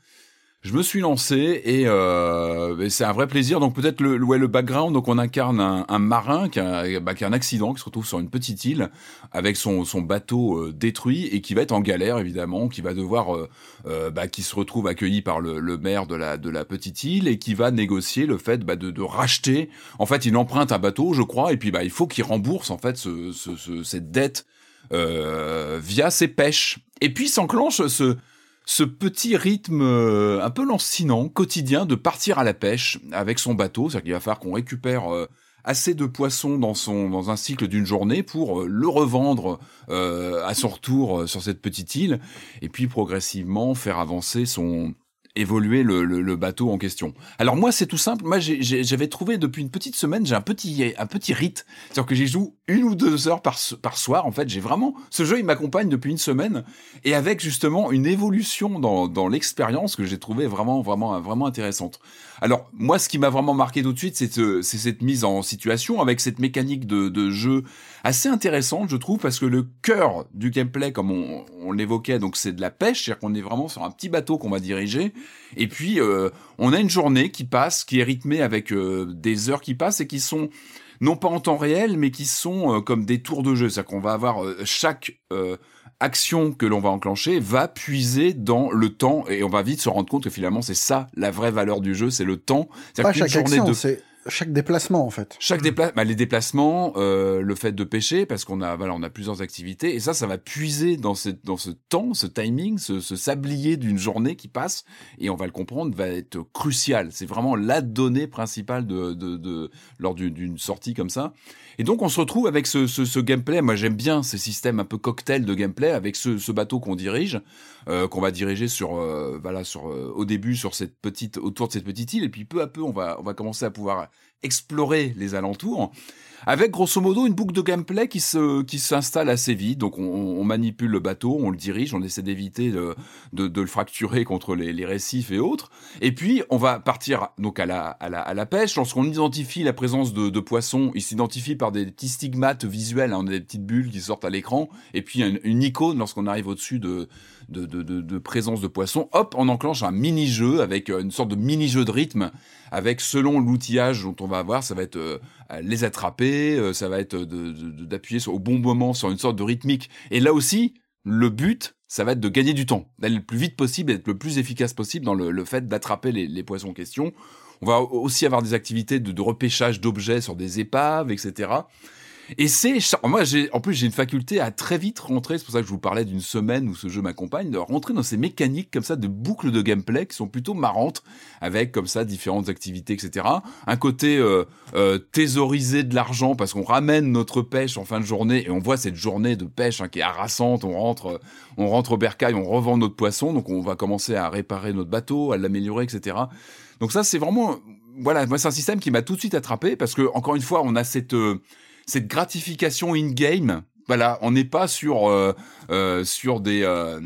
Je me suis lancé et, euh, c'est un vrai plaisir. Donc peut-être le, le- ouais, le background. Donc on incarne un, un marin qui a, bah, qui a un accident, qui se retrouve sur une petite île avec son, son bateau euh, détruit et qui va être en galère évidemment, qui va devoir, euh, euh, bah, qui se retrouve accueilli par le, le maire de la de la petite île et qui va négocier le fait bah, de, de racheter. En fait, il emprunte un bateau, je crois, et puis bah il faut qu'il rembourse en fait ce, ce, ce- cette dette euh, via ses pêches. Et puis s'enclenche ce ce petit rythme euh, un peu lancinant, quotidien, de partir à la pêche avec son bateau. C'est-à-dire qu'il va falloir qu'on récupère euh, assez de poissons dans son dans un cycle d'une journée pour euh, le revendre euh, à son retour sur cette petite île et puis progressivement faire avancer son évoluer le, le, bateau en question. Alors moi c'est tout simple. Moi j'avais trouvé depuis une petite semaine j'ai un petit un petit rite. C'est-à-dire que j'y joue une ou deux heures par par soir. En fait j'ai vraiment ce jeu il m'accompagne depuis une semaine et avec justement une évolution dans, dans l'expérience que j'ai trouvé vraiment vraiment vraiment intéressante. Alors moi ce qui m'a vraiment marqué tout de suite c'est ce- c'est cette mise en situation avec cette mécanique de, de jeu assez intéressante je trouve parce que le cœur du gameplay comme on, on l'évoquait donc c'est de la pêche c'est-à-dire qu'on est vraiment sur un petit bateau qu'on va diriger et puis euh, on a une journée qui passe qui est rythmée avec euh, des heures qui passent et qui sont non pas en temps réel, mais qui sont euh, comme des tours de jeu. C'est-à-dire qu'on va avoir euh, chaque euh, action que l'on va enclencher va puiser dans le temps et on va vite se rendre compte que finalement c'est ça la vraie valeur du jeu, c'est le temps. C'est-à-dire Pas chaque journée action, de c'est chaque déplacement en fait. chaque déplacement, bah, les déplacements, euh, le fait de pêcher, parce qu'on a, voilà, on a plusieurs activités, et ça, ça va puiser dans ce, dans ce temps, ce timing, ce, ce sablier d'une journée qui passe, et on va le comprendre, va être crucial. C'est vraiment la donnée principale de, de, de lors d'une sortie comme ça. Et donc, on se retrouve avec ce, ce, ce gameplay. Moi, j'aime bien ces systèmes un peu cocktail de gameplay avec ce, ce bateau qu'on dirige, euh, qu'on va diriger sur, euh, voilà, sur, euh, au début sur cette petite, autour de cette petite île, et puis peu à peu, on va, on va commencer à pouvoir explorer les alentours, avec grosso modo une boucle de gameplay qui se qui s'installe assez vite. Donc on, manipule le bateau, on le dirige, on essaie d'éviter de, de, le fracturer contre les, récifs et autres. Et puis on va partir donc à la à la, à la pêche. Lorsqu'on identifie la présence de, de poissons, ils s'identifient par des petits stigmates visuels, hein, des petites bulles qui sortent à l'écran, et puis une, une icône lorsqu'on arrive au-dessus de de, de, de, de présence de poissons. Hop, on enclenche un mini-jeu avec euh, une sorte de mini-jeu de rythme avec selon l'outillage dont on va avoir, ça va être euh, les attraper, euh, ça va être de- de- de- d'appuyer sur au bon moment sur une sorte de rythmique. Et là aussi, le but, ça va être de gagner du temps, d'aller le plus vite possible, d'être le plus efficace possible dans le, le fait d'attraper les, les poissons en question. On va aussi avoir des activités de, de repêchage d'objets sur des épaves, etc. Et c'est moi j'ai en plus j'ai une faculté à très vite rentrer, c'est pour ça que je vous parlais d'une semaine où ce jeu m'accompagne, de rentrer dans ces mécaniques comme ça de boucles de gameplay qui sont plutôt marrantes avec comme ça différentes activités etc. Un côté euh, euh, thésauriser de l'argent parce qu'on ramène notre pêche en fin de journée et on voit cette journée de pêche hein, qui est harassante, on rentre euh, on rentre au bercail, on revend notre poisson donc on va commencer à réparer notre bateau, à l'améliorer etc. Donc ça c'est vraiment voilà moi c'est un système qui m'a tout de suite attrapé parce que encore une fois on a cette euh, cette gratification in-game. Voilà, on n'est pas sur euh, euh, sur des euh,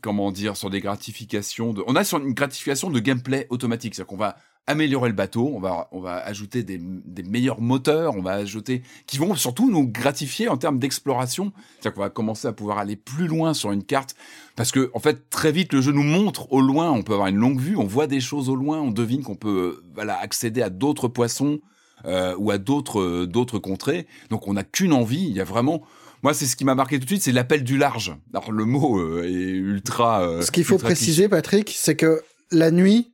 comment dire sur des gratifications de. On a sur une gratification de gameplay automatique, c'est-à-dire qu'on va améliorer le bateau, on va on va ajouter des, des meilleurs moteurs, on va ajouter qui vont surtout nous gratifier en termes d'exploration, c'est-à-dire qu'on va commencer à pouvoir aller plus loin sur une carte parce que en fait très vite le jeu nous montre au loin, on peut avoir une longue vue, on voit des choses au loin, on devine qu'on peut euh, voilà accéder à d'autres poissons euh, ou à d'autres euh, d'autres contrées. Donc on n'a qu'une envie. Il y a vraiment, moi c'est ce qui m'a marqué tout de suite, c'est l'appel du large. Alors le mot euh, est ultra. euh, Ce qu'il faut préciser, Patrick, c'est que la nuit,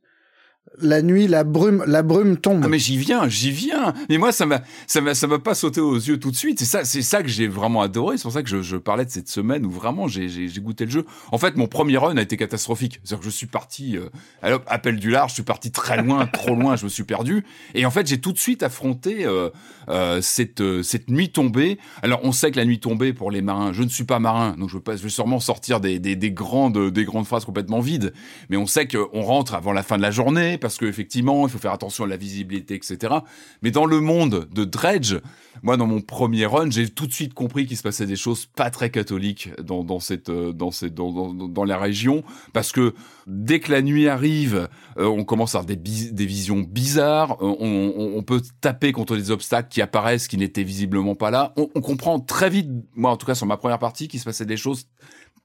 la nuit, la brume, la brume tombe. Ah mais j'y viens, j'y viens. Mais moi ça m'a ça m'a ça m'a pas sauté aux yeux tout de suite. C'est ça c'est ça que j'ai vraiment adoré. C'est pour ça que je, je, parlais de cette semaine où vraiment j'ai j'ai goûté le jeu. En fait, mon premier run a été catastrophique. C'est-à-dire que je suis parti euh, appel du large, je suis parti très loin, *laughs* trop loin, je me suis perdu et en fait, j'ai tout de suite affronté euh, euh, cette euh, cette nuit tombée. Alors on sait que la nuit tombée pour les marins, je ne suis pas marin, donc je veux pas je vais sûrement sortir des des, des grandes des grandes phrases complètement vides, mais on sait qu'on rentre avant la fin de la journée parce que effectivement, il faut faire attention à la visibilité, etc. Mais dans le monde de Dredge, moi, dans mon premier run, j'ai tout de suite compris qu'il se passait des choses pas très catholiques dans, dans cette, euh, dans, cette dans, dans, dans, la région, parce que dès que la nuit arrive, euh, on commence à avoir des, visions bizarres, euh, on, peut taper contre des obstacles qui apparaissent, qui n'étaient visiblement pas là. On comprend très vite, moi en tout cas sur ma première partie, qu'il se passait des choses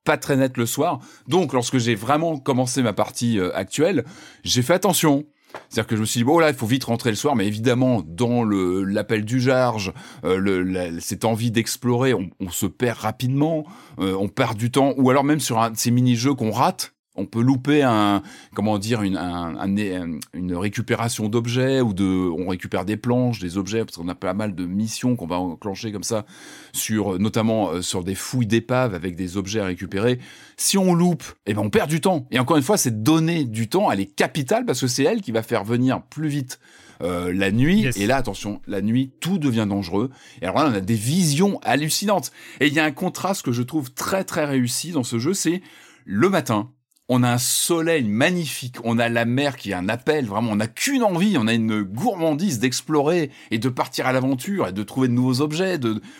pas très nettes le soir. Donc, lorsque j'ai vraiment commencé ma partie actuelle, j'ai fait attention. C'est-à-dire que je me suis dit, bon là, il faut vite rentrer le soir, mais évidemment, dans le l'appel du jarge, euh, le, cette envie d'explorer, on, on, se perd rapidement, euh, on perd du temps, ou alors même sur un ces mini-jeux qu'on rate, on peut louper un comment dire une un, un, une récupération d'objets ou de on récupère des planches des objets parce qu'on a pas mal de missions qu'on va enclencher comme ça sur notamment euh, sur des fouilles d'épaves avec des objets à récupérer si on loupe eh ben on perd du temps et encore une fois c'est donner du temps elle est capitale parce que c'est elle qui va faire venir plus vite euh, la nuit. Yes. Et là, attention, la nuit, tout devient dangereux. Et alors là, on a des visions hallucinantes. Et il y a un contraste que je trouve très très réussi dans ce jeu, c'est le matin, on a un soleil magnifique, on a la mer qui est un appel, vraiment, on n'a qu'une envie, on a une gourmandise d'explorer et de partir à l'aventure et de trouver de nouveaux objets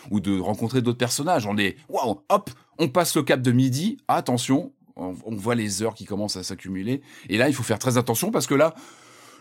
ou de rencontrer d'autres personnages. On est, waouh, hop, on passe le cap de midi, attention, on, on voit les heures qui commencent à s'accumuler. Et là, il faut faire très attention parce que là,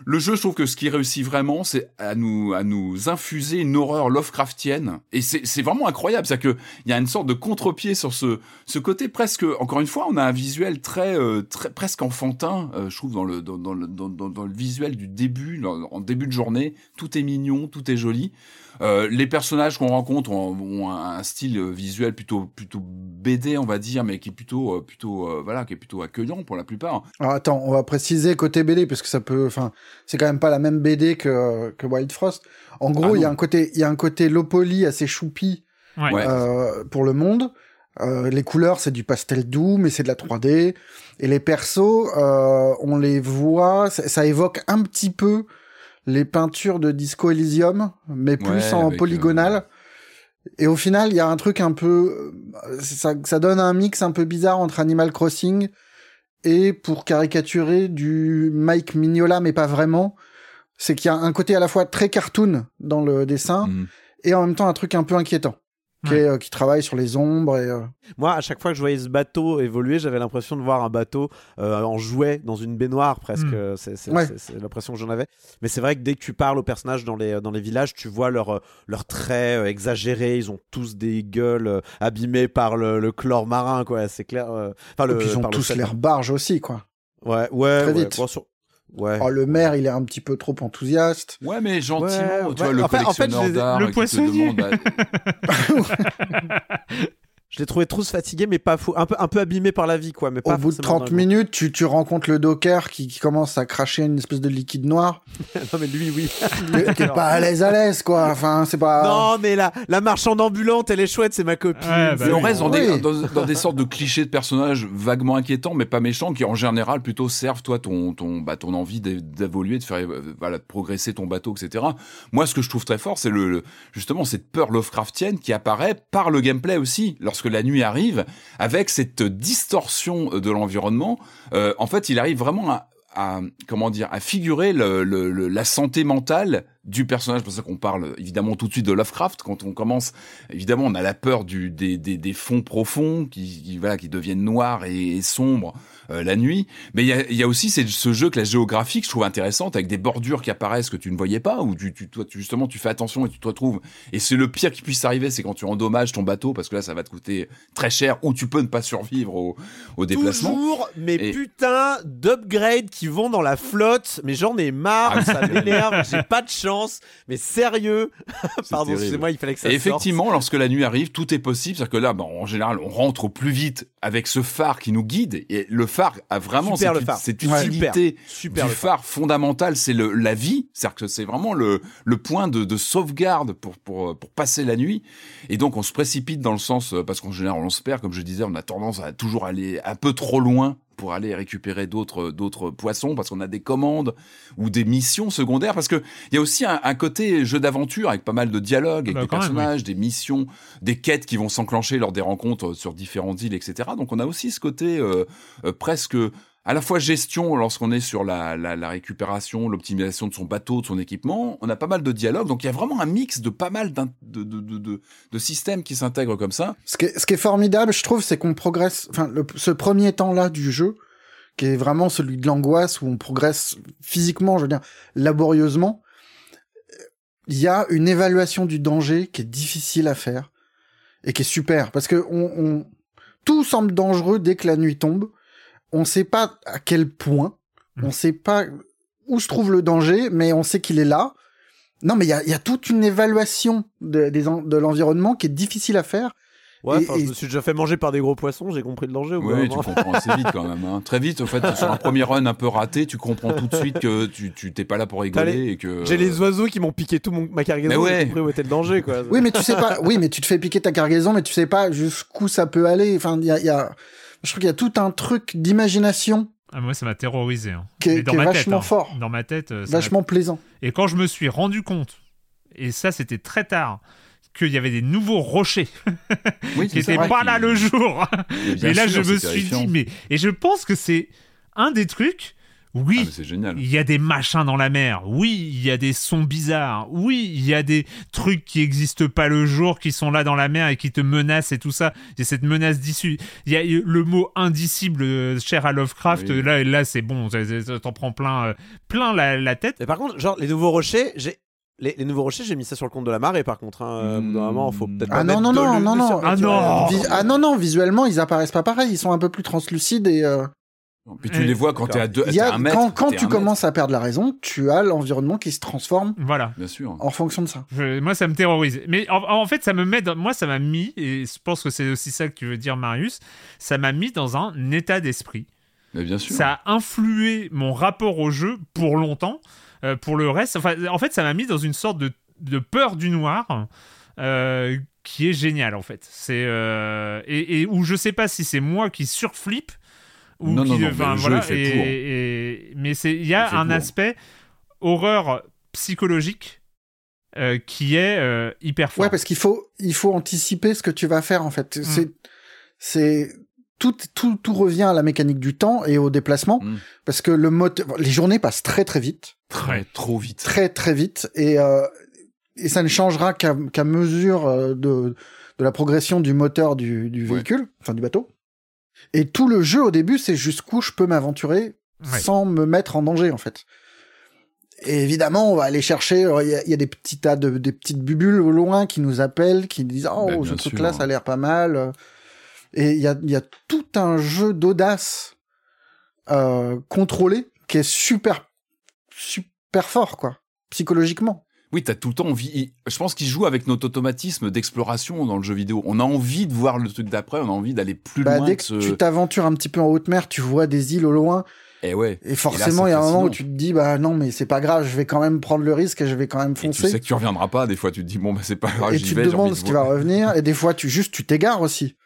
le jeu, je trouve que ce qui réussit vraiment, c'est à nous, à nous infuser une horreur Lovecraftienne. Et c'est vraiment incroyable. C'est-à-dire qu'il y a une sorte de contre-pied sur ce, ce côté presque, encore une fois, on a un visuel très, euh, très presque enfantin, euh, je trouve, dans le, dans, dans, le, dans, dans, le visuel du début, en début de journée. Tout est mignon, tout est joli. Euh, les personnages qu'on rencontre ont, ont, un style visuel plutôt plutôt BD, on va dire, mais qui est plutôt euh, plutôt euh, voilà, qui est plutôt accueillant pour la plupart. Alors attends, on va préciser côté BD parce que ça peut, enfin, c'est quand même pas la même BD que que Wild Frost. En gros, il ah y a un côté il y a un côté low poly assez choupi ouais. euh, pour le monde. Euh, les couleurs, c'est du pastel doux, mais c'est de la 3D. Et les persos, euh, on les voit, ça, ça, évoque un petit peu les peintures de Disco Elysium, mais plus ouais, en polygonal. Euh... Et au final, il y a un truc un peu, ça, ça, donne un mix un peu bizarre entre Animal Crossing et pour caricaturer du Mike Mignola, mais pas vraiment. C'est qu'il y a un côté à la fois très cartoon dans le dessin mmh. et en même temps un truc un peu inquiétant. Qui, est, euh, qui, travaille sur les ombres. Et, euh... Moi, à chaque fois que je voyais ce bateau évoluer, j'avais l'impression de voir un bateau euh, en jouet dans une baignoire presque. Mm. C'est ouais. l'impression que j'en avais. Mais c'est vrai que dès que tu parles aux personnages dans les, dans les villages, tu vois leurs leur traits exagérés. Ils ont tous des gueules abîmées par le, le chlore marin, quoi. C'est clair. Enfin, le, et puis ils ont tous l'air barge aussi, quoi. Ouais, ouais. Très vite. Bon, sur... Ouais. Oh, le maire, il est un petit peu trop enthousiaste. Ouais, mais gentiment. Ouais, tu vois, le en collectionneur en fait, d'art le poissonnier. Demande à... *laughs* *laughs* Je l'ai trouvé trop fatigué, mais pas fou. Un peu, un peu abîmé par la vie, quoi. Mais Au pas bout de 30 minutes, tu, tu rencontres le docker qui, qui, commence à cracher une espèce de liquide noir. *laughs* non, mais lui, oui. *laughs* T'es pas à l'aise à l'aise, quoi. Enfin, c'est pas. Non, mais la, la marchande ambulante, elle est chouette, c'est ma copine. Ouais, bah, on reste dans, oui. des, dans, dans, des sortes de clichés de personnages vaguement inquiétants, mais pas méchants, qui en général plutôt servent, toi, ton, ton, bah, ton envie d'évoluer, de faire, voilà, de progresser ton bateau, etc. Moi, ce que je trouve très fort, c'est le, le, justement cette peur Lovecraftienne qui apparaît par le gameplay aussi. Lorsque la nuit arrive, avec cette distorsion de l'environnement, euh, en fait, il arrive vraiment à, comment dire à figurer la santé mentale du personnage. C'est pour ça qu'on parle évidemment tout de suite de Lovecraft. Quand on commence, évidemment, on a la peur du, des, des, des fonds profonds qui, qui, voilà, qui deviennent noirs et, et sombres euh, la nuit. Mais il y a, y a, aussi ce jeu que la géographique, je trouve intéressante, avec des bordures qui apparaissent que tu ne voyais pas, ou tu, tu, toi, tu, justement tu fais attention et tu te retrouves. Et c'est le pire qui puisse arriver, c'est quand tu endommages ton bateau, parce que là ça va te coûter très cher, ou tu peux ne pas survivre au, au déplacement. Toujours mes et... putains d'upgrades qui vont dans la flotte, mais j'en ai marre, ah, ça m'énerve, j'ai pas de chance. Mais sérieux. *laughs* Pardon, excusez-moi, il fallait que ça Et sorte. effectivement, lorsque la nuit arrive, tout est possible. C'est-à-dire que là, bah, en général, on rentre au plus vite avec ce phare qui nous guide. Et le phare a vraiment Super, cette, le phare. cette utilité Super du le phare fondamental, c'est la vie. C'est-à-dire que c'est vraiment le, le point de, de sauvegarde pour, pour, pour passer la nuit. Et donc, on se précipite dans le sens, euh, parce qu'en général, on se perd, comme je disais, on a tendance à toujours aller un peu trop loin pour aller récupérer d'autres d'autres poissons parce qu'on a des commandes ou des missions secondaires parce que il y a aussi un, un côté jeu d'aventure avec pas mal de dialogues avec Bah, des même, personnages des missions des quêtes qui vont s'enclencher lors des rencontres sur différentes îles etc donc on a aussi ce côté euh, euh, presque à la fois gestion lorsqu'on est sur la, récupération, l'optimisation de son bateau, de son équipement, on a pas mal de dialogues, donc il y a vraiment un mix de pas mal de, systèmes qui s'intègrent comme ça. Ce qui est, formidable, je trouve, c'est qu'on progresse. Enfin, ce premier temps-là du jeu, qui est vraiment celui de l'angoisse où on progresse physiquement, je veux dire, laborieusement, il y a une évaluation du danger qui est difficile à faire et qui est super parce que tout semble dangereux dès que la nuit tombe. On sait pas à quel point, on sait pas où se trouve le danger, mais on sait qu'il est là. Non, mais il y a, il y a toute une évaluation de, l'environnement qui est difficile à faire. Ouais, Et- enfin, et- je me suis déjà fait manger par des gros poissons, j'ai compris le danger au Oui, tu comprends assez vite quand même. hein. Très vite, en fait, sur un *laughs* premier run un peu raté, tu comprends tout de suite que tu tu t'es pas là pour rigoler T'as les- et que. J'ai les oiseaux qui m'ont piqué tout mon, ma cargaison, Mais ouais. j'ai compris où était le danger, quoi. Oui, mais tu sais pas. Oui, mais tu te fais piquer ta cargaison, mais tu sais pas jusqu'où ça peut aller. Enfin, il y a, il y a- je trouve qu'il y a tout un truc d'imagination Ah, moi, ça m'a terrorisé. hein. Qui est- Mais dans qui est ma tête, vachement hein. fort. Dans ma tête, euh, ça vachement plaisant. Et quand je me suis rendu compte, et ça, c'était très tard, qu'il y avait des nouveaux rochers *laughs* oui, qui c'est n'étaient pas là le jour. Et là, sûr, je me suis dit, mais. Et je pense que c'est un des trucs. Ah, Oui, mais c'est génial. il y a des machins dans la mer. Oui, il y a des sons bizarres. Oui, il y a des trucs qui n'existent pas le jour, qui sont là dans la mer et qui te menacent et tout ça. Il y a cette menace d'issue. Il y a le mot indicible euh, cher à Lovecraft. Oui. Là, là c'est bon. T'en prends plein, euh, plein la, la tête. Mais par contre, genre, les nouveaux rochers, j'ai. Les, les nouveaux rochers, j'ai mis ça sur le compte de la marée, par contre. Hein. Moment, faut peut-être Ah pas non, non, non, non, non. surnaturel. Ah non. Ah non, non, visuellement, ils apparaissent pas pareil. Ils sont un peu plus translucides et euh, Puis tu les vois quand à deux, y t'es à a, un mètre. quand, tu un mètre. commences à perdre la raison, tu as l'environnement qui se transforme Voilà. Bien sûr. en fonction de ça. Je- moi, ça me terrorise. Mais en, en fait, ça me met dans- moi, ça m'a mis, et je pense que c'est aussi ça que tu veux dire, Marius, ça m'a mis dans un état d'esprit. Mais bien sûr. Ça a influé mon rapport au jeu pour longtemps. Euh, pour le reste, enfin, en fait, ça m'a mis dans une sorte de, de peur du noir. euh, qui est génial en fait. C'est euh, et, et où je sais pas si c'est moi qui surflippe ou Non, qui, non, non, enfin, mais le jeu voilà, est fait et- pour. et- mais c'est il y a un pour. aspect horreur psychologique euh, qui est euh, hyper fort. Ouais, parce qu'il faut, il faut anticiper ce que tu vas faire en fait. Mm. C'est, c'est tout, tout, tout revient à la mécanique du temps et au déplacement, Mm. parce que le moteur, les journées passent très très vite, Très, trop vite. très très vite, et euh, et ça ne changera qu'à mesure de de la progression du moteur du, du Ouais. véhicule, enfin du bateau. Et tout le jeu au début, c'est jusqu'où je peux m'aventurer Ouais. sans me mettre en danger en fait. Et évidemment, on va aller chercher. alors, Il y, a- il y a des petits tas de des petites bubules au loin qui nous appellent, qui disent oh Bah, ce truc-là, ça a l'air pas mal. Et il y a il y a tout un jeu d'audace euh, contrôlé qui est super super fort quoi, psychologiquement. Oui, t'as tout le temps envie. Je pense qu'il joue avec notre automatisme d'exploration dans le jeu vidéo. On a envie de voir le truc d'après, on a envie d'aller plus Bah, loin. dès que ce- tu t'aventures un petit peu en haute mer, tu vois des îles au loin, Et ouais. et forcément il y a un moment où tu te dis bah non mais c'est pas grave, je vais quand même prendre le risque et je vais quand même Et tu foncer. sais que tu reviendras pas. Des fois, tu te dis bon, bah c'est pas grave, et tu vais. te demandes tu vas voir. revenir, et des fois tu juste tu t'égares aussi.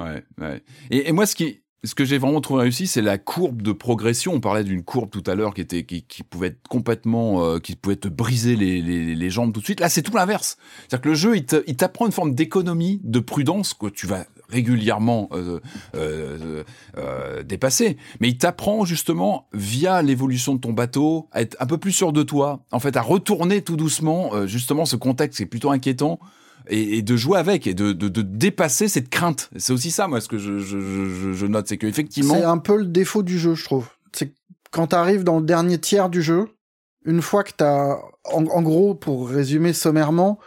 Ouais, ouais. Et, et moi, ce qui, ce que j'ai vraiment trouvé réussi, c'est la courbe de progression. On parlait d'une courbe tout à l'heure qui était, qui, qui pouvait être complètement, euh, qui pouvait te briser les, les, les jambes tout de suite. Là, c'est tout l'inverse. C'est-à-dire que le jeu, il t'apprend une forme d'économie, de prudence que tu vas régulièrement euh, euh, euh, dépasser. Mais il t'apprend justement via l'évolution de ton bateau à être un peu plus sûr de toi. En fait, à retourner tout doucement euh, justement ce contexte qui est plutôt inquiétant et, et de jouer avec et de, de, de dépasser cette crainte. C'est aussi ça, moi, ce que je, je, je, je note, c'est que effectivement, C'est un peu le défaut du jeu, je trouve. C'est que quand t'arrives dans le dernier tiers du jeu, une fois que t'as, en, en gros, pour résumer sommairement,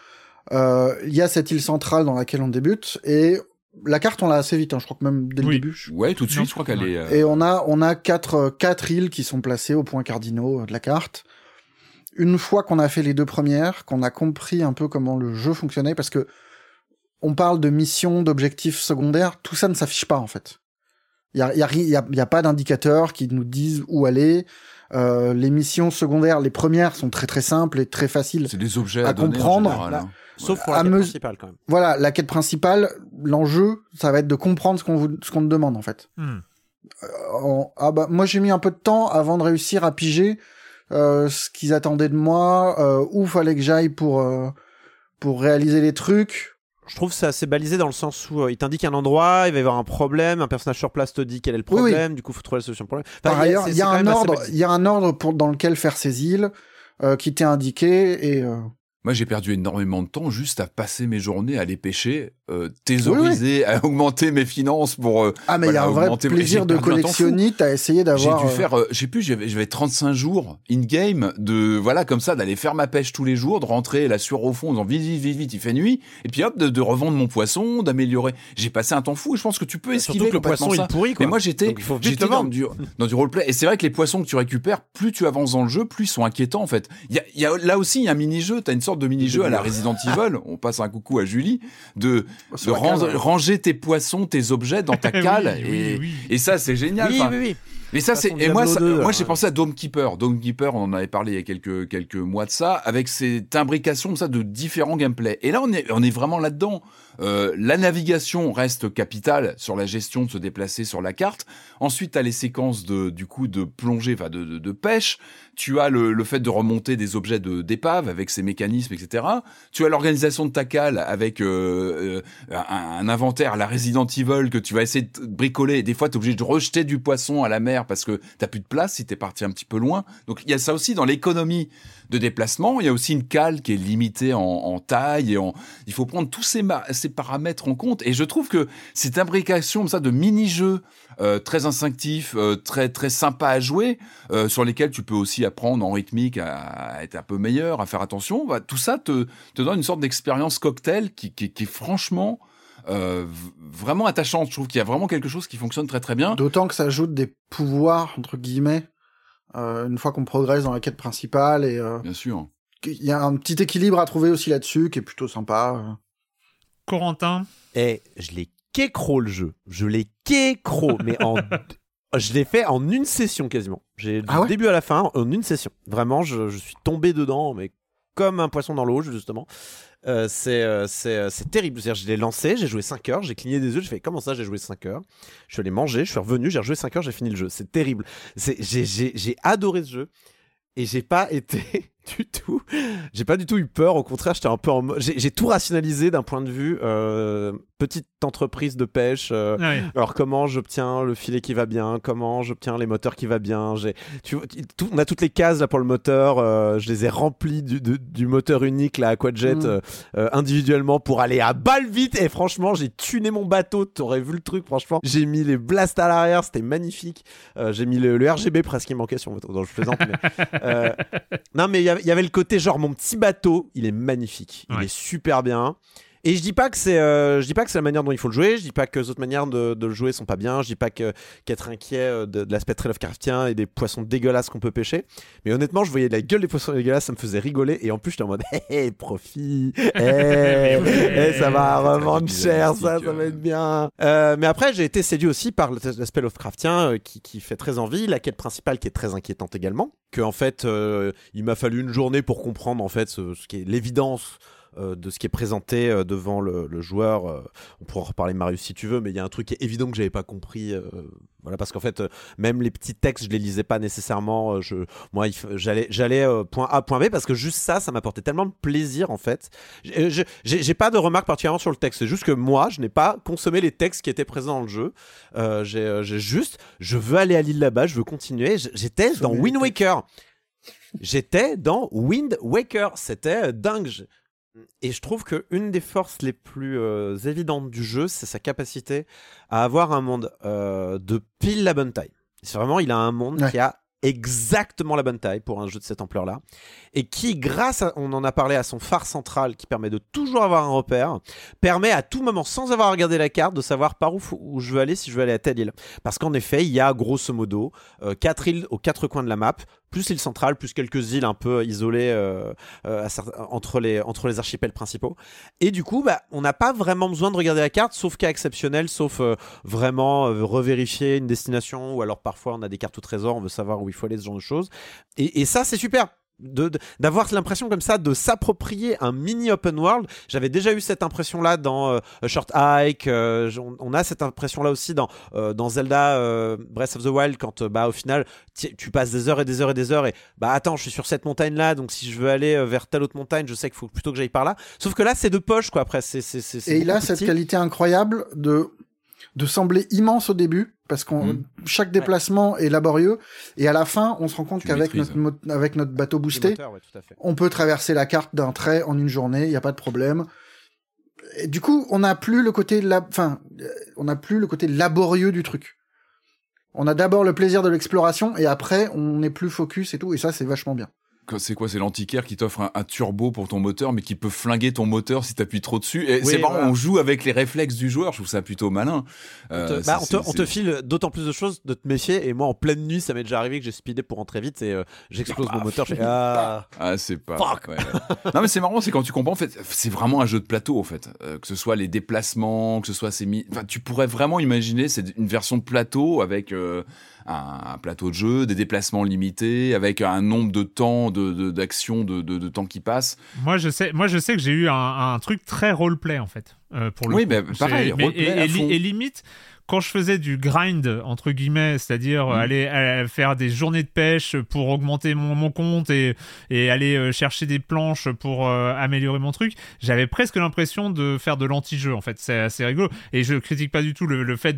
euh, il y a cette île centrale dans laquelle on débute et la carte on l'a assez vite, hein, je crois que même dès le Oui. début. je- ouais, tout de suite, Non. je crois qu'elle est. euh, Et on a on a quatre euh, quatre îles qui sont placées aux points cardinaux de la carte. Une fois qu'on a fait les deux premières, qu'on a compris un peu comment le jeu fonctionnait, parce que on parle de missions, d'objectifs secondaires, tout ça ne s'affiche pas en fait. Il y a, y, a, y, a, y a pas d'indicateurs qui nous disent où aller. Euh, les missions secondaires, les premières sont très très simples et très faciles. C'est des objets à à, donner, en comprendre. général, Là, hein. Sauf pour À la quête principale quand même. Voilà, la quête principale, l'enjeu, ça va être de comprendre ce qu'on vous, ce qu'on te demande en fait. Hmm. En- ah bah moi j'ai mis un peu de temps avant de réussir à piger euh, ce qu'ils attendaient de moi, euh, où fallait que j'aille pour euh, pour réaliser les trucs. Je trouve ça assez balisé dans le sens où euh, il t'indique un endroit, il va y avoir un problème, un personnage sur place te dit quel est le Oui, oui. problème, du coup faut trouver la solution au problème. Enfin, Par ailleurs, il y a un ordre, il y a un ordre pour dans lequel faire ces îles euh, qui t'est indiqué et euh, Moi, j'ai perdu énormément de temps juste à passer mes journées à aller pêcher, euh, thésauriser, à augmenter mes finances pour. euh, ah mais il y a un vrai plaisir j'ai de collectionniste à essayer J'ai d'avoir. dû euh, faire, euh, je sais plus, j'avais j'avais 35 jours in-game de, voilà, comme ça, d'aller faire ma pêche tous les jours, de rentrer la sueur au fond en disant vite, vite, vite, vite, il fait nuit, et puis hop, de, de revendre mon poisson, d'améliorer. J'ai passé un temps fou et je pense que tu peux esquiver Surtout que le poisson ça. il pourrit quoi. Mais moi, j'étais, Donc, il faut vite j'étais dans du, dans du roleplay. Et c'est vrai que les poissons que tu récupères, plus tu avances dans le jeu, plus ils sont inquiétants, en fait. Il y a, il y a, là aussi, il y a un mini-jeu. T'as une sorte de mini-jeu à la Resident Evil. *laughs* On passe un coucou à Julie. De, de cale, ran- ouais. ranger tes poissons, tes objets dans ta *laughs* cale. oui, et, oui. et ça, c'est génial. Oui, Enfin, oui, oui. mais ça, c'est et moi, Diablo ça- 2, moi, hein. j'ai pensé à Dome Keeper. Dome Keeper, on en avait parlé il y a quelques quelques mois de ça, avec cette imbrication ça de différents gameplays. Et là, on est on est vraiment là-dedans. Euh, la navigation reste capitale sur la gestion de se déplacer sur la carte. Ensuite, tu as les séquences de du coup de plongée, enfin de, de, de pêche. Tu as le, fait de remonter des objets de d'épave avec ses mécanismes, etc. Tu as l'organisation de ta cale avec euh, euh, un, inventaire la Resident Evil que tu vas essayer de bricoler. Des fois, tu es obligé de rejeter du poisson à la mer parce que t'as plus de place si t'es parti un petit peu loin. Donc il y a ça aussi dans l'économie de déplacement. Il y a aussi une cale qui est limitée en, taille et en. Il faut prendre tous ces, ces paramètres en compte. Et je trouve que cette imbrication comme ça de mini-jeux euh, très instinctifs, euh, très très sympa à jouer, euh, sur lesquels tu peux aussi apprendre en rythmique à, à être un peu meilleur, à faire attention. Bah, tout ça te, te donne une sorte d'expérience cocktail qui, qui, qui est franchement euh, vraiment attachante. Je trouve qu'il y a vraiment quelque chose qui fonctionne très très bien. D'autant que ça ajoute des pouvoirs entre guillemets euh, une fois qu'on progresse dans la quête principale et euh, Bien sûr. il y a un petit équilibre à trouver aussi là-dessus qui est plutôt sympa. Corentin, Et je l'ai kécro le jeu. Je l'ai kécro, *laughs* mais en. Je l'ai fait en une session quasiment. J'ai du Ah ouais début à la fin en une session. Vraiment, je, je suis tombé dedans, mais comme un poisson dans l'eau, justement. Euh, c'est euh, c'est euh, c'est terrible. C'est-à-dire, je l'ai lancé, j'ai joué 5 heures, j'ai cligné des yeux, j'ai fait comment ça, j'ai joué 5 heures? Je suis allé manger, je suis revenu, j'ai rejoué 5 heures, j'ai fini le jeu. C'est terrible. C'est- J'ai j'ai- j'ai adoré ce jeu et j'ai pas *laughs* été du tout. J'ai pas du tout eu peur. Au contraire, j'étais un peu en mode. J'ai tout rationalisé d'un point de vue euh, petite entreprise de pêche. euh, Ouais. alors comment j'obtiens le filet qui va bien, comment j'obtiens les moteurs qui va bien. J'ai, tu tout- on a toutes les cases là pour le moteur. euh, je les ai remplies du, moteur unique là Aquajet Mm. individuellement pour aller à balle vite. Et franchement, j'ai tuné mon bateau. T'aurais vu le truc, franchement. J'ai mis les blasts à l'arrière, c'était magnifique. J'ai mis le, le RGB presque qui manquait sur mon bateau. Non, je plaisante. mais, *laughs* non, mais il y il y avait le côté genre mon petit bateau, il est magnifique, il est super bien. Et je dis pas que c'est, euh, je dis pas que c'est la manière dont il faut le jouer. Je dis pas que les autres manières de, de le jouer sont pas bien. Je dis pas que qu'être inquiet euh, de, de l'aspect très Lovecraftien et des poissons dégueulasses qu'on peut pêcher. Mais honnêtement, je voyais la gueule des poissons dégueulasses, ça me faisait rigoler. Et en plus, j'étais en mode, *laughs* hé, hé, profit, *laughs* hé, ça va revendre cher, ça, ça va être bien. Euh, mais après, j'ai été séduit aussi par l'aspect Lovecraftien euh, qui, qui fait très envie, la quête principale qui est très inquiétante également. Que en fait, euh, il m'a fallu une journée pour comprendre en fait ce, ce qui est l'évidence de ce qui est présenté euh, devant le, le joueur. euh, on pourra en reparler Marius si tu veux, mais il y a un truc qui est évident que j'avais pas compris. euh, voilà, parce qu'en fait, euh, même les petits textes, je les lisais pas nécessairement. euh, je, moi, j'allais, j'allais euh, point A, point B, parce que juste ça, ça m'apportait tellement de plaisir en fait. J'ai, pas de remarques particulièrement sur le texte. C'est juste que moi, je n'ai pas consommé les textes qui étaient présents dans le jeu. Euh, j'ai, euh, juste, je veux aller à l'île là-bas, je veux continuer. J'étais dans Wind. Waker. J'étais dans Wind Waker. C'était euh, dingue. Et je trouve que une des forces les plus euh, évidentes du jeu, c'est sa capacité à avoir un monde euh, de pile la bonne taille. C'est vraiment, il a un monde Ouais. qui a exactement la bonne taille pour un jeu de cette ampleur-là, et qui, grâce à, on en a parlé à son phare central, qui permet de toujours avoir un repère, permet à tout moment, sans avoir regardé la carte, de savoir par où je veux aller si je veux aller à telle île. Parce qu'en effet, il y a grosso modo euh, quatre îles aux quatre coins de la map, plus l'île centrale, plus quelques îles un peu isolées euh, euh, entre, les, entre les archipels principaux. Et du coup, bah, on n'a pas vraiment besoin de regarder la carte, sauf cas exceptionnel, sauf euh, vraiment revérifier une destination, ou alors parfois on a des cartes au trésor, on veut savoir où il faut aller, ce genre de choses. Et, et ça, c'est super d'avoir l'impression comme ça de s'approprier un mini open world. J'avais déjà eu cette impression là dans euh, Short Hike. Euh, on, a cette impression là aussi dans euh, dans Zelda Breath of the Wild quand bah au final tu passes des heures et des heures et des heures et bah attends je suis sur cette montagne là donc si je veux aller vers telle autre montagne je sais qu'il faut plutôt que j'aille par là. Sauf que là c'est de poche quoi après c'est et il a cette qualité incroyable de de sembler immense au début parce qu'on hmm. chaque déplacement est laborieux et à la fin on se rend compte qu'avec notre avec notre bateau boosté on peut traverser la carte d'un trait en une journée il n'y a pas de problème. Et du coup on n'a plus le côté enfin euh, on n'a plus le côté laborieux du truc. On a d'abord le plaisir de l'exploration et après on est plus focus et tout et ça c'est vachement bien c'est quoi C'est l'antiquaire qui t'offre un, turbo pour ton moteur, mais qui peut flinguer ton moteur si t'appuies trop dessus. Et c'est marrant, on joue avec les réflexes du joueur. Je trouve ça plutôt malin. Euh, bah, on, te, file d'autant plus de choses de te méfier. Et moi, en pleine nuit, ça m'est déjà arrivé que j'ai speedé pour rentrer vite et euh, j'explose mon moteur. ah, ah c'est pas. non, mais c'est marrant, c'est quand tu comprends. En fait, c'est vraiment un jeu de plateau. En fait, euh, que ce soit les déplacements, que ce soit ces. Enfin, tu pourrais vraiment imaginer c'est une version de plateau avec un, plateau de jeu, des déplacements limités, avec un nombre de temps d'action, de, de, de, temps qui passe. Moi, je sais, moi, je sais que j'ai eu un, un, truc très roleplay en fait. Euh, pour le oui, ben, pareil, roleplay et, limite, quand je faisais du grind entre guillemets, c'est-à-dire mm. aller, faire des journées de pêche pour augmenter mon, mon compte et, et aller euh, chercher des planches pour euh, améliorer mon truc, j'avais presque l'impression de faire de l'anti-jeu en fait. C'est assez rigolo et je critique pas du tout le, le fait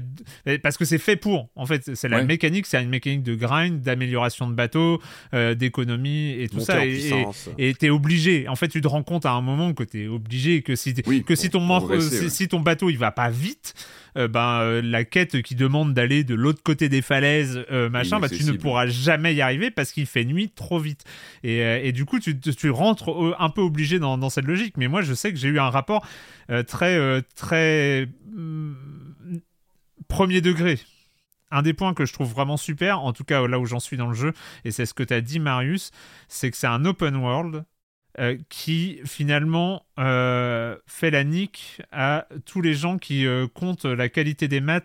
parce que c'est fait pour. En fait, c'est la mécanique, c'est une mécanique de grind, d'amélioration de bateau, euh, d'économie et tout ça. Et t'es obligé. En fait, tu te rends compte à un moment que t'es obligé que si que si ton si ton bateau il va pas vite euh, ben, euh, la quête qui demande d'aller de l'autre côté des falaises, euh, machin, bah, tu ne pourras jamais y arriver parce qu'il fait nuit trop vite. Et, du coup, tu, tu, rentres un peu obligé dans, dans, cette logique. Mais moi, je sais que j'ai eu un rapport très, très mm, premier degré un des points que je trouve vraiment super, en tout cas là où j'en suis dans le jeu, et c'est ce que tu as dit Marius, c'est que c'est un open world euh, qui finalement euh, fait la nique à tous les gens qui euh, comptent la qualité des, maps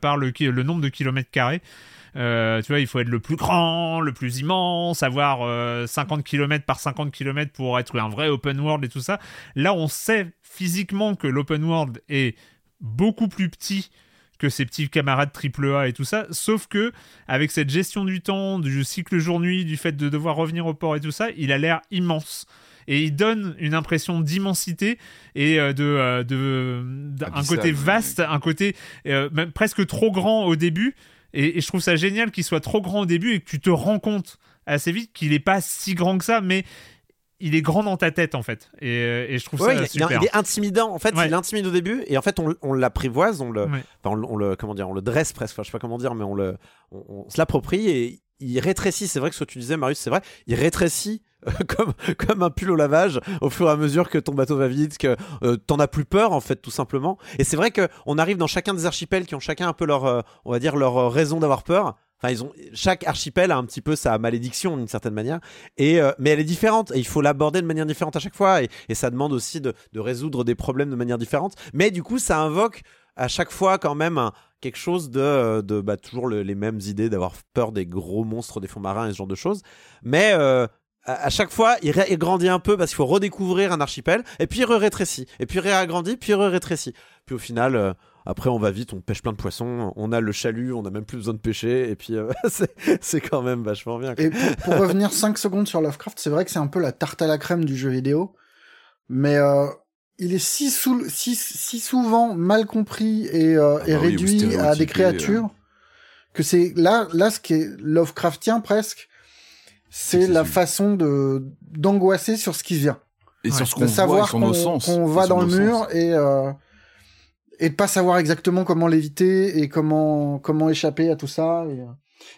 par le, le, nombre de kilomètres carrés. tu vois, il faut être le plus grand, le plus immense, avoir 50 km par 50 km pour être un vrai open world et tout ça. Là, on sait physiquement que l'open world est beaucoup plus petit que ses petits camarades AAA et tout ça. Sauf que, avec cette gestion du temps, du cycle jour-nuit, du fait de devoir revenir au port et tout ça, il a l'air immense et il donne une impression d'immensité et euh, de, euh, de, un côté vaste, un côté euh, même presque trop grand au début. Et, et je trouve ça génial qu'il soit trop grand au début et que tu te rends compte assez vite qu'il n'est pas si grand que ça, mais il est grand dans ta tête en fait et, et je trouve ça il, super. Il est intimidant en fait il intimide au début et en fait on, on l'apprivoise on le on, le comment dire on le dresse presque enfin, je sais pas comment dire mais on le on, se l'approprie et il rétrécit c'est vrai que ce que tu disais Marius c'est vrai il rétrécit *laughs* comme, comme un pull au lavage au fur et à mesure que ton bateau va vite, que euh, t'en as plus peur en fait tout simplement. Et c'est vrai que on arrive dans chacun des archipels qui ont chacun un peu leur, euh, on va dire leur euh, raison d'avoir peur. Enfin, ils ont chaque archipel a un petit peu sa malédiction d'une certaine manière, et euh, mais elle est différente et il faut l'aborder de manière différente à chaque fois et, ça demande aussi de, résoudre des problèmes de manière différente. Mais du coup, ça invoque à chaque fois quand même quelque chose de, de bah, toujours les mêmes idées d'avoir peur des gros monstres des fonds marins et ce genre de choses. Mais euh, à, chaque fois, il, grandit un peu parce qu'il faut redécouvrir un archipel, et puis il rétrécit, et puis il réagrandit, puis il rétrécit. Puis au final, euh, après, on va vite, on pêche plein de poissons, on a le chalut, on n'a même plus besoin de pêcher, et puis euh, *laughs* c'est quand même vachement bien. Et pour, revenir 5 secondes sur Lovecraft, c'est vrai que c'est un peu la tarte à la crème du jeu vidéo, mais euh, il est si, si, si, souvent mal compris et, euh, ah bah réduit à des créatures que c'est là, là, ce qui est Lovecraftien presque, c'est la façon de d'angoisser sur ce qui vient. Et sur ce qu'on voit, qu'on va dans le mur et et de pas savoir exactement comment l'éviter et comment comment échapper à tout ça.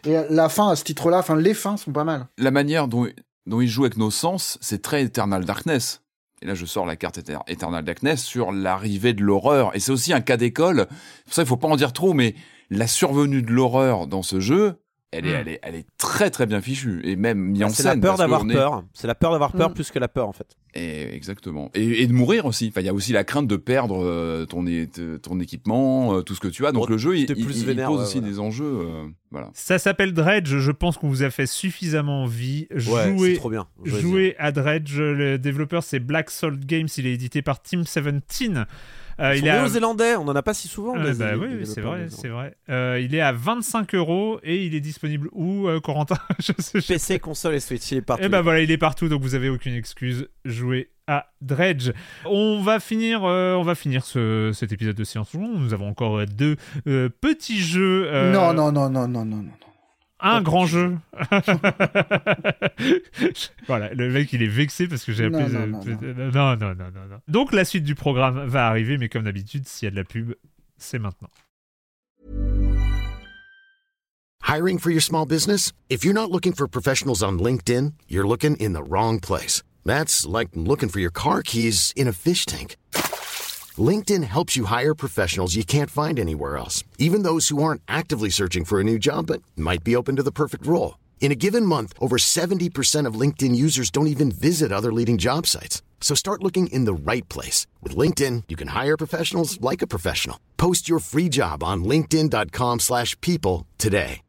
Et, et la fin à ce titre-là, enfin les fins sont pas mal. La manière dont dont il joue avec nos sens, c'est très Eternal Darkness. Et là, je sors la carte Eternal Darkness sur l'arrivée de l'horreur. Et c'est aussi un cas d'école. Pour ça, il faut pas en dire trop, mais la survenue de l'horreur dans ce jeu, elle est, Mm. elle est, elle est très très bien fichue et même mis en C'est scène. la peur d'avoir est- peur. C'est la peur d'avoir peur Mm. plus que la peur en fait. Et, exactement. Et, et de mourir aussi. Enfin, il y a aussi la crainte de perdre euh, ton, équipement, euh, tout ce que tu as. Donc Bon, le jeu, il, il- plus il vénère, pose ouais, aussi voilà. des enjeux. euh, voilà. Ça s'appelle Dredge. Je pense qu'on vous a fait suffisamment envie. Ouais, c'est trop bien. Jouez-y. jouez à Dredge. Le développeur c'est Black Salt Games. Il est édité par Team 17. Euh, Ils il sont est à- néo-zélandais, on en a pas si souvent. Euh, bah oui, c'est vrai, c'est vrai. Euh, il est à 25 euros et il est disponible où, euh, Corentin *laughs* Je sais, je- PC, console et Switch, il est partout. Eh ben voilà, il est partout, donc vous avez aucune excuse. Jouez à Dredge. On va finir, euh, on va finir ce- cet épisode de Jour. Nous avons encore deux euh, petits jeux. euh, Non, non, non, non, non, non, non. Un grand jeu. *laughs* voilà, le mec il est vexé parce que j'ai appelé. non, euh, non, euh, non, non, non, non, non. Donc la suite du programme va arriver, mais comme d'habitude, s'il y a de la pub, c'est maintenant. Hiring for your small business? If you're not looking for professionals on LinkedIn, you're looking in the wrong place. That's like looking for your car keys in a fish tank. LinkedIn helps you hire professionals you can't find anywhere else, even those who aren't actively searching for a new job but might be open to the perfect role. In a given month, over 70% of LinkedIn users don't even visit other leading job sites. So start looking in the right place. With LinkedIn, you can hire professionals like a professional. Post your free job on linkedin.com/people slash people today.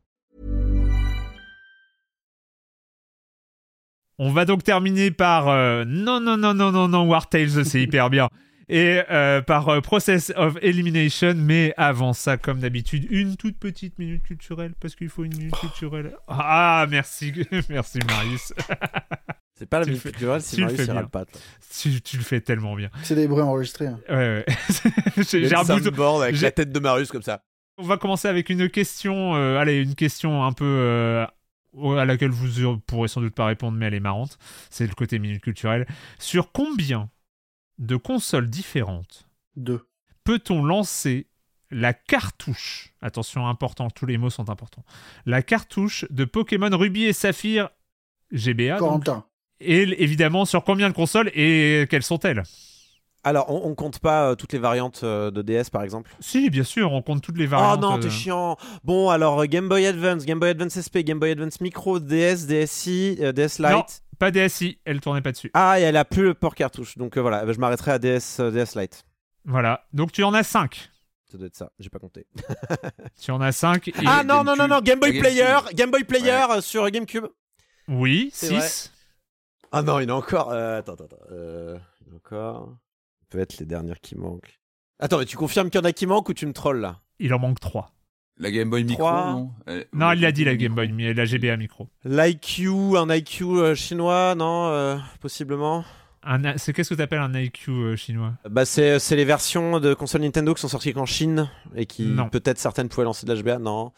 On va donc terminer par euh, non non non non non non War Tales c'est hyper bien et euh, par euh, Process of Elimination mais avant ça comme d'habitude une toute petite minute culturelle parce qu'il faut une minute culturelle ah merci *laughs* merci Marius *laughs* C'est pas la minute culturelle si tu le Marius le pas. toi. tu, tu le fais tellement bien C'est des bruits enregistrés. hein. ouais ouais *laughs* j'ai un soundboard avec la tête de Marius comme ça. on va commencer avec une question euh, allez une question un peu euh, à laquelle vous pourrez sans doute pas répondre mais elle est marrante c'est le côté minute culturelle sur combien de consoles différentes Deux. peut-on lancer la cartouche Attention, important, tous les mots sont importants. La cartouche de Pokémon Ruby et Saphir GBA. donc. Et évidemment, sur combien de consoles et quelles sont-elles? Alors, on, on compte pas euh, toutes les variantes euh, de DS par exemple? Si, bien sûr, on compte toutes les Oh variantes. non, euh, t'es chiant. Bon, alors Game Boy Advance, Game Boy Advance SP, Game Boy Advance Micro, DS, DSi, euh, DS Lite. Pas DSi, elle tournait pas dessus. Ah, et elle a plus le port cartouche. Donc euh, voilà, je m'arrêterai à DS, euh, DS Lite. Voilà, donc tu en as 5. Ça doit être ça, j'ai pas compté. *laughs* Tu en as 5. ah non, non, non, non, Game Boy La Player. Game Boy Player euh, sur GameCube. Oui, C'est vrai. 6. Ah non, il y en a encore. euh, attends, attends, attends. Euh, il y en a encore. Peut-être les dernières qui manquent. Attends, mais tu confirmes qu'il y en a qui manquent ou tu me trolls là? Il en manque 3. La Game Boy Micro, non? Elle- Non, il l'a dit la. Game Boy, mais la GBA micro. L'IQ, un IQ euh, chinois, non euh, Possiblement. C'est qu'est-ce que tu appelles un IQ euh, chinois? Bah, c'est c'est les versions de consoles Nintendo qui sont sorties qu'en Chine et qui Non. peut-être certaines pouvaient lancer de l'HBA. Non.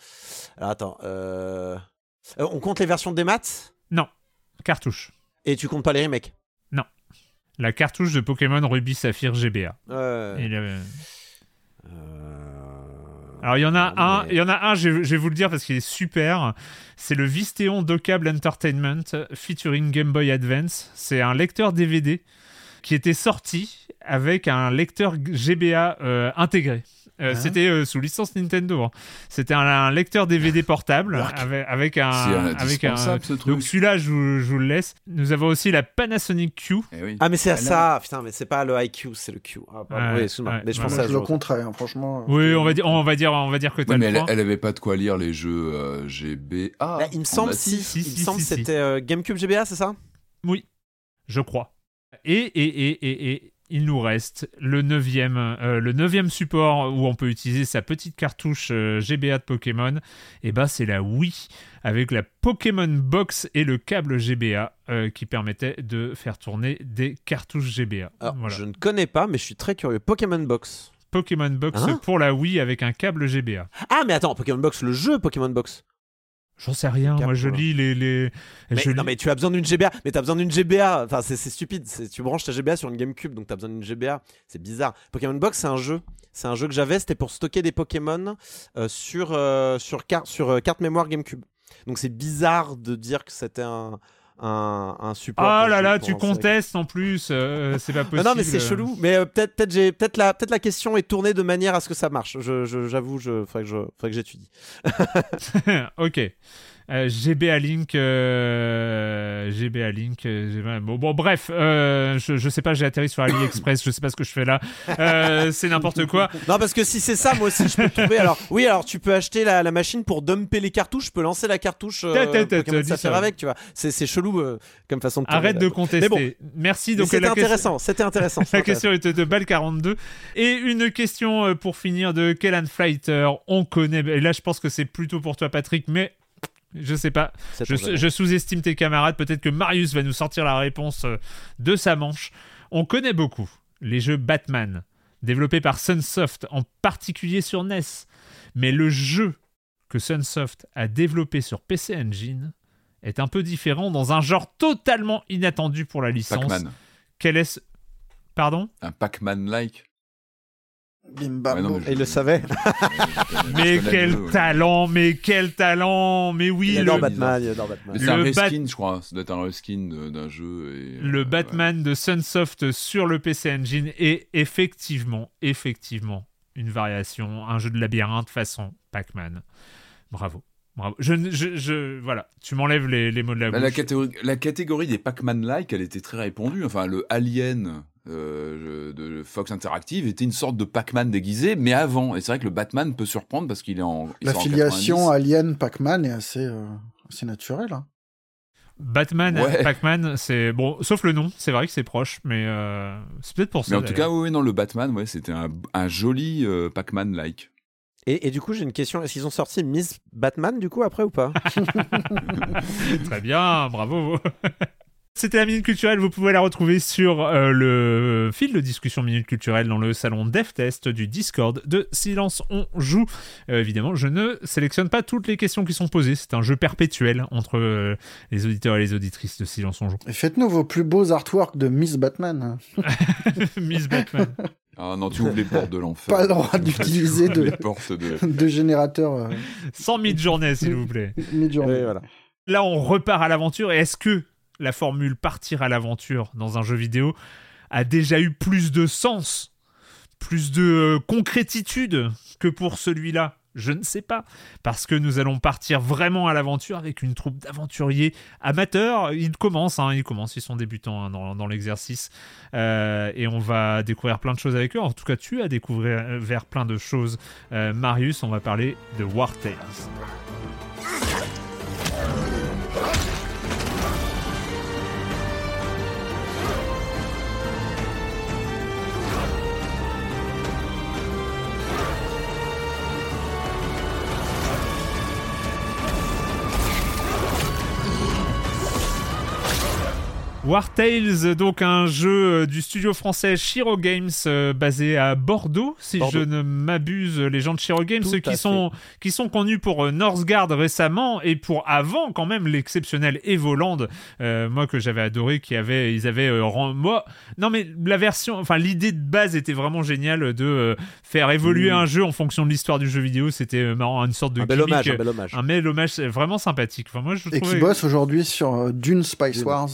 Alors attends. euh, euh, on compte les versions des maths Non, cartouche. et tu comptes pas les remakes? La cartouche de Pokémon Ruby Saphir GBA. Ouais. Et le- Euh, Alors il y en a un, mais- il y en a un, je, je vais vous le dire parce qu'il est super. C'est le Vistéon Docable Entertainment featuring Game Boy Advance. C'est un lecteur DVD qui était sorti avec un lecteur GBA euh, intégré. Euh, Hein C'était euh, sous licence Nintendo. hein. C'était un, un lecteur DVD portable avec, avec un, C'est avec un. indispensable, ce truc. Donc celui-là, je, vous- je vous le laisse. Nous avons aussi la Panasonic Q. Eh oui. Ah mais c'est à ça, putain mais c'est pas le IQ, c'est le Q. Ah, pardon. Ouais, oui, excuse-moi. ouais, mais je ouais, pense Moi, à le compterais, hein, franchement. Oui, on va dire, on va dire, on va dire que t'as mais le elle, elle avait pas de quoi lire les jeux euh, GBA. Bah, il me semble si, si, il me si, semble si, que si. c'était euh, GameCube GBA, c'est ça? Oui, je crois. Et, et, et, et, et il nous reste le neuvième, euh, le neuvième support où on peut utiliser sa petite cartouche euh, GBA de Pokémon. Et bah c'est la Wii avec la Pokémon Box et le câble GBA euh, qui permettait de faire tourner des cartouches GBA. Alors, Voilà. Je ne connais pas, mais je suis très curieux. Pokémon Box. Pokémon Box Hein pour la Wii avec un câble GBA. Ah mais attends, Pokémon Box, le jeu Pokémon Box. J'en sais rien, moi je lis les... les... Mais, je non lis- mais tu as besoin d'une GBA, mais t'as besoin d'une GBA. Enfin c'est c'est stupide. C'est- Tu branches ta GBA sur une GameCube, donc t'as besoin d'une GBA. C'est bizarre. Pokémon Box c'est un jeu. C'est un jeu que j'avais. C'était pour stocker des Pokémon euh, sur euh, sur carte sur euh, carte mémoire GameCube. Donc c'est bizarre de dire que c'était un un, un support. Ah là là, tu contestes en plus, euh, c'est pas *laughs* possible. non mais c'est chelou. Mais euh, peut-être peut-être j'ai peut-être la peut-être la question est tournée de manière à ce que ça marche. Je je- j'avoue, je faudrait que je faudrait que j'étudie. *laughs* ok. Euh, GBA Link, euh, GBA Link, euh, GBA bon, bon, bref, euh, je, je sais pas, j'ai atterri sur AliExpress, je sais pas ce que je fais là, c'est n'importe quoi. Non, parce que si c'est ça, moi aussi, je peux trouver. Alors, oui, alors tu peux acheter la, la machine pour dumper les cartouches. Je peux lancer la cartouche. Ça. avec, tu vois. C'est c'est chelou comme façon de. Arrête de contester. Mais bon, Merci. Donc c'était intéressant. C'était intéressant. *laughs* La question était de Bal42. Et une question pour finir de Kellan Flighter. On connaît. Et là, je pense que c'est plutôt pour toi, Patrick, mais je sais pas. je sous-estime tes camarades. Peut-être que Marius va nous sortir la réponse euh, de sa manche. On connaît beaucoup les jeux Batman, développés par Sunsoft, en particulier sur NES. Mais le jeu que Sunsoft a développé sur PC Engine est un peu différent dans un genre totalement inattendu pour la licence. Pac-Man. Quel est ce... Pardon? Un Pac-Man-like. Bim bam Ouais, non, boum. mais je- Et il le savait. *laughs* Mais quel ouais. talent, mais quel talent, mais oui, Il adore le, Batman. Il adore Batman. Mais c'est un Bat- reskin, je crois. Ça doit être un reskin d'un jeu. Et, le euh, Batman de Sunsoft sur le PC Engine est effectivement, effectivement une variation, un jeu de labyrinthe façon Pac-Man. Bravo. Bravo. Je, ne- je, je- voilà, tu m'enlèves les, les mots de la Bah, bouche. la, catégorie, la catégorie des Pac-Man-like, elle était très répandue. Enfin, le Alien euh, de Fox Interactive était une sorte de Pac-Man déguisé, mais avant. Et c'est vrai que le Batman peut surprendre parce qu'il est en. il La filiation 90. Alien Pac-Man est assez, euh, assez naturelle. hein. Batman, Ouais. Pac-Man, c'est bon, sauf le nom, c'est vrai que c'est proche, mais euh, c'est peut-être pour ça. Mais en tout cas, oui, oui, non, le Batman, ouais, c'était un, un joli euh, Pac-Man-like. Et, et du coup, j'ai une question. Est-ce qu'ils ont sorti Miss Batman du coup après ou pas? *laughs* Très bien, bravo. *laughs* C'était la Minute Culturelle, vous pouvez la retrouver sur euh, le fil de discussion Minute Culturelle dans le salon DevTest du Discord de Silence on joue. Euh, évidemment, je ne sélectionne pas toutes les questions qui sont posées, c'est un jeu perpétuel entre euh, les auditeurs et les auditrices de Silence on joue. Et faites-nous vos plus beaux artworks de Miss Batman. *laughs* Miss Batman. Ah non, tu ouvres les portes de l'enfer. Pas le droit d'utiliser de, de. de générateurs euh, 100 000 journées, s'il vous plaît. mid-journée. Voilà. Là, on repart à l'aventure. Et est-ce que la formule partir à l'aventure dans un jeu vidéo a déjà eu plus de sens, plus de euh, concrétitude que pour celui-là Je ne sais pas. Parce que nous allons partir vraiment à l'aventure avec une troupe d'aventuriers amateurs. Ils commencent, hein, ils ils sont débutants hein, dans, l'exercice. Euh, et on va découvrir plein de choses avec eux. En tout cas, tu as découvert vers plein de choses. Euh, Marius, on va parler de War Tales. War Tales, donc un jeu euh, du studio français Shiro Games euh, basé à Bordeaux, si Bordeaux. je ne m'abuse, les gens de Shiro Games, Tout qui fait. sont, qui sont connus pour euh, Northgard récemment et pour avant quand même l'exceptionnel Evoland, euh, moi que j'avais adoré, qui avait, ils avaient, euh, moi, non mais la version, enfin l'idée de base était vraiment géniale de euh, faire évoluer Mm. un jeu en fonction de l'histoire du jeu vidéo, c'était euh, marrant, une sorte de Un bel hommage. Un bel hommage. un bel hommage, c'est vraiment sympathique. Enfin, moi, je Et trouvais- qui bosse aujourd'hui sur euh, Dune Spice. Wars.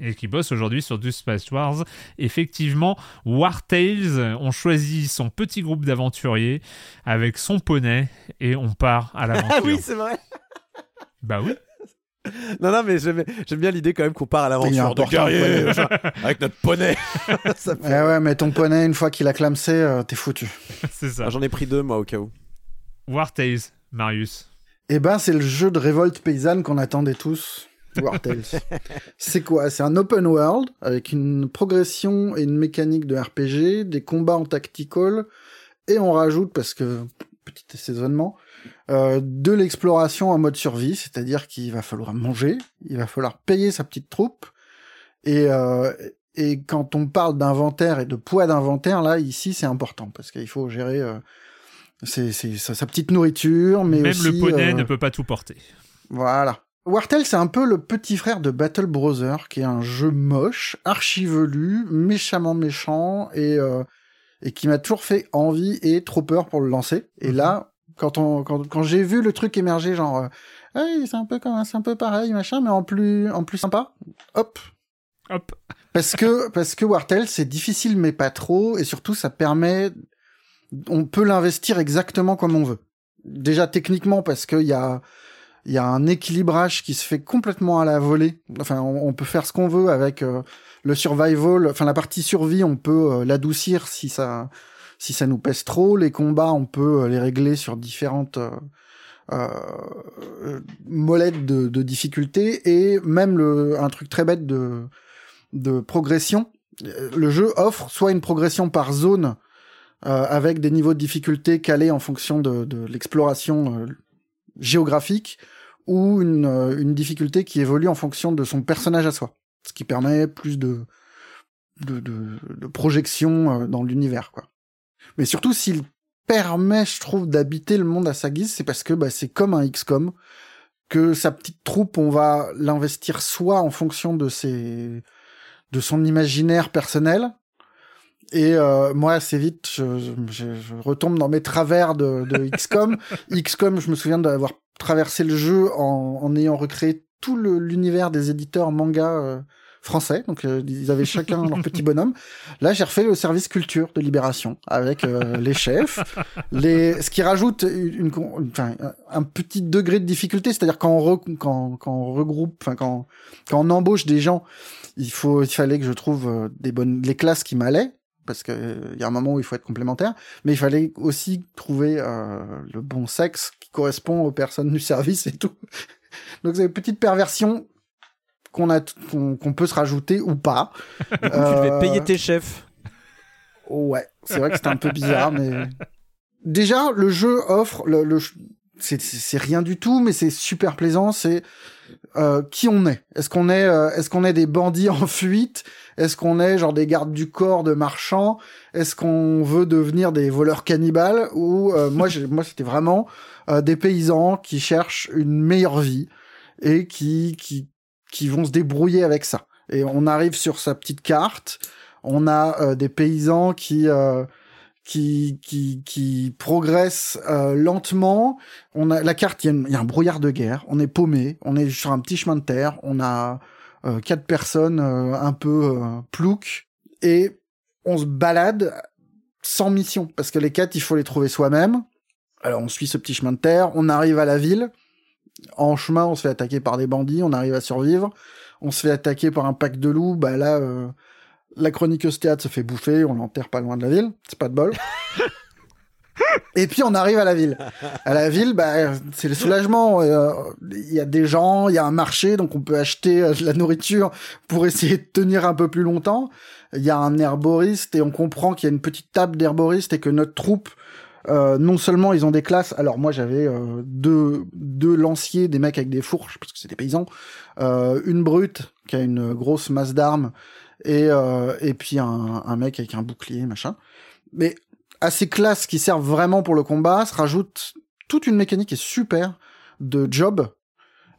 Et qui bosse aujourd'hui sur du Space Wars. Effectivement, War Tales, on choisit son petit groupe d'aventuriers avec son poney et on part à *laughs* l'aventure. Ah oui, c'est vrai. *laughs* bah oui. Non, non, mais j'aime bien l'idée quand même qu'on part à l'aventure de guerrier, *laughs* avec notre poney. Ça Eh ouais, mais ton poney, une fois qu'il a clamsé, euh, t'es foutu. C'est ça. Ah, J'en ai pris deux, moi, au cas où. War Tales, Marius. Eh ben, c'est le jeu de révolte paysanne qu'on attendait tous. War Tales. c'est quoi? C'est un open world avec une progression et une mécanique de RPG, des combats en tactical, et on rajoute, parce que petit assaisonnement, euh, de l'exploration en mode survie, c'est-à-dire qu'il va falloir manger, il va falloir payer sa petite troupe, et, euh, et quand on parle d'inventaire et de poids d'inventaire, là, ici, c'est important, parce qu'il faut gérer euh, c'est, sa, sa petite nourriture, mais Même aussi... le poney euh, ne peut pas tout porter. voilà. Wartel, c'est un peu le petit frère de Battle Brother, qui est un jeu moche, archivelu, méchamment méchant, et, euh, et qui m'a toujours fait envie et trop peur pour le lancer. Et Mhm. là, quand, on, quand, quand j'ai vu le truc émerger, genre, euh, Hey, c'est un peu comme, c'est un peu pareil, machin, mais en plus, en plus sympa, hop. Hop. *laughs* Parce que, parce que Wartel, c'est difficile, mais pas trop, et surtout, ça permet, on peut l'investir exactement comme on veut. Déjà, techniquement, parce qu'il y a, Il y a un équilibrage qui se fait complètement à la volée. Enfin, on, peut faire ce qu'on veut avec euh, le survival. Enfin, la partie survie, on peut euh, l'adoucir si ça, si ça nous pèse trop. Les combats, on peut euh, les régler sur différentes molettes de, de difficulté et même le, un truc très bête de, de progression. Le jeu offre soit une progression par zone avec des niveaux de difficulté calés en fonction de, de l'exploration géographique ou une, euh, une difficulté qui évolue en fonction de son personnage à soi, ce qui permet plus de de, de, de projection euh, dans l'univers quoi. Mais surtout s'il permet, je trouve, d'habiter le monde à sa guise, c'est parce que bah, c'est comme un XCOM que sa petite troupe, on va l'investir soit en fonction de ses de son imaginaire personnel, et euh, moi, assez vite, je, je- je retombe dans mes travers de, de *laughs* XCOM. XCOM, je me souviens d'avoir traversé le jeu en, en ayant recréé tout l'univers des éditeurs manga euh, français. Donc, euh, ils avaient chacun leur petit bonhomme. Là, j'ai refait le service culture de Libération avec euh, les chefs, les, ce qui rajoute une, une un- petit degré de difficulté. C'est-à-dire quand on, re- quand, quand on regroupe, quand, quand on embauche des gens, il faut, il fallait que je trouve euh, des bonnes, les classes qui m'allaient parce que euh, y a un moment où il faut être complémentaire, mais il fallait aussi trouver euh, le bon sexe qui correspond aux personnes du service et tout. *laughs* Donc c'est une petite perversion qu'on a, qu'on qu'on peut se rajouter ou pas. Tu devais Euh, payer tes chefs. Ouais, c'est vrai que c'était un peu bizarre, mais déjà le jeu offre le, c'est rien du tout, mais c'est super plaisant. C'est euh, qui on est. Est-ce qu'on est, euh, est-ce qu'on est des bandits *laughs* en fuite? Est-ce qu'on est genre des gardes du corps de marchands? Est-ce qu'on veut devenir des voleurs cannibales? Ou euh, moi, moi, c'était vraiment euh, des paysans qui cherchent une meilleure vie et qui qui qui vont se débrouiller avec ça. Et on arrive sur sa petite carte. On a des paysans qui qui qui progressent euh, lentement. On a la carte, il y, a un brouillard de guerre. On est paumé. On est sur un petit chemin de terre. On a euh, quatre personnes euh, un peu plouques et on se balade sans mission parce que les quêtes, il faut les trouver soi-même. Alors on suit ce petit chemin de terre. On arrive à la ville. En chemin, on se fait attaquer par des bandits. On arrive à survivre. On se fait attaquer par un pack de loups. Bah là. La chroniqueuse théâtre se fait bouffer, on l'enterre pas loin de la ville, c'est pas de bol. *laughs* Et puis on arrive à la ville. À la ville, bah, c'est le soulagement. euh, Il y a des gens, il y a un marché, donc on peut acheter euh, de la nourriture pour essayer de tenir un peu plus longtemps. Il y a un herboriste et on comprend qu'il y a une petite table d'herboriste et que notre troupe, euh, non seulement ils ont des classes. Alors moi j'avais deux deux lanciers, des mecs avec des fourches parce que c'est des paysans, une brute qui a une grosse masse d'armes et euh, et puis un, un mec avec un bouclier machin. Mais à ces classes qui servent vraiment pour le combat se rajoute toute une mécanique qui est super de job.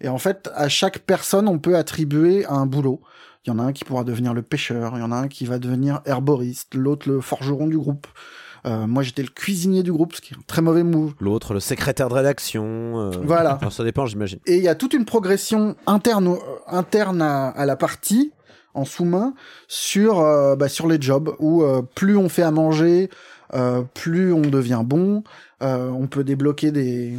Et en fait, à chaque personne, on peut attribuer un boulot. Il y en a un qui pourra devenir le pêcheur, il y en a un qui va devenir herboriste, l'autre le forgeron du groupe. Euh, moi, j'étais le cuisinier du groupe, ce qui est un très mauvais move. L'autre, le secrétaire de rédaction. euh, Voilà. alors, ça dépend, j'imagine. Et il y a toute une progression interne, au- interne à, à la partie en sous-main sur euh, bah, sur les jobs où euh, plus on fait à manger, euh, plus on devient bon. Euh, on peut débloquer des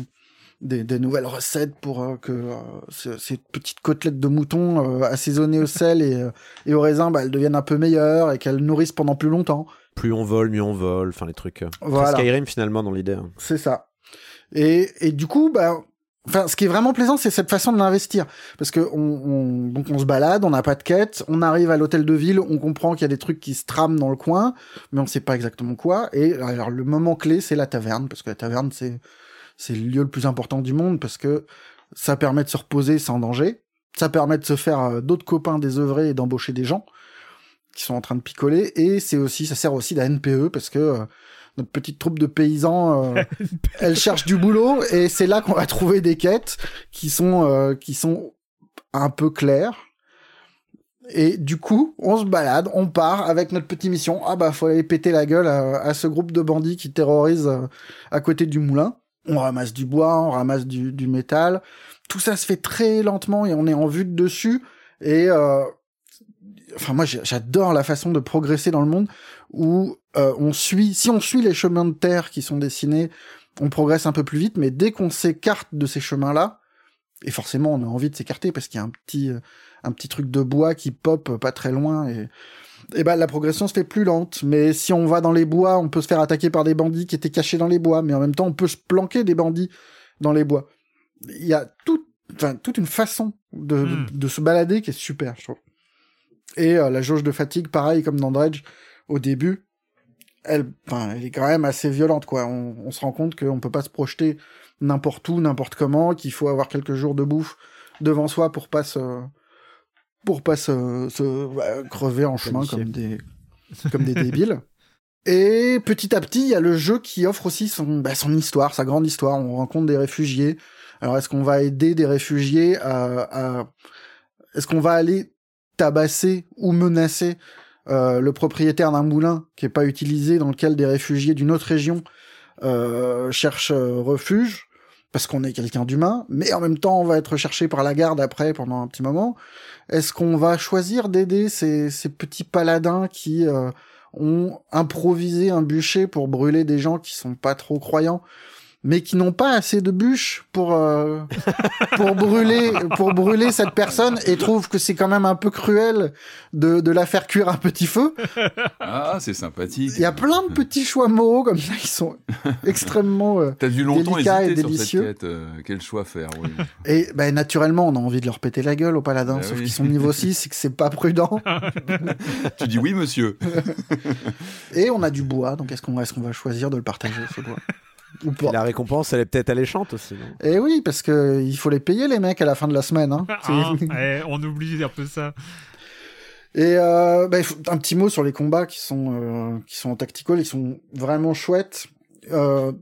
des, des nouvelles recettes pour euh, que euh, ce- ces petites côtelettes de mouton euh, assaisonnées au sel et, euh, et au raisin, bah, elles deviennent un peu meilleures et qu'elles nourrissent pendant plus longtemps. Plus on vole, mieux on vole. Enfin, les trucs. Voilà. Skyrim, finalement, dans l'idée. hein. C'est ça. Et, et du coup, bah, enfin, ce qui est vraiment plaisant, c'est cette façon de l'investir. Parce que on, on- donc on se balade, on n'a pas de quête, on arrive à l'hôtel de ville, on comprend qu'il y a des trucs qui se trament dans le coin, mais on sait pas exactement quoi. Et alors, le moment clé, c'est la taverne, parce que la taverne, c'est, c'est le lieu le plus important du monde, parce que ça permet de se reposer sans danger. Ça permet de se faire euh, d'autres copains désœuvrés et d'embaucher des gens qui sont en train de picoler. Et c'est aussi, ça sert aussi de la NPE, parce que euh, notre petite troupe de paysans, euh, *laughs* elle cherche du boulot et c'est là qu'on va trouver des quêtes qui sont euh, qui sont un peu claires. Et du coup, on se balade, on part avec notre petite mission. Ah bah faut aller péter la gueule à, à ce groupe de bandits qui terrorisent euh, à côté du moulin. On ramasse du bois, on ramasse du, du métal. Tout ça se fait très lentement et on est en vue de dessus. Et euh, enfin moi j'adore la façon de progresser dans le monde où euh, on suit, si on suit les chemins de terre qui sont dessinés, on progresse un peu plus vite, mais dès qu'on s'écarte de ces chemins-là, Et forcément, on a envie de s'écarter parce qu'il y a un petit, euh, un petit truc de bois qui pop pas très loin et, et ben la progression se fait plus lente. Mais si on va dans les bois, on peut se faire attaquer par des bandits qui étaient cachés dans les bois, mais en même temps, on peut se planquer des bandits dans les bois. Il y a tout, enfin, toute une façon de, Hmm. de, de se balader qui est super, je trouve. Et euh, la jauge de fatigue, pareil comme dans Dredge, au début, elle, elle est quand même assez violente, quoi. On, on se rend compte qu'on peut pas se projeter n'importe où, n'importe comment, qu'il faut avoir quelques jours de bouffe devant soi pour pas se, pour pas se, se bah, crever en chemin comme des, comme des débiles. Et petit à petit, il y a le jeu qui offre aussi son, bah, son histoire, sa grande histoire. On rencontre des réfugiés. Alors, est-ce qu'on va aider des réfugiés à, à... est-ce qu'on va aller tabasser ou menacer euh, le propriétaire d'un moulin qui est pas utilisé, dans lequel des réfugiés d'une autre région euh, cherchent euh, refuge parce qu'on est quelqu'un d'humain, mais en même temps on va être recherché par la garde après pendant un petit moment. Est-ce qu'on va choisir d'aider ces, ces petits paladins qui euh, ont improvisé un bûcher pour brûler des gens qui sont pas trop croyants, mais qui n'ont pas assez de bûches pour euh, *laughs* pour brûler pour brûler cette personne et trouvent que c'est quand même un peu cruel de, de la faire cuire à petit feu. Ah, c'est sympathique. Il y a plein de petits choix moraux comme ça qui sont extrêmement euh, T'as dû longtemps délicat et hésiter sur délicieux. cette quête. euh, quel choix faire, oui. et ben naturellement on a envie de leur péter la gueule aux paladins Bah sauf oui. qu'ils sont niveau 6 et que c'est pas prudent *laughs* tu dis oui, monsieur. *laughs* et on a du bois donc est-ce qu'on est-ce qu'on va choisir de le partager ce bois? Ou pas la récompense, elle est peut-être alléchante aussi. non? Et oui parce que il faut les payer les mecs à la fin de la semaine hein. C'est- eh, on oublie un peu ça. Et euh, bah, un petit mot sur les combats qui sont euh, qui sont en tactical, ils sont vraiment chouettes. Euh,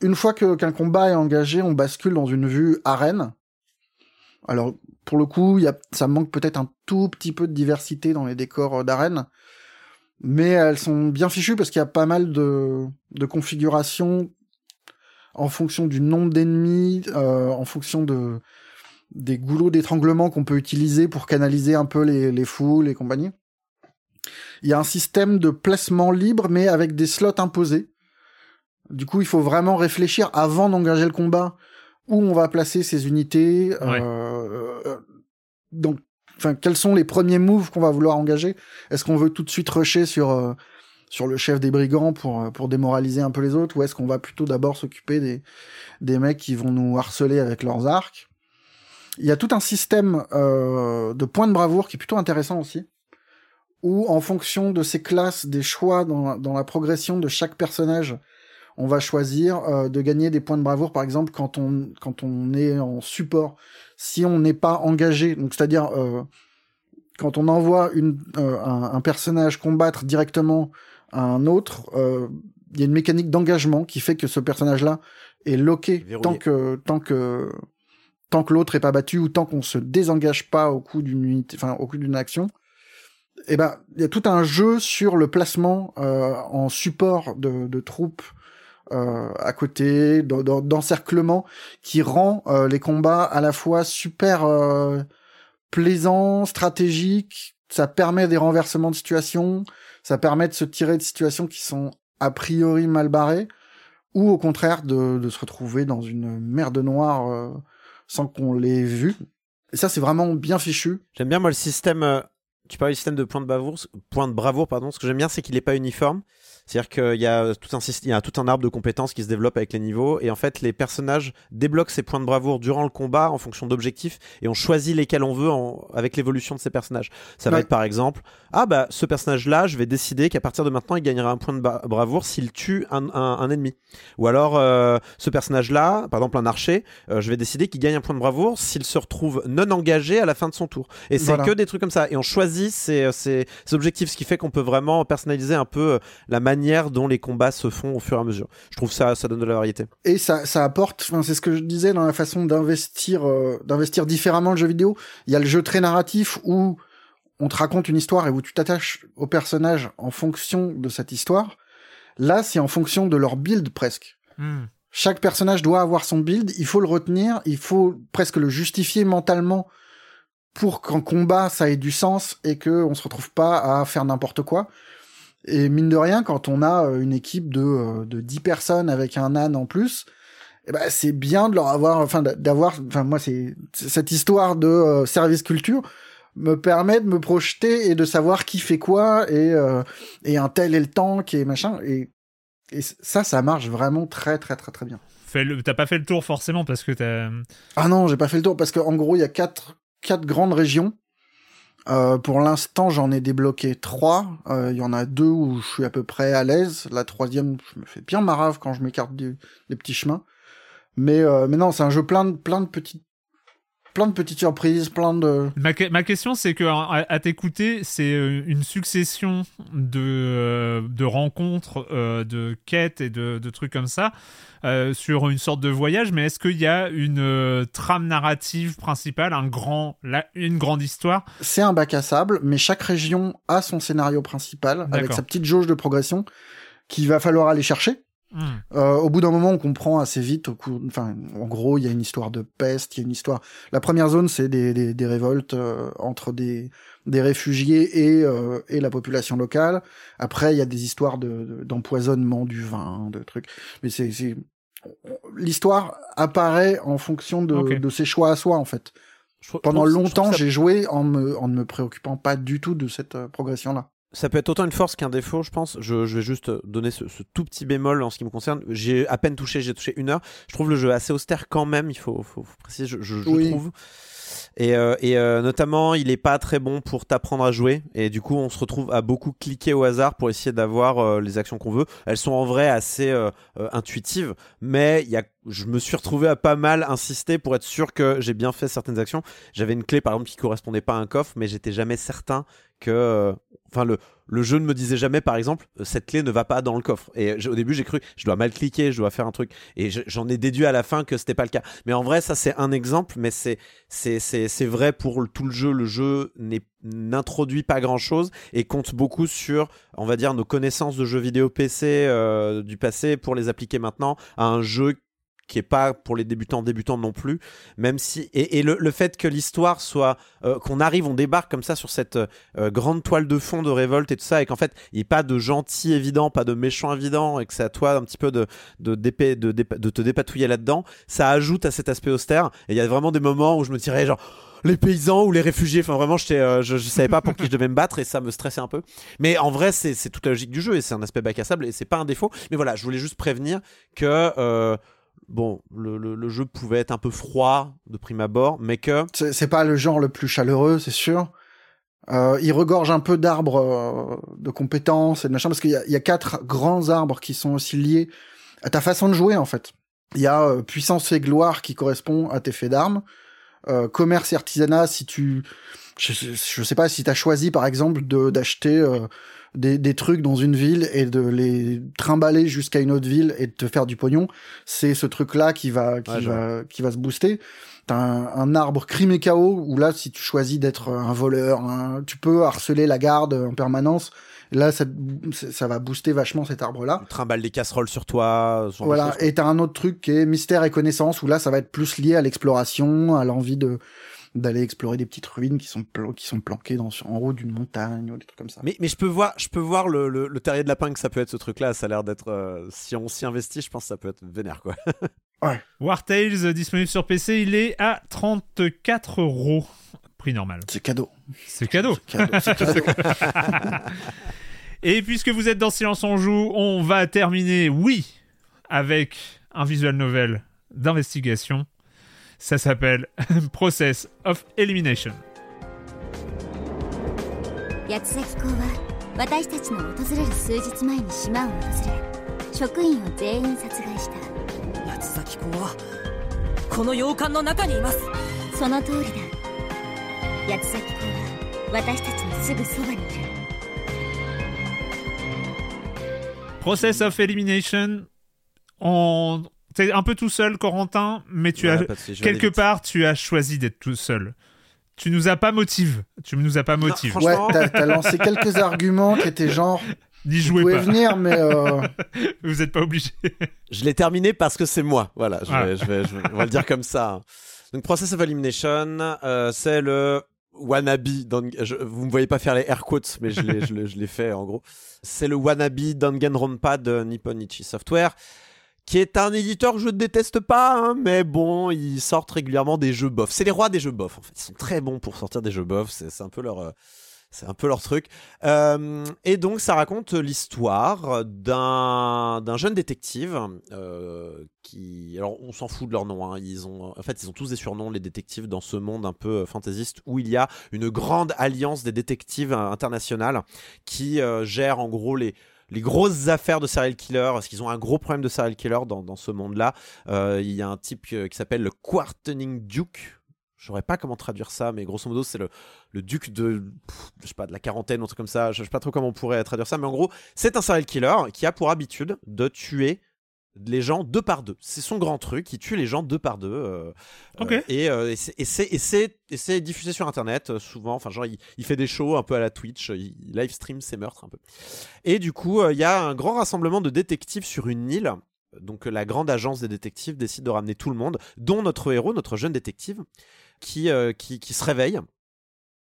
une fois que qu'un combat est engagé, on bascule dans une vue arène. Alors pour le coup, il y a, ça manque peut-être un tout petit peu de diversité dans les décors euh, d'arène, mais elles sont bien fichues parce qu'il y a pas mal de de configurations en fonction du nombre d'ennemis, euh, en fonction de des goulots d'étranglement qu'on peut utiliser pour canaliser un peu les, les foules et compagnie. Il y a un système de placement libre, mais avec des slots imposés. Du coup, il faut vraiment réfléchir avant d'engager le combat où on va placer ces unités. Ouais. euh, euh, donc, enfin, quels sont les premiers moves qu'on va vouloir engager? Est-ce qu'on veut tout de suite rusher sur euh, sur le chef des brigands pour euh, pour démoraliser un peu les autres, ou est-ce qu'on va plutôt d'abord s'occuper des des mecs qui vont nous harceler avec leurs arcs? Il y a tout un système euh, de points de bravoure qui est plutôt intéressant aussi, où en fonction de ces classes, des choix dans, dans la progression de chaque personnage, on va choisir euh, de gagner des points de bravoure, par exemple quand on quand on est en support, si on n'est pas engagé, donc c'est-à-dire quand on envoie une, un, un personnage combattre directement un autre, euh, il y a une mécanique d'engagement qui fait que ce personnage-là est loqué Verrouillé. tant que tant que tant que l'autre est pas battu ou tant qu'on se désengage pas au coup d'une unité, enfin au coup d'une action. Et ben il y a tout un jeu sur le placement euh, en support de, de troupes euh, à côté, d'en- d'en- d'encerclement, qui rend euh, les combats à la fois super euh, plaisants, stratégiques. Ça permet des renversements de situation, ça permet de se tirer de situations qui sont a priori mal barrées, ou au contraire de, de se retrouver dans une merde noire euh, sans qu'on l'ait vu. Et ça, c'est vraiment bien fichu. J'aime bien moi le système. euh, tu parlais du système de points de bravoure, point de bravoure pardon. Ce que j'aime bien, c'est qu'il n'est pas uniforme. C'est-à-dire qu'il y a tout un il y a tout un arbre de compétences qui se développe avec les niveaux et en fait les personnages débloquent ces points de bravoure durant le combat en fonction d'objectifs et on choisit lesquels on veut en- avec l'évolution de ces personnages. Ça va être par exemple ah bah ce personnage-là, je vais décider qu'à partir de maintenant il gagnera un point de bravoure s'il tue un, un- un ennemi. Ou alors euh, ce personnage-là, par exemple un archer, euh, je vais décider qu'il gagne un point de bravoure s'il se retrouve non engagé à la fin de son tour. Et c'est Voilà. que des trucs comme ça. Et on choisit ces, ces, ces objectifs, ce qui fait qu'on peut vraiment personnaliser un peu euh, la manière dont les combats se font au fur et à mesure. Je trouve ça, ça donne de la variété. Et ça, ça apporte, enfin, c'est ce que je disais dans la façon d'investir, euh, d'investir différemment le jeu vidéo. Il y a le jeu très narratif où on te raconte une histoire et où tu t'attaches au personnage en fonction de cette histoire. Là, c'est en fonction de leur build presque. Hmm. Chaque personnage doit avoir son build, il faut le retenir, il faut presque le justifier mentalement pour qu'en combat ça ait du sens et que on se retrouve pas à faire n'importe quoi. Et mine de rien, quand on a euh, une équipe de, euh, de 10 personnes avec un âne en plus, eh ben, c'est bien de leur avoir, enfin, d'avoir, enfin, moi, c'est cette histoire de euh, service culture me permet de me projeter et de savoir qui fait quoi et euh, et un tel est le tank et machin et et ça, ça marche vraiment très très très très bien. T'as pas fait le tour forcément parce que t'as. Ah non, j'ai pas fait le tour parce qu'en gros, il y a quatre quatre grandes régions. Euh, pour l'instant, j'en ai débloqué trois. Il y en a deux où je suis à peu près à l'aise. La troisième, je me fais bien marave quand je m'écarte des, des petits chemins. Mais, euh, mais non, c'est un jeu plein de petites plein de petites surprises, plein de. Ma, ma question, c'est que à, t'écouter, c'est euh, une succession de, euh, de rencontres, de quêtes et de, de, trucs comme ça sur une sorte de voyage. Mais est-ce qu'il y a une trame narrative principale, un grand, la, une grande histoire? C'est un bac à sable, mais chaque région a son scénario principal avec sa petite jauge de progression qu'il va falloir aller chercher. Euh, au bout d'un moment, on comprend assez vite. enfin, en gros, il y a une histoire de peste, il y a une histoire. La première zone, c'est des, des, des, révoltes euh, entre des, des réfugiés et, euh, et la population locale. Après, il y a des histoires de, d'empoisonnement du vin, de trucs. Mais c'est, l'histoire apparaît en fonction de, de ses choix à soi, en fait. Pendant longtemps, j'ai joué en, me, en ne me préoccupant pas du tout de cette progression-là ça peut être autant une force qu'un défaut, je pense. Je, vais juste donner ce, tout petit bémol en ce qui me concerne. J'ai à peine touché, j'ai touché une heure. Je trouve le jeu assez austère quand même, il faut, faut, préciser, je, je, trouve. Et, euh, euh, notamment, il est pas très bon pour t'apprendre à jouer. Et du coup, on se retrouve à beaucoup cliquer au hasard pour essayer d'avoir euh, les actions qu'on veut. Elles sont en vrai assez intuitives, mais je me suis retrouvé à pas mal insister pour être sûr que j'ai bien fait certaines actions. J'avais une clé, par exemple, qui correspondait pas à un coffre, mais j'étais jamais certain que enfin le, le jeu ne me disait jamais par exemple cette clé ne va pas dans le coffre. Et au début j'ai cru je dois mal cliquer je dois faire un truc. Et j'en ai déduit à la fin que c'était pas le cas. Mais en vrai ça c'est un exemple mais c'est c'est c'est vrai pour tout le jeu. Le jeu n'introduit pas grand chose et compte beaucoup sur on va dire nos connaissances de jeux vidéo PC euh, du passé pour les appliquer maintenant à un jeu qui est pas pour les débutants débutants non plus même si et, le, fait que l'histoire soit euh, qu'on arrive on débarque comme ça sur cette euh, grande toile de fond de révolte et tout ça et qu'en fait il n'y ait pas de gentil évident pas de méchant évident et que c'est à toi un petit peu de de, de, de te dépatouiller là-dedans ça ajoute à cet aspect austère et il y a vraiment des moments où je me tirais genre les paysans ou les réfugiés. Enfin, vraiment, euh, je, je savais pas pour qui je devais me battre et ça me stressait un peu. Mais en vrai, c'est toute la logique du jeu et c'est un aspect bac à sable et c'est pas un défaut. Mais voilà, je voulais juste prévenir que bon, le, jeu pouvait être un peu froid de prime abord, mais que... C'est pas le genre le plus chaleureux, c'est sûr. Euh, il regorge un peu d'arbres euh, de compétences et de machin, parce qu'il y, a quatre grands arbres qui sont aussi liés à ta façon de jouer, en fait. Il y a euh, puissance et gloire qui correspond à tes faits d'armes. commerce et artisanat, si tu... Je, je sais pas si tu as choisi, par exemple, d'acheter des, des, trucs dans une ville et de les trimballer jusqu'à une autre ville et de te faire du pognon, c'est ce truc-là qui va qui va qui va se booster. T'as un, un, arbre crime et chaos où là, si tu choisis d'être un voleur, tu peux harceler la garde en permanence. Là, ça, ça va booster vachement cet arbre-là. Trimballe des casseroles sur toi. Voilà. Et t'as un autre truc qui est mystère et connaissance où là, ça va être plus lié à l'exploration, à l'envie de d'aller explorer des petites ruines qui sont qui sont planquées dans, en haut d'une montagne ou des trucs comme ça. Mais, mais je peux voir je peux voir le, le, terrier de lapin que ça peut être ce truc là, ça a l'air d'être euh, si on s'y investit, je pense que ça peut être vénère quoi. *laughs* ouais. War Tales euh, disponible sur PC, il est à 34 euros. Prix normal. C'est cadeau. C'est cadeau. cadeau, cadeau. *laughs* *laughs* Et puisque vous êtes dans Silence on joue, on va terminer, oui, avec un visual novel d'investigation ça s'appelle *laughs* Process of Elimination. 八つ崎港は私たちの訪れる数日前に島を訪れ職員を全員殺害した八つ崎港はこの洋館の中にいますその通りだ八つ崎港は私たちのすぐそばにいる Process of Elimination en T'es un peu tout seul, Corentin, mais tu as quelque part, tu as choisi d'être tout seul. Tu nous as pas motivé. Tu nous as pas motivé. Ouais, t'as lancé quelques arguments qui étaient genre. N'y jouez vous pouvez venir, mais euh... *laughs* vous n'êtes pas obligé. je l'ai terminé parce que c'est moi. Voilà, je vais, je vais, on va le dire comme ça. Donc, Process of Elimination, euh, c'est le wannabe. Je, vous me voyez pas faire les air quotes, mais je l'ai fait en gros. C'est le wannabe Danganronpa de Nippon Ichi Software qui est un éditeur que je ne déteste pas, hein, mais bon, ils sortent régulièrement des jeux bof. C'est les rois des jeux bof, en fait. Ils sont très bons pour sortir des jeux bof, c'est un peu leur... euh, c'est un peu leur truc. Euh, et donc, ça raconte l'histoire d'un jeune détective euh, qui. Alors, on s'en fout de leur nom. hein. Ils ont, en fait, ils ont tous des surnoms, les détectives, dans ce monde un peu fantaisiste où il y a une grande alliance des détectives internationales qui gère en gros les. Les grosses affaires de serial killer, parce qu'ils ont un gros problème de serial killer dans, ce monde-là. Euh, il y a un type euh, qui s'appelle le Quartening Duke. Je saurais pas comment traduire ça, mais grosso modo, c'est le, duc de, pff, je sais pas, de la quarantaine, un truc comme ça. Je sais pas trop comment on pourrait traduire ça, mais en gros, c'est un serial killer qui a pour habitude de tuer les gens deux par deux. C'est son grand truc, il tue les gens deux par deux. euh, Ok. euh, et, euh, et c'est- diffusé sur internet euh, souvent. Enfin, genre, il, il fait des shows un peu à la Twitch, euh, il, il live stream ses meurtres un peu. Et du coup, euh, il y a un grand rassemblement de détectives sur une île. Donc, la grande agence des détectives décide de ramener tout le monde, dont notre héros, notre jeune détective, qui, qui, qui se réveille.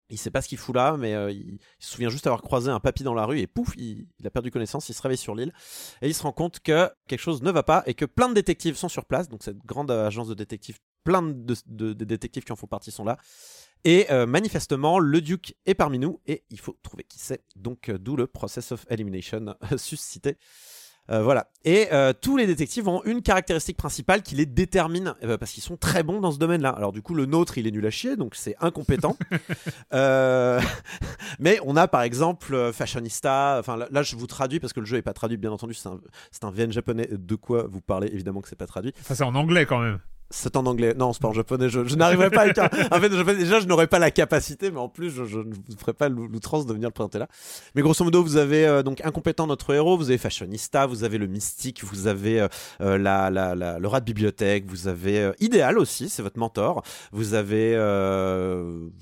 Il sait pas ce qu'il fout là, mais euh, il, se souvient juste avoir croisé un papy dans la rue et pouf, il, a perdu connaissance, il se réveille sur l'île et il se rend compte que quelque chose ne va pas et que plein de détectives sont sur place. Donc cette grande agence de détectives, plein de détectives qui en font partie sont là. Et euh, manifestement, le duc est parmi nous et il faut trouver qui c'est. Donc euh, d'où le process of elimination *laughs* suscité. Euh, voilà. Et euh, tous les détectives ont une caractéristique principale qui les détermine euh, parce qu'ils sont très bons dans ce domaine-là. Alors du coup, le nôtre, il est nul à chier, donc c'est incompétent. *laughs* *laughs* Mais on a par exemple Fashionista. Enfin là, là, je vous traduis parce que le jeu est pas traduit, bien entendu. C'est un, un VN japonais. De quoi vous parlez? Évidemment que c'est pas traduit. Enfin, c'est en anglais quand même. C'est en anglais. Non, c'est pas en japonais. Je, je n'arriverai pas un. En fait, déjà, je n'aurais pas la capacité, mais en plus, je, ne vous ferai pas l'ou- l'outrance de venir le présenter là. Mais grosso modo, vous avez euh, donc incompétent notre héros, vous avez fashionista, vous avez le mystique, vous avez euh, euh, la, le rat de bibliothèque, vous avez idéal aussi, c'est votre mentor. Vous avez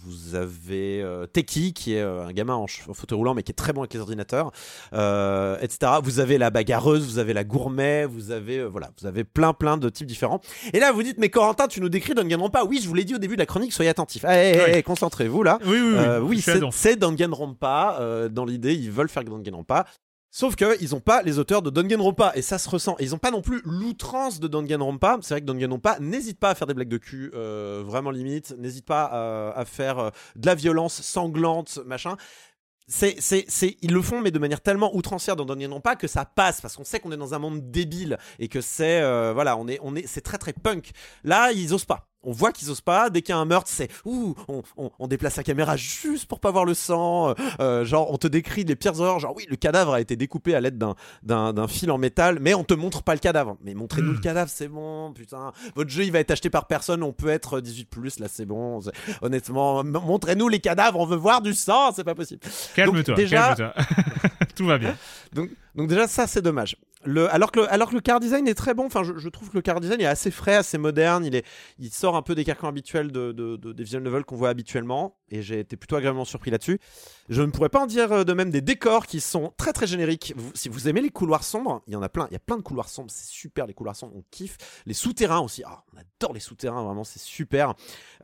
vous avez Teki qui est un gamin en, en fauteuil roulant mais qui est très bon avec les ordinateurs, etc. Vous avez la bagarreuse, vous avez la gourmet, vous avez voilà, vous avez plein plein de types différents. Et là, vous dites, mais Corentin, tu nous décris Danganronpa. Oui, je vous l'ai dit au début de la chronique, soyez attentifs. Allez, Oui. allez, concentrez-vous là. Oui, oui, oui. Euh, oui, c'est Danganronpa. Euh, dans l'idée, ils veulent faire Danganronpa. Sauf que ils n'ont pas les auteurs de Danganronpa et ça se ressent. Et ils n'ont pas non plus l'outrance de Danganronpa. C'est vrai que Danganronpa n'hésite pas à faire des blagues de cul, euh, vraiment limite. N'hésite pas euh, à faire euh, de la violence sanglante, machin. C'est, c'est, c'est, ils le font, mais de manière tellement outrancière dans Danganronpa que ça passe parce qu'on sait qu'on est dans un monde débile et que c'est, euh, voilà, on est, on est, c'est très très punk. Là, ils osent pas. On voit qu'ils osent pas. Dès qu'il y a un meurtre, c'est ouh, on, on- on déplace la caméra juste pour pas voir le sang. Euh, euh, genre, on te décrit les pires horreurs. Genre, oui, le cadavre a été découpé à l'aide d'un, d'un, d'un fil en métal, mais on te montre pas le cadavre. Mais montrez-nous le cadavre, c'est bon, putain. Votre jeu, il va être acheté par personne. On peut être 18 plus, là, c'est bon. C'est- Honnêtement, m- montrez-nous les cadavres. On veut voir du sang. C'est pas possible. Calme-toi, déjà- calme-toi. *laughs* Tout va bien. *laughs* Donc, donc déjà ça c'est dommage. Le, alors, que le, alors que le car design est très bon, enfin je, je trouve que le car design est assez frais, assez moderne, il, est, il sort un peu des carcans habituels de, de- de- des visual novels qu'on voit habituellement, et j'ai été plutôt agréablement surpris là-dessus. Je ne pourrais pas en dire euh, de même des décors qui sont très très génériques. Vous- si vous aimez les couloirs sombres, il y en a plein, il y a plein de couloirs sombres, c'est super les couloirs sombres, on kiffe. Les souterrains aussi, ah, on adore les souterrains, vraiment c'est super.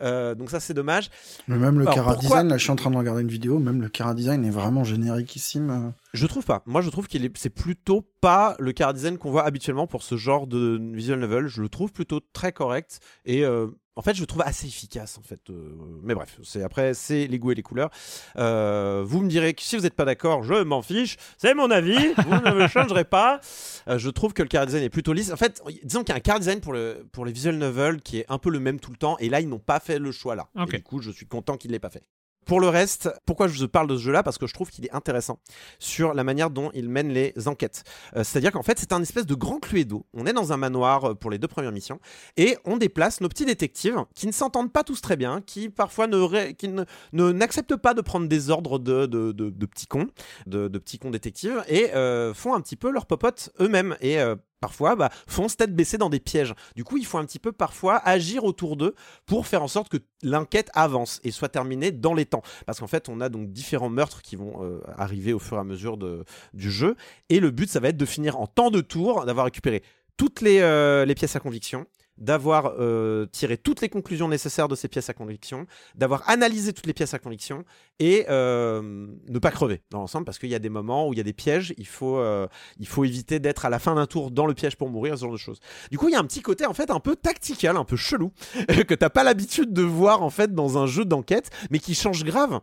Euh, donc ça c'est dommage. Mais même le Alors, pourquoi- Design, là je suis en train de regarder une vidéo, même le Cara Design est vraiment génériquissime. Je trouve pas. Moi, je trouve qu'il est, c'est plutôt pas le car design qu'on voit habituellement pour ce genre de visual novel. Je le trouve plutôt très correct et euh, en fait, je le trouve assez efficace en fait. Euh, mais bref, c'est après, c'est les goûts et les couleurs. Euh, vous me direz que si vous n'êtes pas d'accord, je m'en fiche. C'est mon avis. Vous ne me changerez pas. Je trouve que le car design est plutôt lisse. En fait, disons qu'il y a un car design pour le pour les visual novels qui est un peu le même tout le temps. Et là, ils n'ont pas fait le choix là. Et du coup, je suis content qu'ils l'aient pas fait. Pour le reste, pourquoi je vous parle de ce jeu-là? Parce que je trouve qu'il est intéressant sur la manière dont il mène les enquêtes. Euh, C'est-à-dire qu'en fait, c'est un espèce de grand cluedo. On est dans un manoir euh, pour les deux premières missions et on déplace nos petits détectives qui ne s'entendent pas tous très bien, qui parfois ne n'acceptent pas de prendre des ordres de, petits cons, de, petits cons détectives et euh, font un petit peu leur popote eux-mêmes. Et parfois bah, foncent tête baissée dans des pièges. Du coup, il faut un petit peu parfois agir autour d'eux pour faire en sorte que l'enquête avance et soit terminée dans les temps. Parce qu'en fait, on a donc différents meurtres qui vont euh, arriver au fur et à mesure de, du jeu. Et le but, ça va être de finir en temps de tour, d'avoir récupéré toutes les, euh, pièces à conviction, d'avoir euh, tiré toutes les conclusions nécessaires de ces pièces à conviction, d'avoir analysé toutes les pièces à conviction et euh, ne pas crever dans l'ensemble parce qu'il y a des moments où il y a des pièges, il faut, euh, il faut éviter d'être à la fin d'un tour dans le piège pour mourir, ce genre de choses. Du coup, il y a un petit côté en fait un peu tactical, un peu chelou *laughs* que t'as pas l'habitude de voir en fait dans un jeu d'enquête, mais qui change grave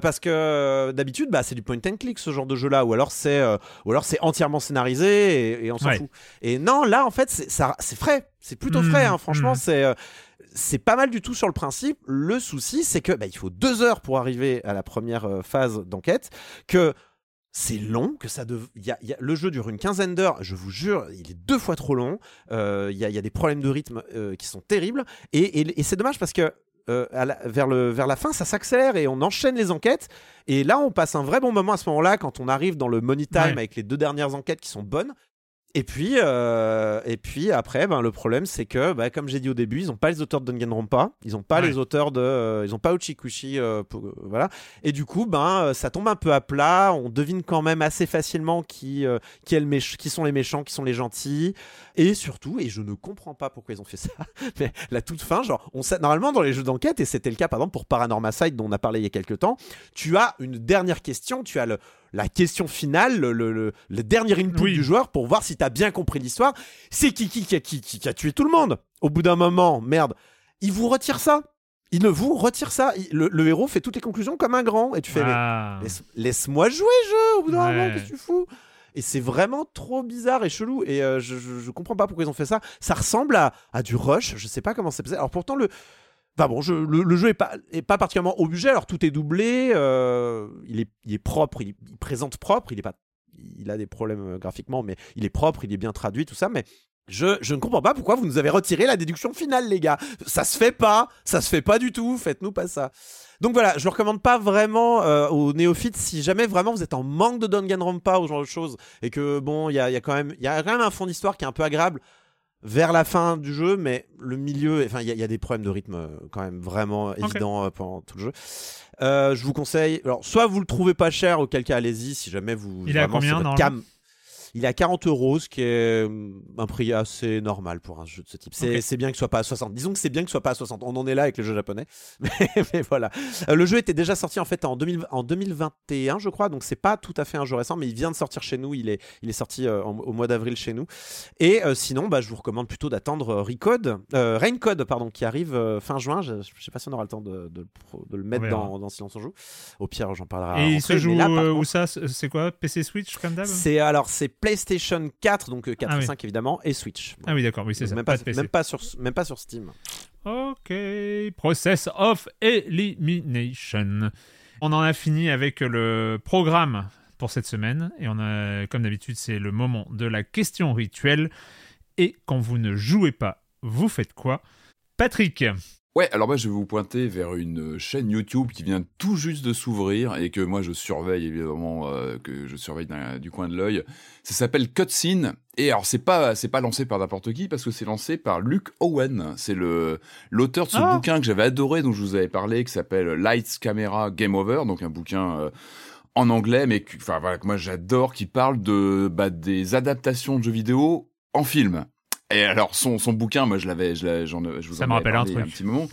parce que d'habitude, bah, c'est du point and click ce genre de jeu là, ou alors c'est, ou alors c'est entièrement scénarisé et, on s'en fout. Et non, là en fait, c'est, frais c'est plutôt Mmh, frais, hein. franchement, mmh. c'est. C'est pas mal du tout sur le principe. Le souci, c'est que bah, il faut deux heures pour arriver à la première euh, phase d'enquête, que c'est long, que ça dev... y a- y a- le jeu dure une quinzaine d'heures. Je vous jure, il est deux fois trop long. Euh, Il y, a, il y a des problèmes de rythme euh, qui sont terribles, et, et- et c'est dommage parce que euh, à la- vers, le, vers la fin, ça s'accélère et on enchaîne les enquêtes. Et là, on passe un vrai bon moment à ce moment-là quand on arrive dans le money time Ouais. avec les deux dernières enquêtes qui sont bonnes. Et puis, euh, et puis après, ben, le problème, c'est que, bah, comme j'ai dit au début, ils n'ont pas les auteurs de Danganronpa, ils n'ont pas Ouais. les auteurs de, euh, ils n'ont pas Uchikushi, euh, pour- euh, voilà. Et du coup, ben, euh, ça tombe un peu à plat. On devine quand même assez facilement qui, euh, qui, est le qui sont les méchants, qui sont les gentils. Et surtout, et je ne comprends pas pourquoi ils ont fait ça, *laughs* mais la toute fin, genre, on sait, normalement dans les jeux d'enquête, et c'était le cas par exemple pour Paranormal Side dont on a parlé il y a quelques temps, tu as une dernière question, tu as le, la question finale, le, le, le- le dernier input Oui. du joueur pour voir si tu as bien compris l'histoire. C'est qui qui, qui, a- qui, qui- a tué tout le monde Au bout d'un moment, merde, il vous retire ça. Il ne vous retire ça. Il- le, le héros fait toutes les conclusions comme un grand. Et tu fais, mais Ah. Laisse- Laisse-moi jouer, jeu, au bout d'un Ouais. moment, qu'est-ce que tu fous? Et c'est vraiment trop bizarre et chelou. Et euh, je, je, je comprends pas pourquoi ils ont fait ça. Ça ressemble à, à du rush. Je sais pas comment c'est passé. Alors pourtant, le. Enfin bon, je- le, jeu est pas, particulièrement au. Alors tout est doublé. euh, il, est, propre. Il, présente propre. Il est pas. Il a des problèmes euh, graphiquement, mais il est propre. Il est bien traduit, tout ça. Mais je, ne comprends pas pourquoi vous nous avez retiré la déduction finale, les gars. Ça se fait pas. Ça se fait pas du tout. Faites-nous pas ça. Donc voilà, je le recommande pas vraiment euh, aux néophytes si jamais vraiment vous êtes en manque de Danganronpa ou genre de choses et que bon, il y a, y a quand même un fond d'histoire qui est un peu agréable vers la fin du jeu, mais le milieu, enfin il y, y a des problèmes de rythme euh, quand même vraiment évidents euh, pendant tout le jeu. Euh, je vous conseille, alors soit vous le trouvez pas cher, auquel cas allez-y si jamais vous. Il est à combien, cam. Il est à 40 euros, ce qui est euh, un prix assez normal pour un jeu de ce type. C'est Ok. c'est bien que ce soit pas à 60. Disons que c'est bien que ce soit pas à 60. On en est là avec les jeux japonais. *laughs* Mais, mais voilà. Euh, le jeu était déjà sorti en fait en, 2000 en 2021, je crois. Donc c'est pas tout à fait un jeu récent, mais il vient de sortir chez nous. Il est, il est sorti euh, en- au mois d'avril chez nous. Et euh, sinon, bah, je vous recommande plutôt d'attendre Recode, euh, Raincode, pardon, qui arrive fin juin. Je, je sais pas si on aura le temps de, de le pro- de le mettre dans, dans Silence on joue. Au pire, j'en parlerai. Et il se joue là, contre, où ça? C'est quoi? PC Switch comme d'hab c'est alors c'est PlayStation 4, donc euh, 4 Ah et oui. 5 évidemment, et Switch. Ah oui, d'accord, oui, c'est ça. même, Pas même, pas sur, même pas sur Steam. Ok, process of elimination. On en a fini avec le programme pour cette semaine et on a, comme d'habitude, c'est le moment de la question rituelle. Et quand vous ne jouez pas, vous faites quoi? Patrick, Ouais, alors moi je vais vous pointer vers une chaîne YouTube qui vient tout juste de s'ouvrir et que moi je surveille évidemment, euh, que je surveille du coin de l'œil. Ça s'appelle Cutscene et alors c'est pas c'est pas lancé par n'importe qui parce que c'est lancé par Luke Owen. C'est le l'auteur de ce Ah. bouquin que j'avais adoré dont je vous avais parlé qui s'appelle Lights Camera Game Over, donc un bouquin euh, en anglais mais que, enfin voilà que moi j'adore qui parle de bah, des adaptations de jeux vidéo en film. Et alors son, son bouquin, moi je l'avais, je, j'en, je vous Ça en me rappelle un parlé a truc. petit moment.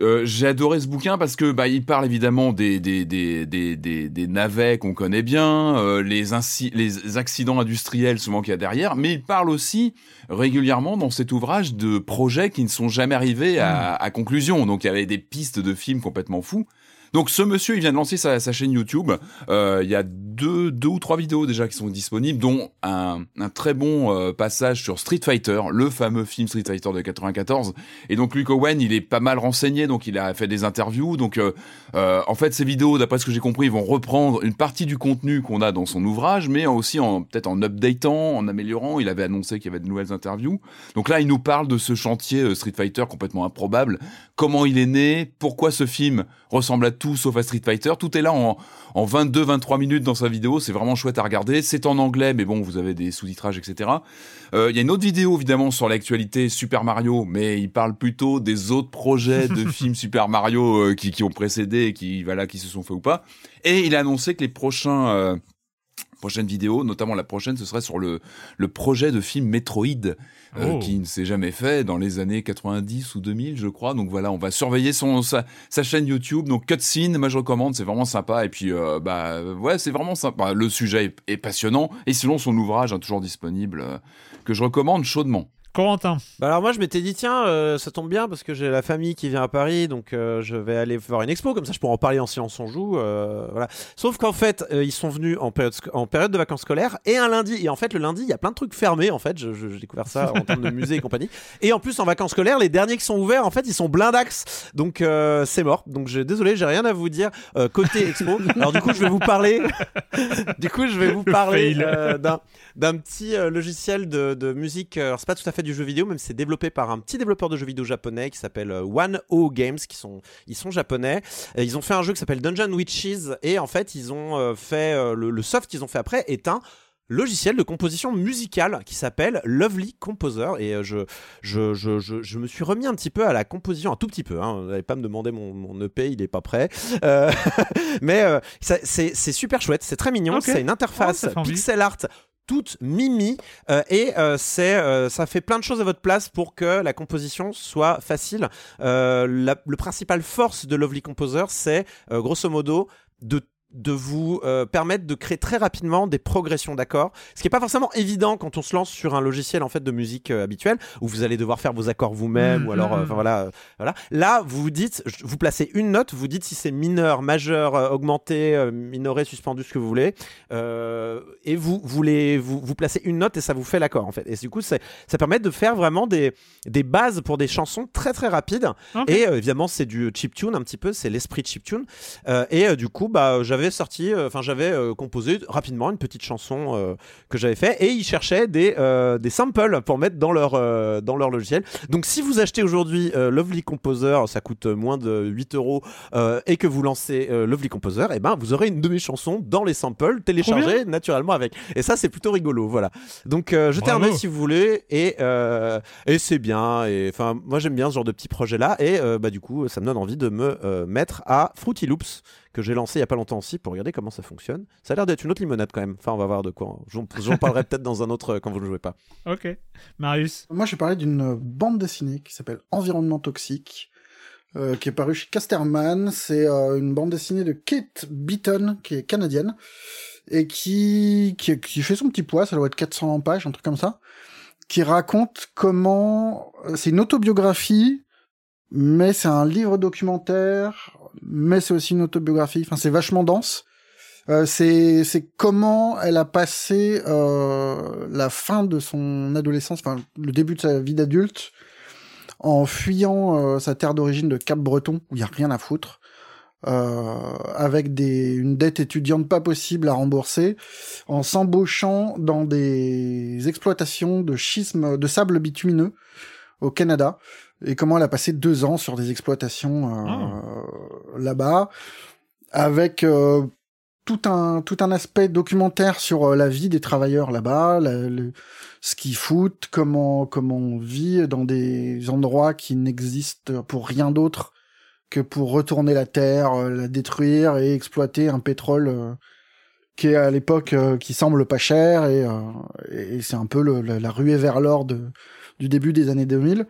Euh, j'ai adoré ce bouquin parce que bah il parle évidemment des des des des des, des navets qu'on connaît bien, euh, les inci- les accidents industriels souvent qu'il y a derrière, mais il parle aussi régulièrement dans cet ouvrage de projets qui ne sont jamais arrivés à, à conclusion. Donc il y avait des pistes de films complètement fous. Donc ce monsieur, il vient de lancer sa, chaîne YouTube. Euh, il y a deux, deux ou trois vidéos déjà qui sont disponibles, dont un, un très bon euh, passage sur Street Fighter, le fameux film Street Fighter de 94. Et donc Luke Owen, il est pas mal renseigné, donc il a fait des interviews. Donc euh, euh, en fait, ces vidéos, d'après ce que j'ai compris, vont reprendre une partie du contenu qu'on a dans son ouvrage, mais aussi en peut-être en updatant, en améliorant. Il avait annoncé qu'il y avait de nouvelles interviews. Donc là, il nous parle de ce chantier euh, Street Fighter complètement improbable. Comment il est né Pourquoi ce film ressemble à tout sauf à Street Fighter Tout est là en, en 22-23 minutes dans sa vidéo. C'est vraiment chouette à regarder. C'est en anglais, mais bon, vous avez des sous-titrages, etc. Euh, Il y a une autre vidéo, évidemment, sur l'actualité Super Mario, mais il parle plutôt des autres projets de *laughs* films Super Mario euh, qui, qui ont précédé et qui, voilà, qui se sont faits ou pas. Et il a annoncé que les prochains... euh, prochaines vidéos, notamment la prochaine, ce serait sur le, le projet de film Metroid, euh, Oh. qui ne s'est jamais fait dans les années 90 ou 2000, je crois. Donc voilà, on va surveiller son, sa, sa chaîne YouTube. Donc Cutscene, moi je recommande, c'est vraiment sympa. Et puis, euh, bah ouais, c'est vraiment sympa. Le sujet est, est passionnant. Et sinon, son ouvrage, hein, toujours disponible, euh, que je recommande chaudement. Corentin. Bah alors moi je m'étais dit tiens euh, ça tombe bien parce que j'ai la famille qui vient à Paris donc euh, je vais aller voir une expo. Comme ça je pourrais en parler en silence on joue euh, voilà. Sauf qu'en fait ils sont venus en période en période de vacances scolaires et un lundi. Et en fait le lundi il y a plein de trucs fermés en fait. Je- je- j'ai découvert ça en termes de *laughs* musée et compagnie. Et en plus en vacances scolaires les derniers qui sont ouverts en fait ils sont blindax. Donc c'est mort. Donc je désolé j'ai rien à vous dire côté expo. Alors du coup je vais vous parler *laughs* du coup je vais vous Le parler d'un petit logiciel de, de musique. alors, c'est pas tout à fait du jeu vidéo, même si c'est développé par un petit développeur de jeux vidéo japonais qui s'appelle euh, One O Games, qui sont ils sont japonais. Et ils ont fait un jeu qui s'appelle Dungeon Witches et en fait ils ont euh, fait euh, le, le soft qu'ils ont fait après est un logiciel de composition musicale qui s'appelle Lovely Composer et je, je, je, je, je me suis remis un petit peu à la composition un tout petit peu hein. vous n'allez pas me demander mon, mon EP il est pas prêt Euh, *laughs* mais euh, c'est super chouette c'est très mignon c'est une interface pixel art toute mimi euh, et euh, c'est euh, ça fait plein de choses à votre place pour que la composition soit facile. Euh, la- le principal force de Lovely Composer, c'est euh, grosso modo de de vous euh, permettre de créer très rapidement des progressions d'accords, ce qui est pas forcément évident quand on se lance sur un logiciel en fait de musique euh, habituel où vous allez devoir faire vos accords vous-même ou alors euh, enfin, voilà euh, voilà. Là, vous vous dites vous placez une note, vous dites si c'est mineur, majeur, euh, augmenté, minoré, suspendu ce que vous voulez et vous voulez vous, vous placez une note et ça vous fait l'accord en fait. Et du coup, ça permet de faire vraiment des, des bases pour des chansons très très rapides. Et évidemment, c'est du chiptune un petit peu, c'est l'esprit de chiptune. Euh, et du coup, bah, j'avais sorti, euh, enfin, j'avais euh, composé rapidement une petite chanson euh, que j'avais fait. Et ils cherchaient des, des samples pour mettre dans leur, dans leur logiciel. Donc, si vous achetez aujourd'hui Lovely Composer, ça coûte moins de 8 euros, et que vous lancez Lovely Composer, et ben, vous aurez une de mes chansons dans les samples téléchargées naturellement avec. Et ça, c'est plutôt rigolo, voilà. Donc, jetez un œil si vous voulez, et, et c'est bien. Et enfin, moi, j'aime bien ce genre de petits projets-là, et euh, bah, du coup, ça me donne envie de me mettre à Fruity Loops, que j'ai lancé il y a pas longtemps aussi, pour regarder comment ça fonctionne. Ça a l'air d'être une autre limonade quand même. Enfin, on va voir de quoi. J'en parlerai peut-être dans un autre euh, quand vous ne jouez pas. Ok. Marius? Moi, je vais parler d'une bande dessinée qui s'appelle Environnement toxique, euh, qui est parue chez Casterman. C'est euh, une bande dessinée de Kate Beaton, qui est canadienne, et qui, qui, qui fait son petit poids, ça doit être 400 pages, un truc comme ça, qui raconte comment... C'est une autobiographie, mais c'est un livre documentaire, mais c'est aussi une autobiographie, enfin c'est vachement dense. Euh, c'est comment elle a passé euh, la fin de son adolescence, enfin le début de sa vie d'adulte, en fuyant euh, sa terre d'origine de Cap-Breton où il y a rien à foutre, avec une dette étudiante pas possible à rembourser, en s'embauchant dans des exploitations de schisme de sable bitumineux au Canada, et comment elle a passé deux ans sur des exploitations euh, là-bas, avec euh, tout un tout un aspect documentaire sur euh, la vie des travailleurs là-bas, la- le- ce qu'ils foutent, comment comment on vit dans des endroits qui n'existent pour rien d'autre que pour retourner la terre, la détruire et exploiter un pétrole euh, qui est à l'époque euh, qui semble pas cher et, euh, et c'est un peu le- la, la ruée vers l'or du début des années 2000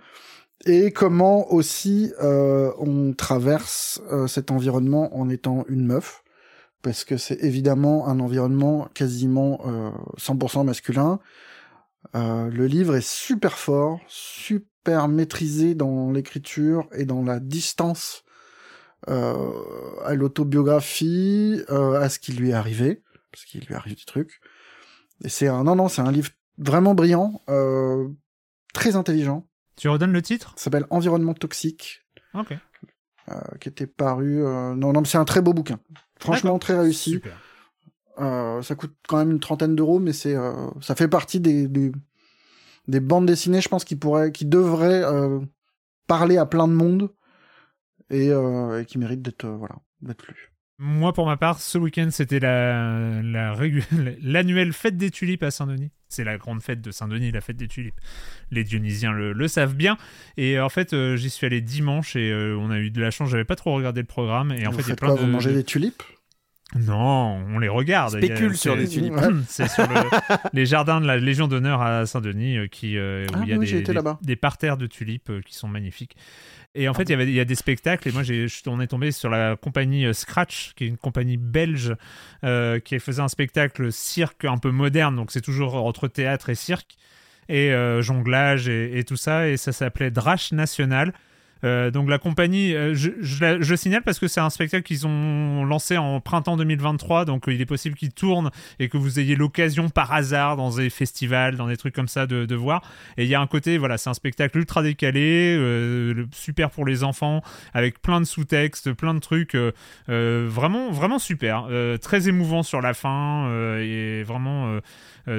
et comment aussi euh, on traverse euh, cet environnement en étant une meuf parce que c'est évidemment un environnement quasiment euh, 100% masculin. Euh, le livre est super fort, super maîtrisé dans l'écriture et dans la distance euh, à l'autobiographie, euh, à ce qui lui est arrivé, parce qu'il lui arrive des trucs. Et c'est un non non, c'est un livre vraiment brillant, très intelligent. Tu redonnes le titre? Ça s'appelle Environnement toxique, Ok. euh, qui était paru. euh, Non non, mais c'est un très beau bouquin. Franchement, très réussi. Super. Euh, ça coûte quand même une trentaine d'euros, mais c'est, euh, ça fait partie des, des, des bandes dessinées, je pense, qui pourraient, qui devraient euh, parler à plein de monde et, euh, et qui méritent d'être, voilà, d'être lues. Moi, pour ma part, ce week-end, c'était la, *laughs* l'annuelle fête des tulipes à Saint-Denis. C'est la grande fête de Saint-Denis, la fête des tulipes. Les Dionysiens le, le savent bien. Et en fait, euh, j'y suis allé dimanche et euh, on a eu de la chance. J'avais pas trop regardé le programme. Et en Vous fait, il y a plein quoi de. Vous mangez des tulipes? Non, on les regarde. A- Spécule sur c'est- des tulipes. Ouais. *laughs* C'est sur le- les jardins de la Légion d'honneur à Saint-Denis euh, qui, euh, où Ah il y a oui, des, parterres de tulipes euh, qui sont magnifiques. Et en fait, il y avait, a des spectacles. Et moi, j'ai, on est tombé sur la compagnie euh, Scratch, qui est une compagnie belge euh, qui faisait un spectacle cirque un peu moderne. Donc, c'est toujours entre théâtre et cirque et euh, jonglage et, et tout ça. Et ça s'appelait Drache National. Euh, donc la compagnie, euh, je, je, signale parce que c'est un spectacle qu'ils ont lancé en printemps 2023, donc euh, il est possible qu'il tourne et que vous ayez l'occasion par hasard dans des festivals, dans des trucs comme ça de, de voir. Et il y a un côté, voilà, c'est un spectacle ultra décalé, super pour les enfants, avec plein de sous-textes, plein de trucs, vraiment, vraiment super, très émouvant sur la fin et vraiment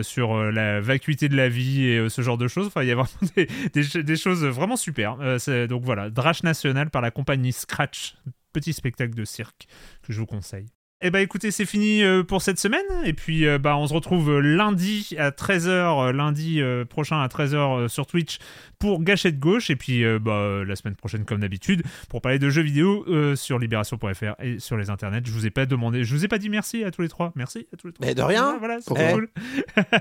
sur euh, la vacuité de la vie et euh, ce genre de choses. Enfin, il y a vraiment *laughs* des, des, ch- des choses vraiment super. Euh, donc voilà, Drache National par la compagnie Scratch, petit spectacle de cirque que je vous conseille. Eh bah écoutez, c'est fini euh, pour cette semaine. Et puis euh, bah on se retrouve euh, lundi à 13h, euh, lundi prochain à 13h euh, sur Twitch pour Gâchette Gauche. Et puis bah, la semaine prochaine, comme d'habitude, pour parler de jeux vidéo euh, sur libération.fr et sur les internets. Je vous ai pas demandé, je vous ai pas dit merci à tous les trois. Merci à tous les trois. Mais de rien. Voilà, c'est Eh. cool.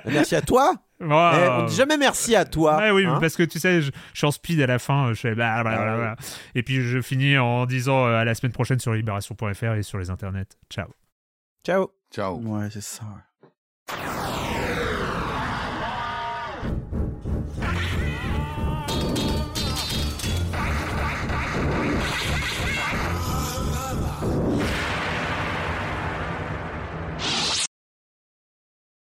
Merci à toi. *laughs* Voilà. Eh, on dit jamais merci à toi. Ouais, oui, hein. parce que tu sais, je, je suis en speed à la fin, je fais bla, bla, bla, bla. Et puis je finis en disant euh, à la semaine prochaine sur libération.fr et sur les internets. Ciao. Ciao. Ciao. Ouais, c'est ça. ouais.